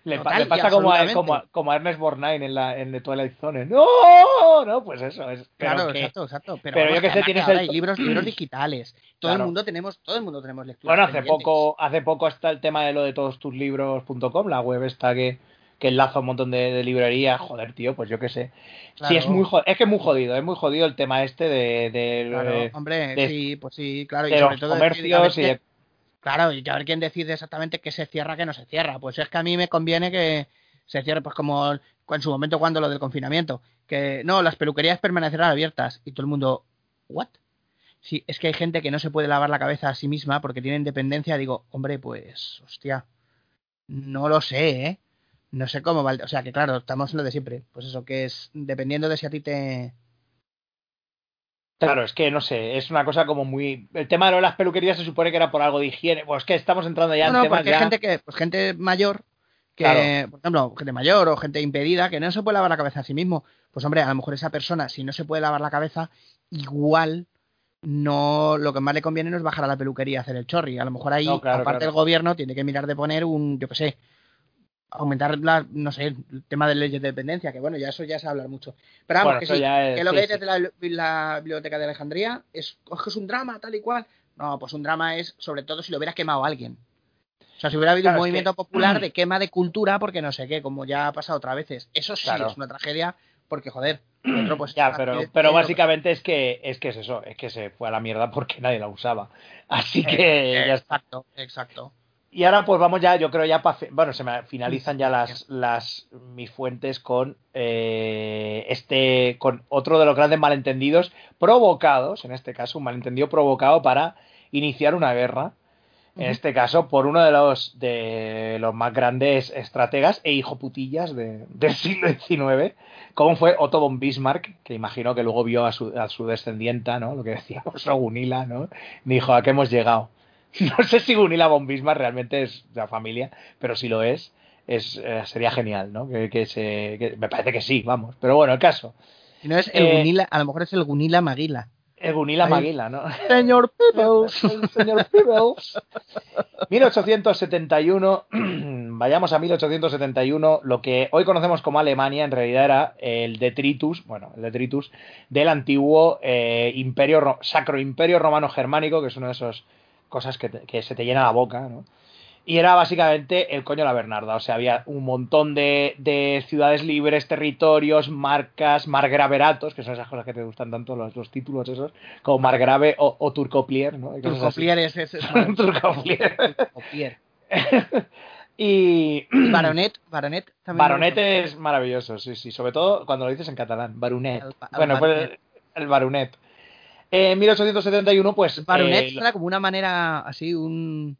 Le, Total pasa como a, como, a, como a Ernest Borgnine en, la, en The Twilight Zone. ¡No! No, pues eso es. pero claro, que- exacto, exacto. Pero, yo que sé, tienes ahora el- hay libros, libros [clears throat] digitales. Todo Claro. el mundo tenemos, todo el mundo tenemos lectura. Bueno, hace poco, hace poco está el tema de lo de todos tus libros.com, la web esta que, que enlaza un montón de, de librerías. Joder, tío, pues yo qué sé. Sí, es muy jo- es que es muy jodido, es muy jodido el tema este de, de, Claro, de- hombre, sí, pues sí, claro. y sobre los todo comercios y de- Claro, y a ver quién decide exactamente qué se cierra, qué no se cierra. Pues es que a mí me conviene que se cierre, pues como en su momento cuando lo del confinamiento, que no, las peluquerías permanecerán abiertas y todo el mundo, ¿what? Sí, es que hay gente que no se puede lavar la cabeza a sí misma porque tienen dependencia. Digo, hombre, pues, hostia, no lo sé, ¿eh? No sé cómo O sea, que claro, estamos en lo de siempre. Pues eso, que es dependiendo de si a ti te. Claro, es que no sé, es una cosa como muy. El tema de las peluquerías se supone que era por algo de higiene. Pues es que estamos entrando ya No, en no, temas porque ya- hay gente que, pues gente mayor, que, Claro. por ejemplo, gente mayor o gente impedida, que no se puede lavar la cabeza a sí mismo. Pues hombre, a lo mejor esa persona, si no se puede lavar la cabeza, igual no lo que más le conviene no es bajar a la peluquería a hacer el chorri. A lo mejor ahí, No, claro, aparte claro. el gobierno tiene que mirar de poner un, yo qué sé, aumentar la, no sé, el tema de leyes de dependencia, que bueno, ya eso ya es hablar mucho. Pero vamos, Bueno, que sí, es- que lo sí, que sí. dices de la, la biblioteca de Alejandría es, es que es un drama, tal y cual. No, pues un drama es, sobre todo, si lo hubiera quemado alguien. O sea, si hubiera habido Claro, un que- movimiento popular [clears throat] de quema de cultura, porque no sé qué, como ya ha pasado otras veces. Eso sí Claro. es una tragedia, porque joder, [clears throat] otro pues. Ya, pero, básicamente es que es que es eso, es que se fue a la mierda porque nadie la usaba. Así que eh, ya está. Exacto, exacto. Y ahora pues vamos ya, yo creo ya para... Bueno, se me finalizan ya las, las mis fuentes con eh, este, con otro de los grandes malentendidos provocados, en este caso, un malentendido provocado para iniciar una guerra. En este caso, por uno de los de los más grandes estrategas e hijoputillas de, del siglo XIX, como fue Otto von Bismarck, que imagino que luego vio a su, a su descendienta, ¿no? Lo que decíamos, [laughs] a Gunila, ¿no? Dijo, ¿a qué hemos llegado? [laughs] No sé si Gunilla von Bismarck realmente es la familia, pero si lo es, es eh, sería genial, ¿no? Que, que se, que- me parece que sí, vamos. Pero bueno, el caso. Si no es el Eh, Gunila, a lo mejor es el Gunila Maguila. El Gunilla Ahí. Maguila, ¿no? [laughs] Señor Peebles. [laughs] El señor Peebles. 1871, [clears throat] vayamos a 1871, lo que hoy conocemos como Alemania en realidad era el detritus, bueno, el detritus del antiguo eh, imperio, ro- sacro imperio romano germánico, que es una de esas cosas que, te- que se te llena la boca, ¿no? Y era básicamente el coño de la Bernarda. O sea, había un montón de, de ciudades libres, territorios, marcas, margraveratos, que son esas cosas que te gustan tanto, los, los títulos esos, como margrave o, o turcoplier, ¿no? Turcoplier es, es, es [laughs] Turcoplier. Turcoplier. [laughs] y Baronet, Baronet también. Baronet es maravilloso, sí, sí, sobre todo cuando lo dices en catalán, Baronet. Bueno, pues el Baronet. En 1871, pues... Baronet eh, suena como una manera así, un,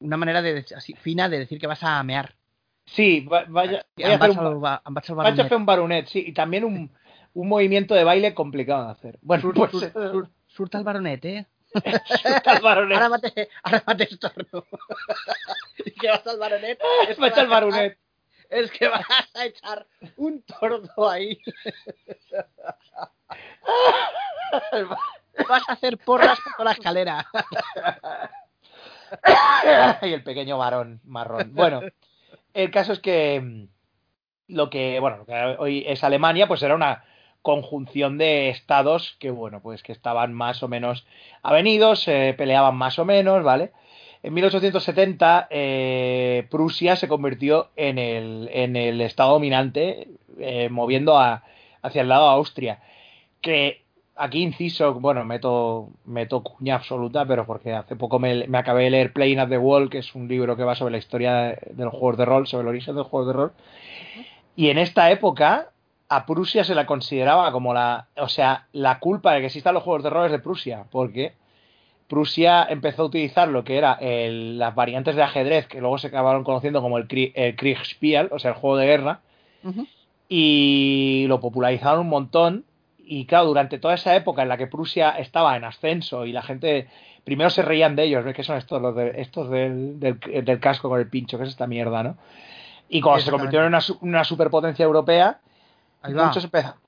una manera de, así, fina de decir que vas a mear. sí, va- vaya, Y voy a hacer un, al al Baronet. un sí, y también un, un movimiento de baile complicado de hacer. Bueno, pues... surt, surt, surt el Baronet, eh? [laughs] el Baronet. Ara mateix, ara mateix torno. [laughs] I que vas al Baronet. [laughs] al vas a- Baronet. Es que vas a echar un tordo ahí. Vas a hacer porras por la escalera. y el pequeño varón marrón. Bueno, el caso es que mm, lo que, bueno, lo que hoy es Alemania, pues era una conjunción de estados que, bueno, pues que estaban más o menos avenidos, se peleaban más o menos, ¿vale? En 1870 eh, Prusia se convirtió en el, en el estado dominante, eh, moviendo hacia el lado de Austria. Que aquí inciso, bueno, meto, meto cuña absoluta, pero porque hace poco me, acabé de leer Playing at the Wall, que es un libro que va sobre la historia de, de los juegos de rol, sobre el origen de los juegos de rol. Y en esta época a Prusia se la consideraba como la, o sea, la culpa de que existan los juegos de rol es de Prusia, porque Prusia empezó a utilizar lo que era el- las variantes de ajedrez que luego se acabaron conociendo como el, el Kriegspiel, o sea, el juego de guerra, y lo popularizaron un montón. Y claro, durante toda esa época en la que Prusia estaba en ascenso y la gente primero se reían de ellos, ¿ves que son estos los de, estos del, del, del casco con el pincho, que es esta mierda, ¿no? Y cuando se convirtieron en una, su- una superpotencia europea, Ahí va. muchos empezaron.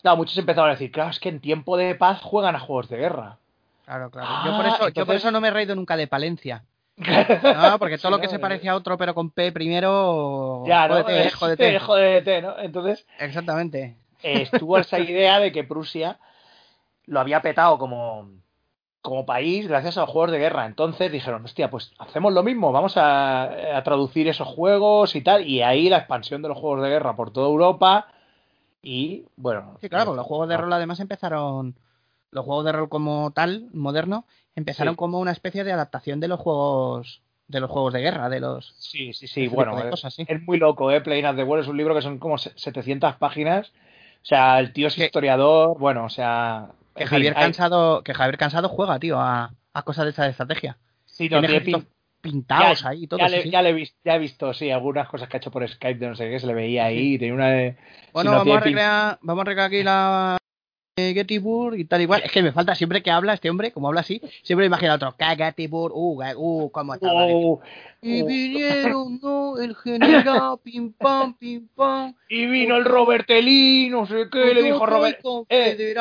Claro, muchos empezaron a decir, claro, es que en tiempo de paz juegan a juegos de guerra. Claro, claro. yo, por Ah, eso, yo por eso no me he reído nunca de Palencia. [laughs] No, porque todo Sí, lo que no, se eh. parece a otro, pero con P primero. Ya, ¿no? jódete, Es- jódete. eh, jódete, [laughs] ¿no? Entonces, Exactamente. eh, estuvo esa idea de que Prusia lo había petado como, como país gracias a los juegos de guerra. Entonces dijeron, hostia, pues hacemos lo mismo, vamos a, a traducir esos juegos y tal. Y ahí la expansión de los juegos de guerra por toda Europa. Y bueno. Sí, claro, porque los juegos de rol además empezaron. Los juegos de rol como tal, moderno, empezaron Sí. como una especie de adaptación de los juegos de los juegos de guerra, de los. Sí, sí, sí, bueno, es, cosas, sí. es muy loco, ¿eh? Playing at the World es un libro que son como se- 700 páginas. O sea, el tío es Que- historiador, bueno, o sea... Que fin, Javier hay- Cansado, que Javier Cansado juega, tío, a, a cosas de esa estrategia. sí, no, Tiene pin- pintados ya, ahí y todo. ya le, sí. ya le he visto, ya he visto, sí, algunas cosas que ha hecho por Skype de no sé qué, se le veía ahí, tenía una de... Bueno, si no vamos, a recrear, vamos a recrear aquí la eh, Gettysburg y tal igual. Es que me falta siempre que habla este hombre, como habla así, siempre me imagino a otro. "Que Gettysburg, uh, uh, cómo está. vale". Oh, Y oh. vinieron, no, el general, [laughs] pim pam, pim pam. y vino el Robertelí, no sé qué, le dijo Robert... Eh,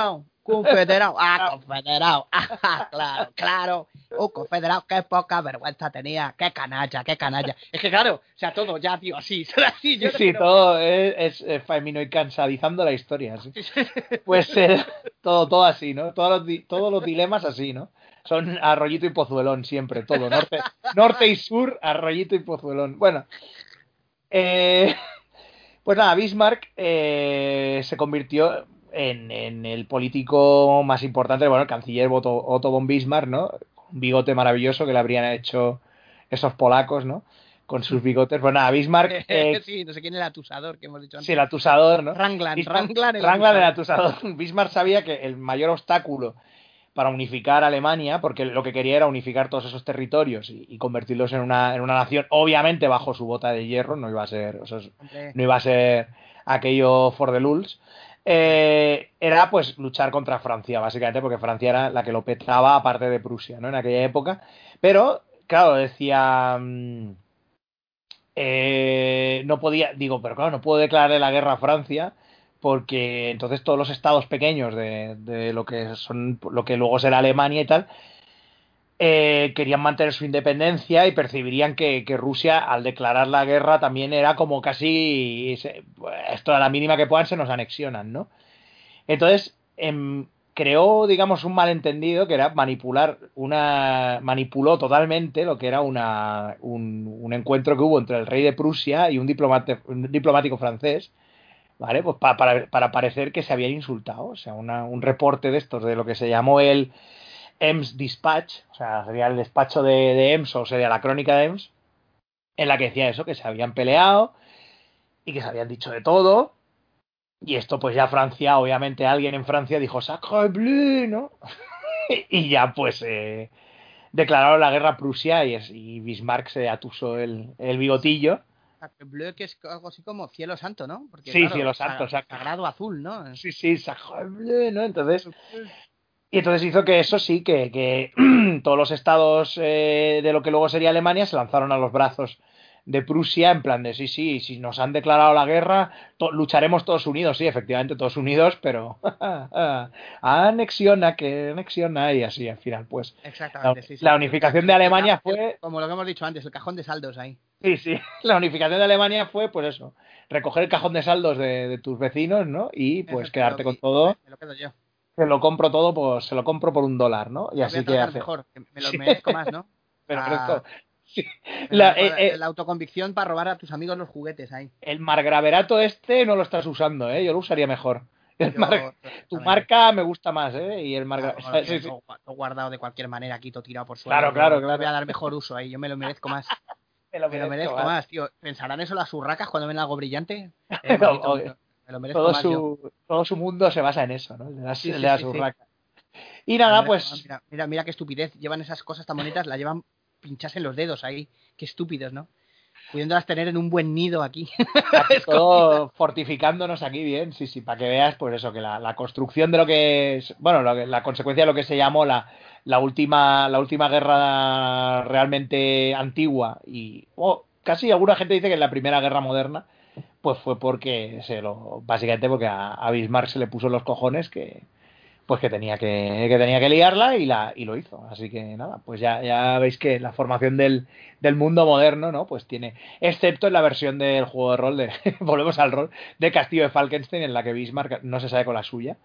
Confederado. Confederado. [laughs] Ah, confederado. [laughs] Ah, claro, claro. [laughs] Oh, confederado, qué poca vergüenza tenía. Qué canalla, qué canalla. Es que claro, o sea, todo ya, tío, así, así. Yo Sí, no sí, todo es, es, femino y cansadizando la historia. sí. Pues eh, todo, todo así, ¿no? Todos los, todos los dilemas así, ¿no? Son arroyito y pozuelón siempre, todo. Norte, norte y sur, arroyito y pozuelón. Bueno, eh, pues nada, Bismarck eh, se convirtió en, en el político más importante, bueno, el canciller Otto, Otto von Bismarck, ¿no? Un bigote maravilloso que le habrían hecho esos polacos, ¿no? Con sus bigotes. Pues nada, Bismarck, [laughs] eh, sí, no sé quién el atusador que hemos dicho antes. sí, el atusador, ¿no? Ranglan, Bismarck- Ranglan, el Ranglan el atusador. atusador. [laughs] Bismarck sabía que el mayor obstáculo para unificar Alemania, porque lo que quería era unificar todos esos territorios y, y convertirlos en una, en una nación, obviamente bajo su bota de hierro, no iba a ser, o sea, Hombre, no iba a ser aquello for the lulz, eh, era pues luchar contra Francia, básicamente, porque Francia era la que lo petaba aparte de Prusia, ¿no? En aquella época. Pero, claro, decía. mm, eh, no podía, digo, pero claro, no puedo declararle la guerra a Francia porque entonces todos los estados pequeños de, de lo que son lo que luego será Alemania y tal eh, querían mantener su independencia y percibirían que, Rusia al declarar la guerra también era como casi esto a la mínima que puedan se nos anexionan, ¿no? Entonces em, creó, digamos, un malentendido que era manipular una manipuló totalmente lo que era una, un, encuentro que hubo entre el rey de Prusia y un diplomático francés, ¿vale? Pues pa- para, para parecer que se habían insultado, o sea, una- un reporte de estos de lo que se llamó el Ems Dispatch, o sea, sería el despacho de, de Ems o sería la crónica de Ems, en la que decía eso, que se habían peleado y que se habían dicho de todo. Y esto, pues ya Francia, obviamente alguien en Francia dijo Sacre bleu, ¿no? [laughs] y ya pues eh, declararon la guerra a Prusia y, es- y Bismarck se atusó el, el bigotillo. Sacre bleu, que es algo así como cielo santo, ¿no? Porque, Sí, cielo santo, sag- exacto. Sagrado azul, ¿no? Sí, sí, Sacre bleu, ¿no? Entonces, y entonces hizo que eso sí, que, que [clears throat] todos los estados eh, de lo que luego sería Alemania se lanzaron a los brazos de Prusia en plan de sí, sí, si nos han declarado la guerra, to- lucharemos todos unidos, sí, efectivamente todos unidos, pero [laughs] anexiona, que anexiona y así al final, pues. Exactamente, La- sí, sí. la unificación de Alemania fue- Como lo que hemos dicho antes, el cajón de saldos ahí. Sí, sí, [laughs] la unificación de Alemania fue pues eso, recoger el cajón de saldos de, de tus vecinos, ¿no? Y pues quedarte con todo, Me lo quedo yo. Se lo compro todo, pues se lo compro por un dólar, ¿no? Y así que hace. mejor, que me lo merezco más, ¿no? [laughs] Pero Ah. sí. La- merezco eh, eh, la autoconvicción para robar a tus amigos los juguetes ahí. el margraverato este no lo estás usando, ¿eh? Yo lo usaría mejor. [laughs] El Yo, mar- tu marca me gusta más, ¿eh? Y el. Ah, bueno, [laughs] sí, sí. Lo guardado de cualquier manera aquí, todo tirado por suelo. Claro, claro, claro. voy a dar mejor uso ahí, yo me lo merezco más. Me lo Me lo merezco, merezco más, tío. ¿Pensarán eso las urracas cuando ven algo brillante? Eh, No. Me lo merezco Todo más yo. su, todo su mundo se basa en eso, ¿no? El de las, Sí, el sí, de las sí. Y nada, pues más. Mira, mira, mira qué estupidez. Llevan esas cosas tan bonitas, las llevan pinchas en los dedos ahí. Qué estúpidos, ¿no? Pudiéndolas tener en un buen nido aquí. [laughs] todo fortificándonos aquí bien, sí, sí, para que veas, pues eso, que la, la construcción de lo que es, bueno, lo que- la consecuencia de lo que se llamó la, la última, la última guerra realmente antigua y oh, casi alguna gente dice que es la primera guerra moderna, pues fue porque se lo, básicamente porque a, a Bismarck se le puso los cojones que, pues que tenía que, que tenía que liarla y la, y lo hizo. Así que nada, pues ya, ya veis que la formación del, del mundo moderno, ¿no? Pues tiene, excepto en la versión del juego de rol de, [laughs] volvemos al rol, de Castillo de Falkenstein, en la que Bismarck no se sabe con la suya.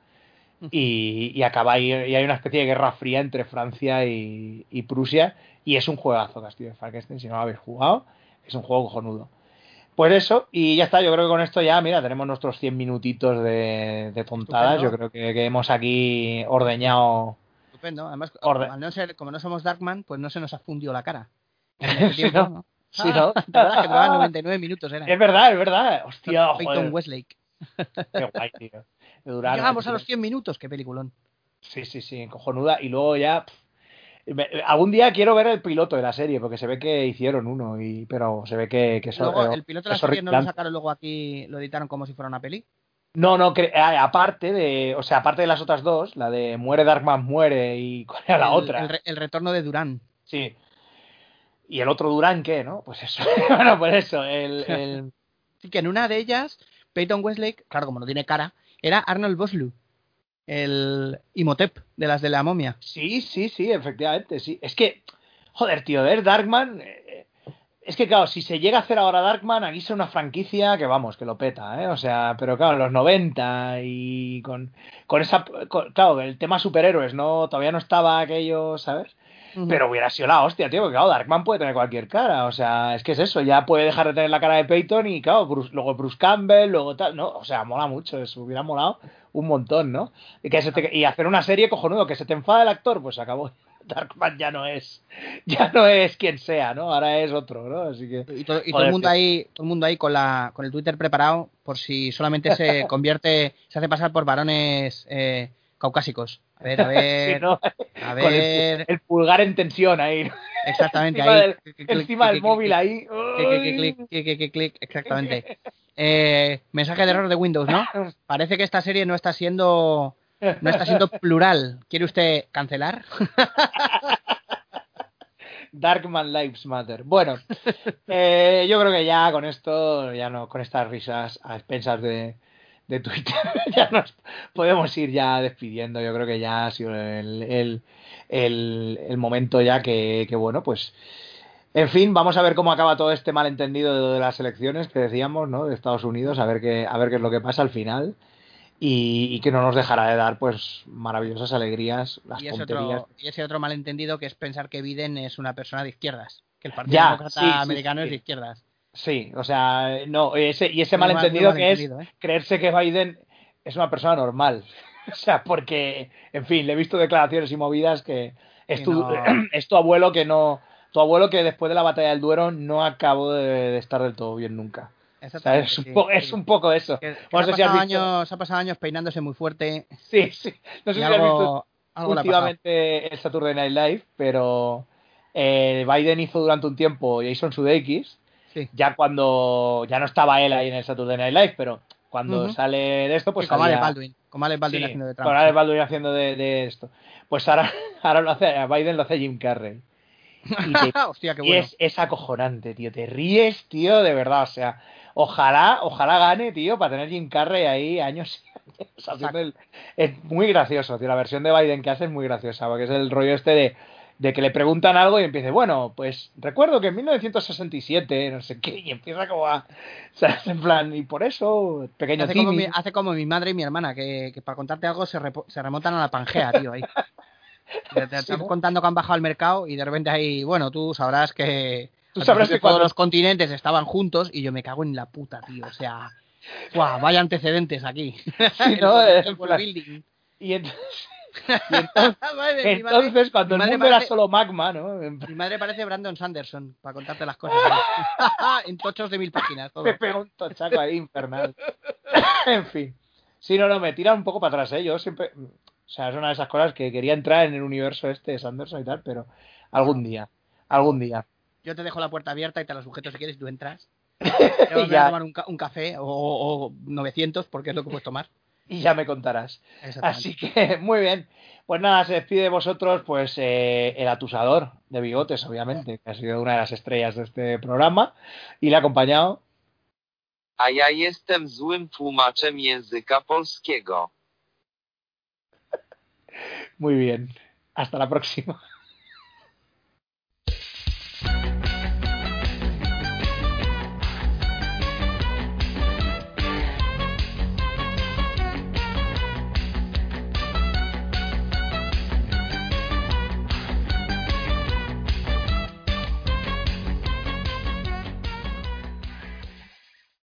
Y, y acaba ahí, y hay una especie de guerra fría entre Francia y, y Prusia, y es un juegazo Castillo de Falkenstein, si no lo habéis jugado, es un juego cojonudo. Pues eso, y ya está, yo creo que con esto ya, mira, tenemos nuestros 100 minutitos de, de tontadas, Estupendo. yo creo que, que hemos aquí ordeñado... Estupendo. Además, al no ser, como no somos Darkman, pues no se nos ha fundido la cara. [laughs] Sí, ¿no? Sí, ¿no? [laughs] ¿Te acuerdas que duraban [laughs] 99 minutos? Era. Es verdad, es verdad, hostia, Peyton joder, Westlake. qué guay, tío. Llegamos a los 100 minutos, qué peliculón. Sí, sí, sí, cojonuda. Y luego ya. pff, algún día quiero ver el piloto de la serie, porque se ve que hicieron uno, y pero se ve que, que Luego, el piloto de la serie no lo sacaron luego aquí, lo editaron como si fuera una peli. No, no, aparte de. O sea, aparte de las otras dos, la de Muere Darkman Muere y [laughs] ¿cuál era la el, otra? El, re- el retorno de Durán. Sí. ¿Y el otro Durán qué, no? Pues eso. [laughs] bueno, pues eso. El, el- [laughs] Así que en una de ellas, Peyton Westlake, claro, como no tiene cara, era Arnold Bosley, el Imhotep de las de la momia. Sí, sí, sí, efectivamente, sí. Es que, joder, tío, ver Darkman. eh, Es que, claro, si se llega a hacer ahora Darkman, aquí es una franquicia que, vamos, que lo peta, ¿eh? O sea, pero claro, en los 90 y con, con esa. claro, el tema superhéroes, ¿no? Todavía no estaba aquello, ¿sabes? Pero hubiera sido la hostia, tío, porque claro, Darkman puede tener cualquier cara, o sea, es que es eso, ya puede dejar de tener la cara de Peyton y claro, Bruce- luego Bruce Campbell, luego tal, ¿no? O sea, mola mucho, eso hubiera molado un montón, ¿no? Y, que se te- y hacer una serie cojonudo, que se te enfada el actor, pues acabó. [laughs] Darkman ya no es, ya no es quien sea, ¿no? Ahora es otro, ¿no? Así que... Y, todo, y todo Joder, el mundo ahí, todo el mundo ahí con la, con el Twitter preparado por si solamente se [laughs] convierte, se hace pasar por varones eh, caucásicos. A [laughs] ver, a ver, Sí, ¿no? a Con el, ver, el pulgar en tensión ahí, exactamente encima ahí. del- Clic, clic, clic, encima del clic, móvil ahí. clic, exactamente. Eh, mensaje de error de Windows, ¿no? [laughs] Parece que esta serie no está siendo no está siendo plural. ¿Quiere usted cancelar? [laughs] Darkman Lives Matter. Bueno, eh, yo creo que ya con esto, ya no, con estas risas a expensas de, de Twitter, [laughs] ya nos podemos ir ya despidiendo. Yo creo que ya ha sido el, el, el, el momento ya que, que, bueno, pues. En fin, vamos a ver cómo acaba todo este malentendido de, de las elecciones que decíamos, ¿no? De Estados Unidos, a ver qué, a ver qué es lo que pasa al final. Y, y que no nos dejará de dar, pues, maravillosas alegrías, las Y ese, otro, y ese otro malentendido que es pensar que Biden es una persona de izquierdas. Que el Partido Ya, Demócrata sí, sí, Americano sí. es de izquierdas. Sí, o sea, no, ese, y ese Muy malentendido que es ¿eh? creerse que Biden es una persona normal. [laughs] O sea, porque, en fin, le he visto declaraciones y movidas que es tu, no. [clears throat] es tu abuelo que no, tu abuelo que después de la batalla del Duero no acabó de, de estar del todo bien nunca. O sea, es, un sí, po- sí. es un poco eso. Que- que No se, ha si visto- años, se ha pasado años peinándose muy fuerte Sí, sí. No sé y si has visto algo, últimamente el Saturday Night Live, pero eh, Biden hizo durante un tiempo Jason Sudeikis, Sí. ya cuando ya no estaba él ahí en el Saturday Night Live, pero cuando sale de esto, pues con Alec Baldwin. Con Alec Baldwin Sí, haciendo de Trump. con Alec Baldwin haciendo de, de esto. Pues ahora, [laughs] ahora lo hace, a Biden lo hace Jim Carrey. Y, te- [laughs] Hostia, qué y bueno. es, es acojonante, tío. Te ríes, tío, de verdad. O sea, ojalá, ojalá gane, tío, para tener Jim Carrey ahí años y años haciendo el- Es muy gracioso, tío. La versión de Biden que hace es muy graciosa, porque es el rollo este de, de que le preguntan algo y empieza, bueno, pues recuerdo que en 1967, no sé qué, y empieza como a. O sea, en plan, y por eso, pequeño Hace como, mi, hace como mi madre y mi hermana, que, que para contarte algo se, repo- se remontan a la Pangea, tío, ahí. [laughs] Te, ¿no? contando que han bajado al mercado y de repente ahí, bueno, tú sabrás que, Tú sabrás que cuando- todos los continentes estaban juntos y yo me cago en la puta, tío. O sea, ¡buah! vaya antecedentes aquí. Sí, [laughs] ¿no? El- el En world plan- building. Y entonces, y entonces, [laughs] Madre, madre- cuando el mundo era solo magma, ¿no? Mi madre parece Brandon Sanderson, para contarte las cosas. [laughs] [laughs] en tochos de mil páginas. todo. Me pega un tochaco ahí infernal. en fin. Sí, no, no, me tira un poco para atrás, ¿eh? Yo siempre. O sea, es una de esas cosas que quería entrar en el universo este de Sanderson y tal, pero algún día. Algún día. Yo te dejo la puerta abierta y te la sujeto si quieres y tú entras. Te vas a tomar un, ca- un café o, o 900, porque es lo que puedes tomar. Y ya me contarás. Así que, [laughs] muy bien. Pues nada, se despide de vosotros, pues eh, el atusador de bigotes, obviamente, que ha sido una de las estrellas de este programa, y le ha acompañado. A ja jestem złym tłumaczem języka polskiego. Muy bien. Hasta la próxima.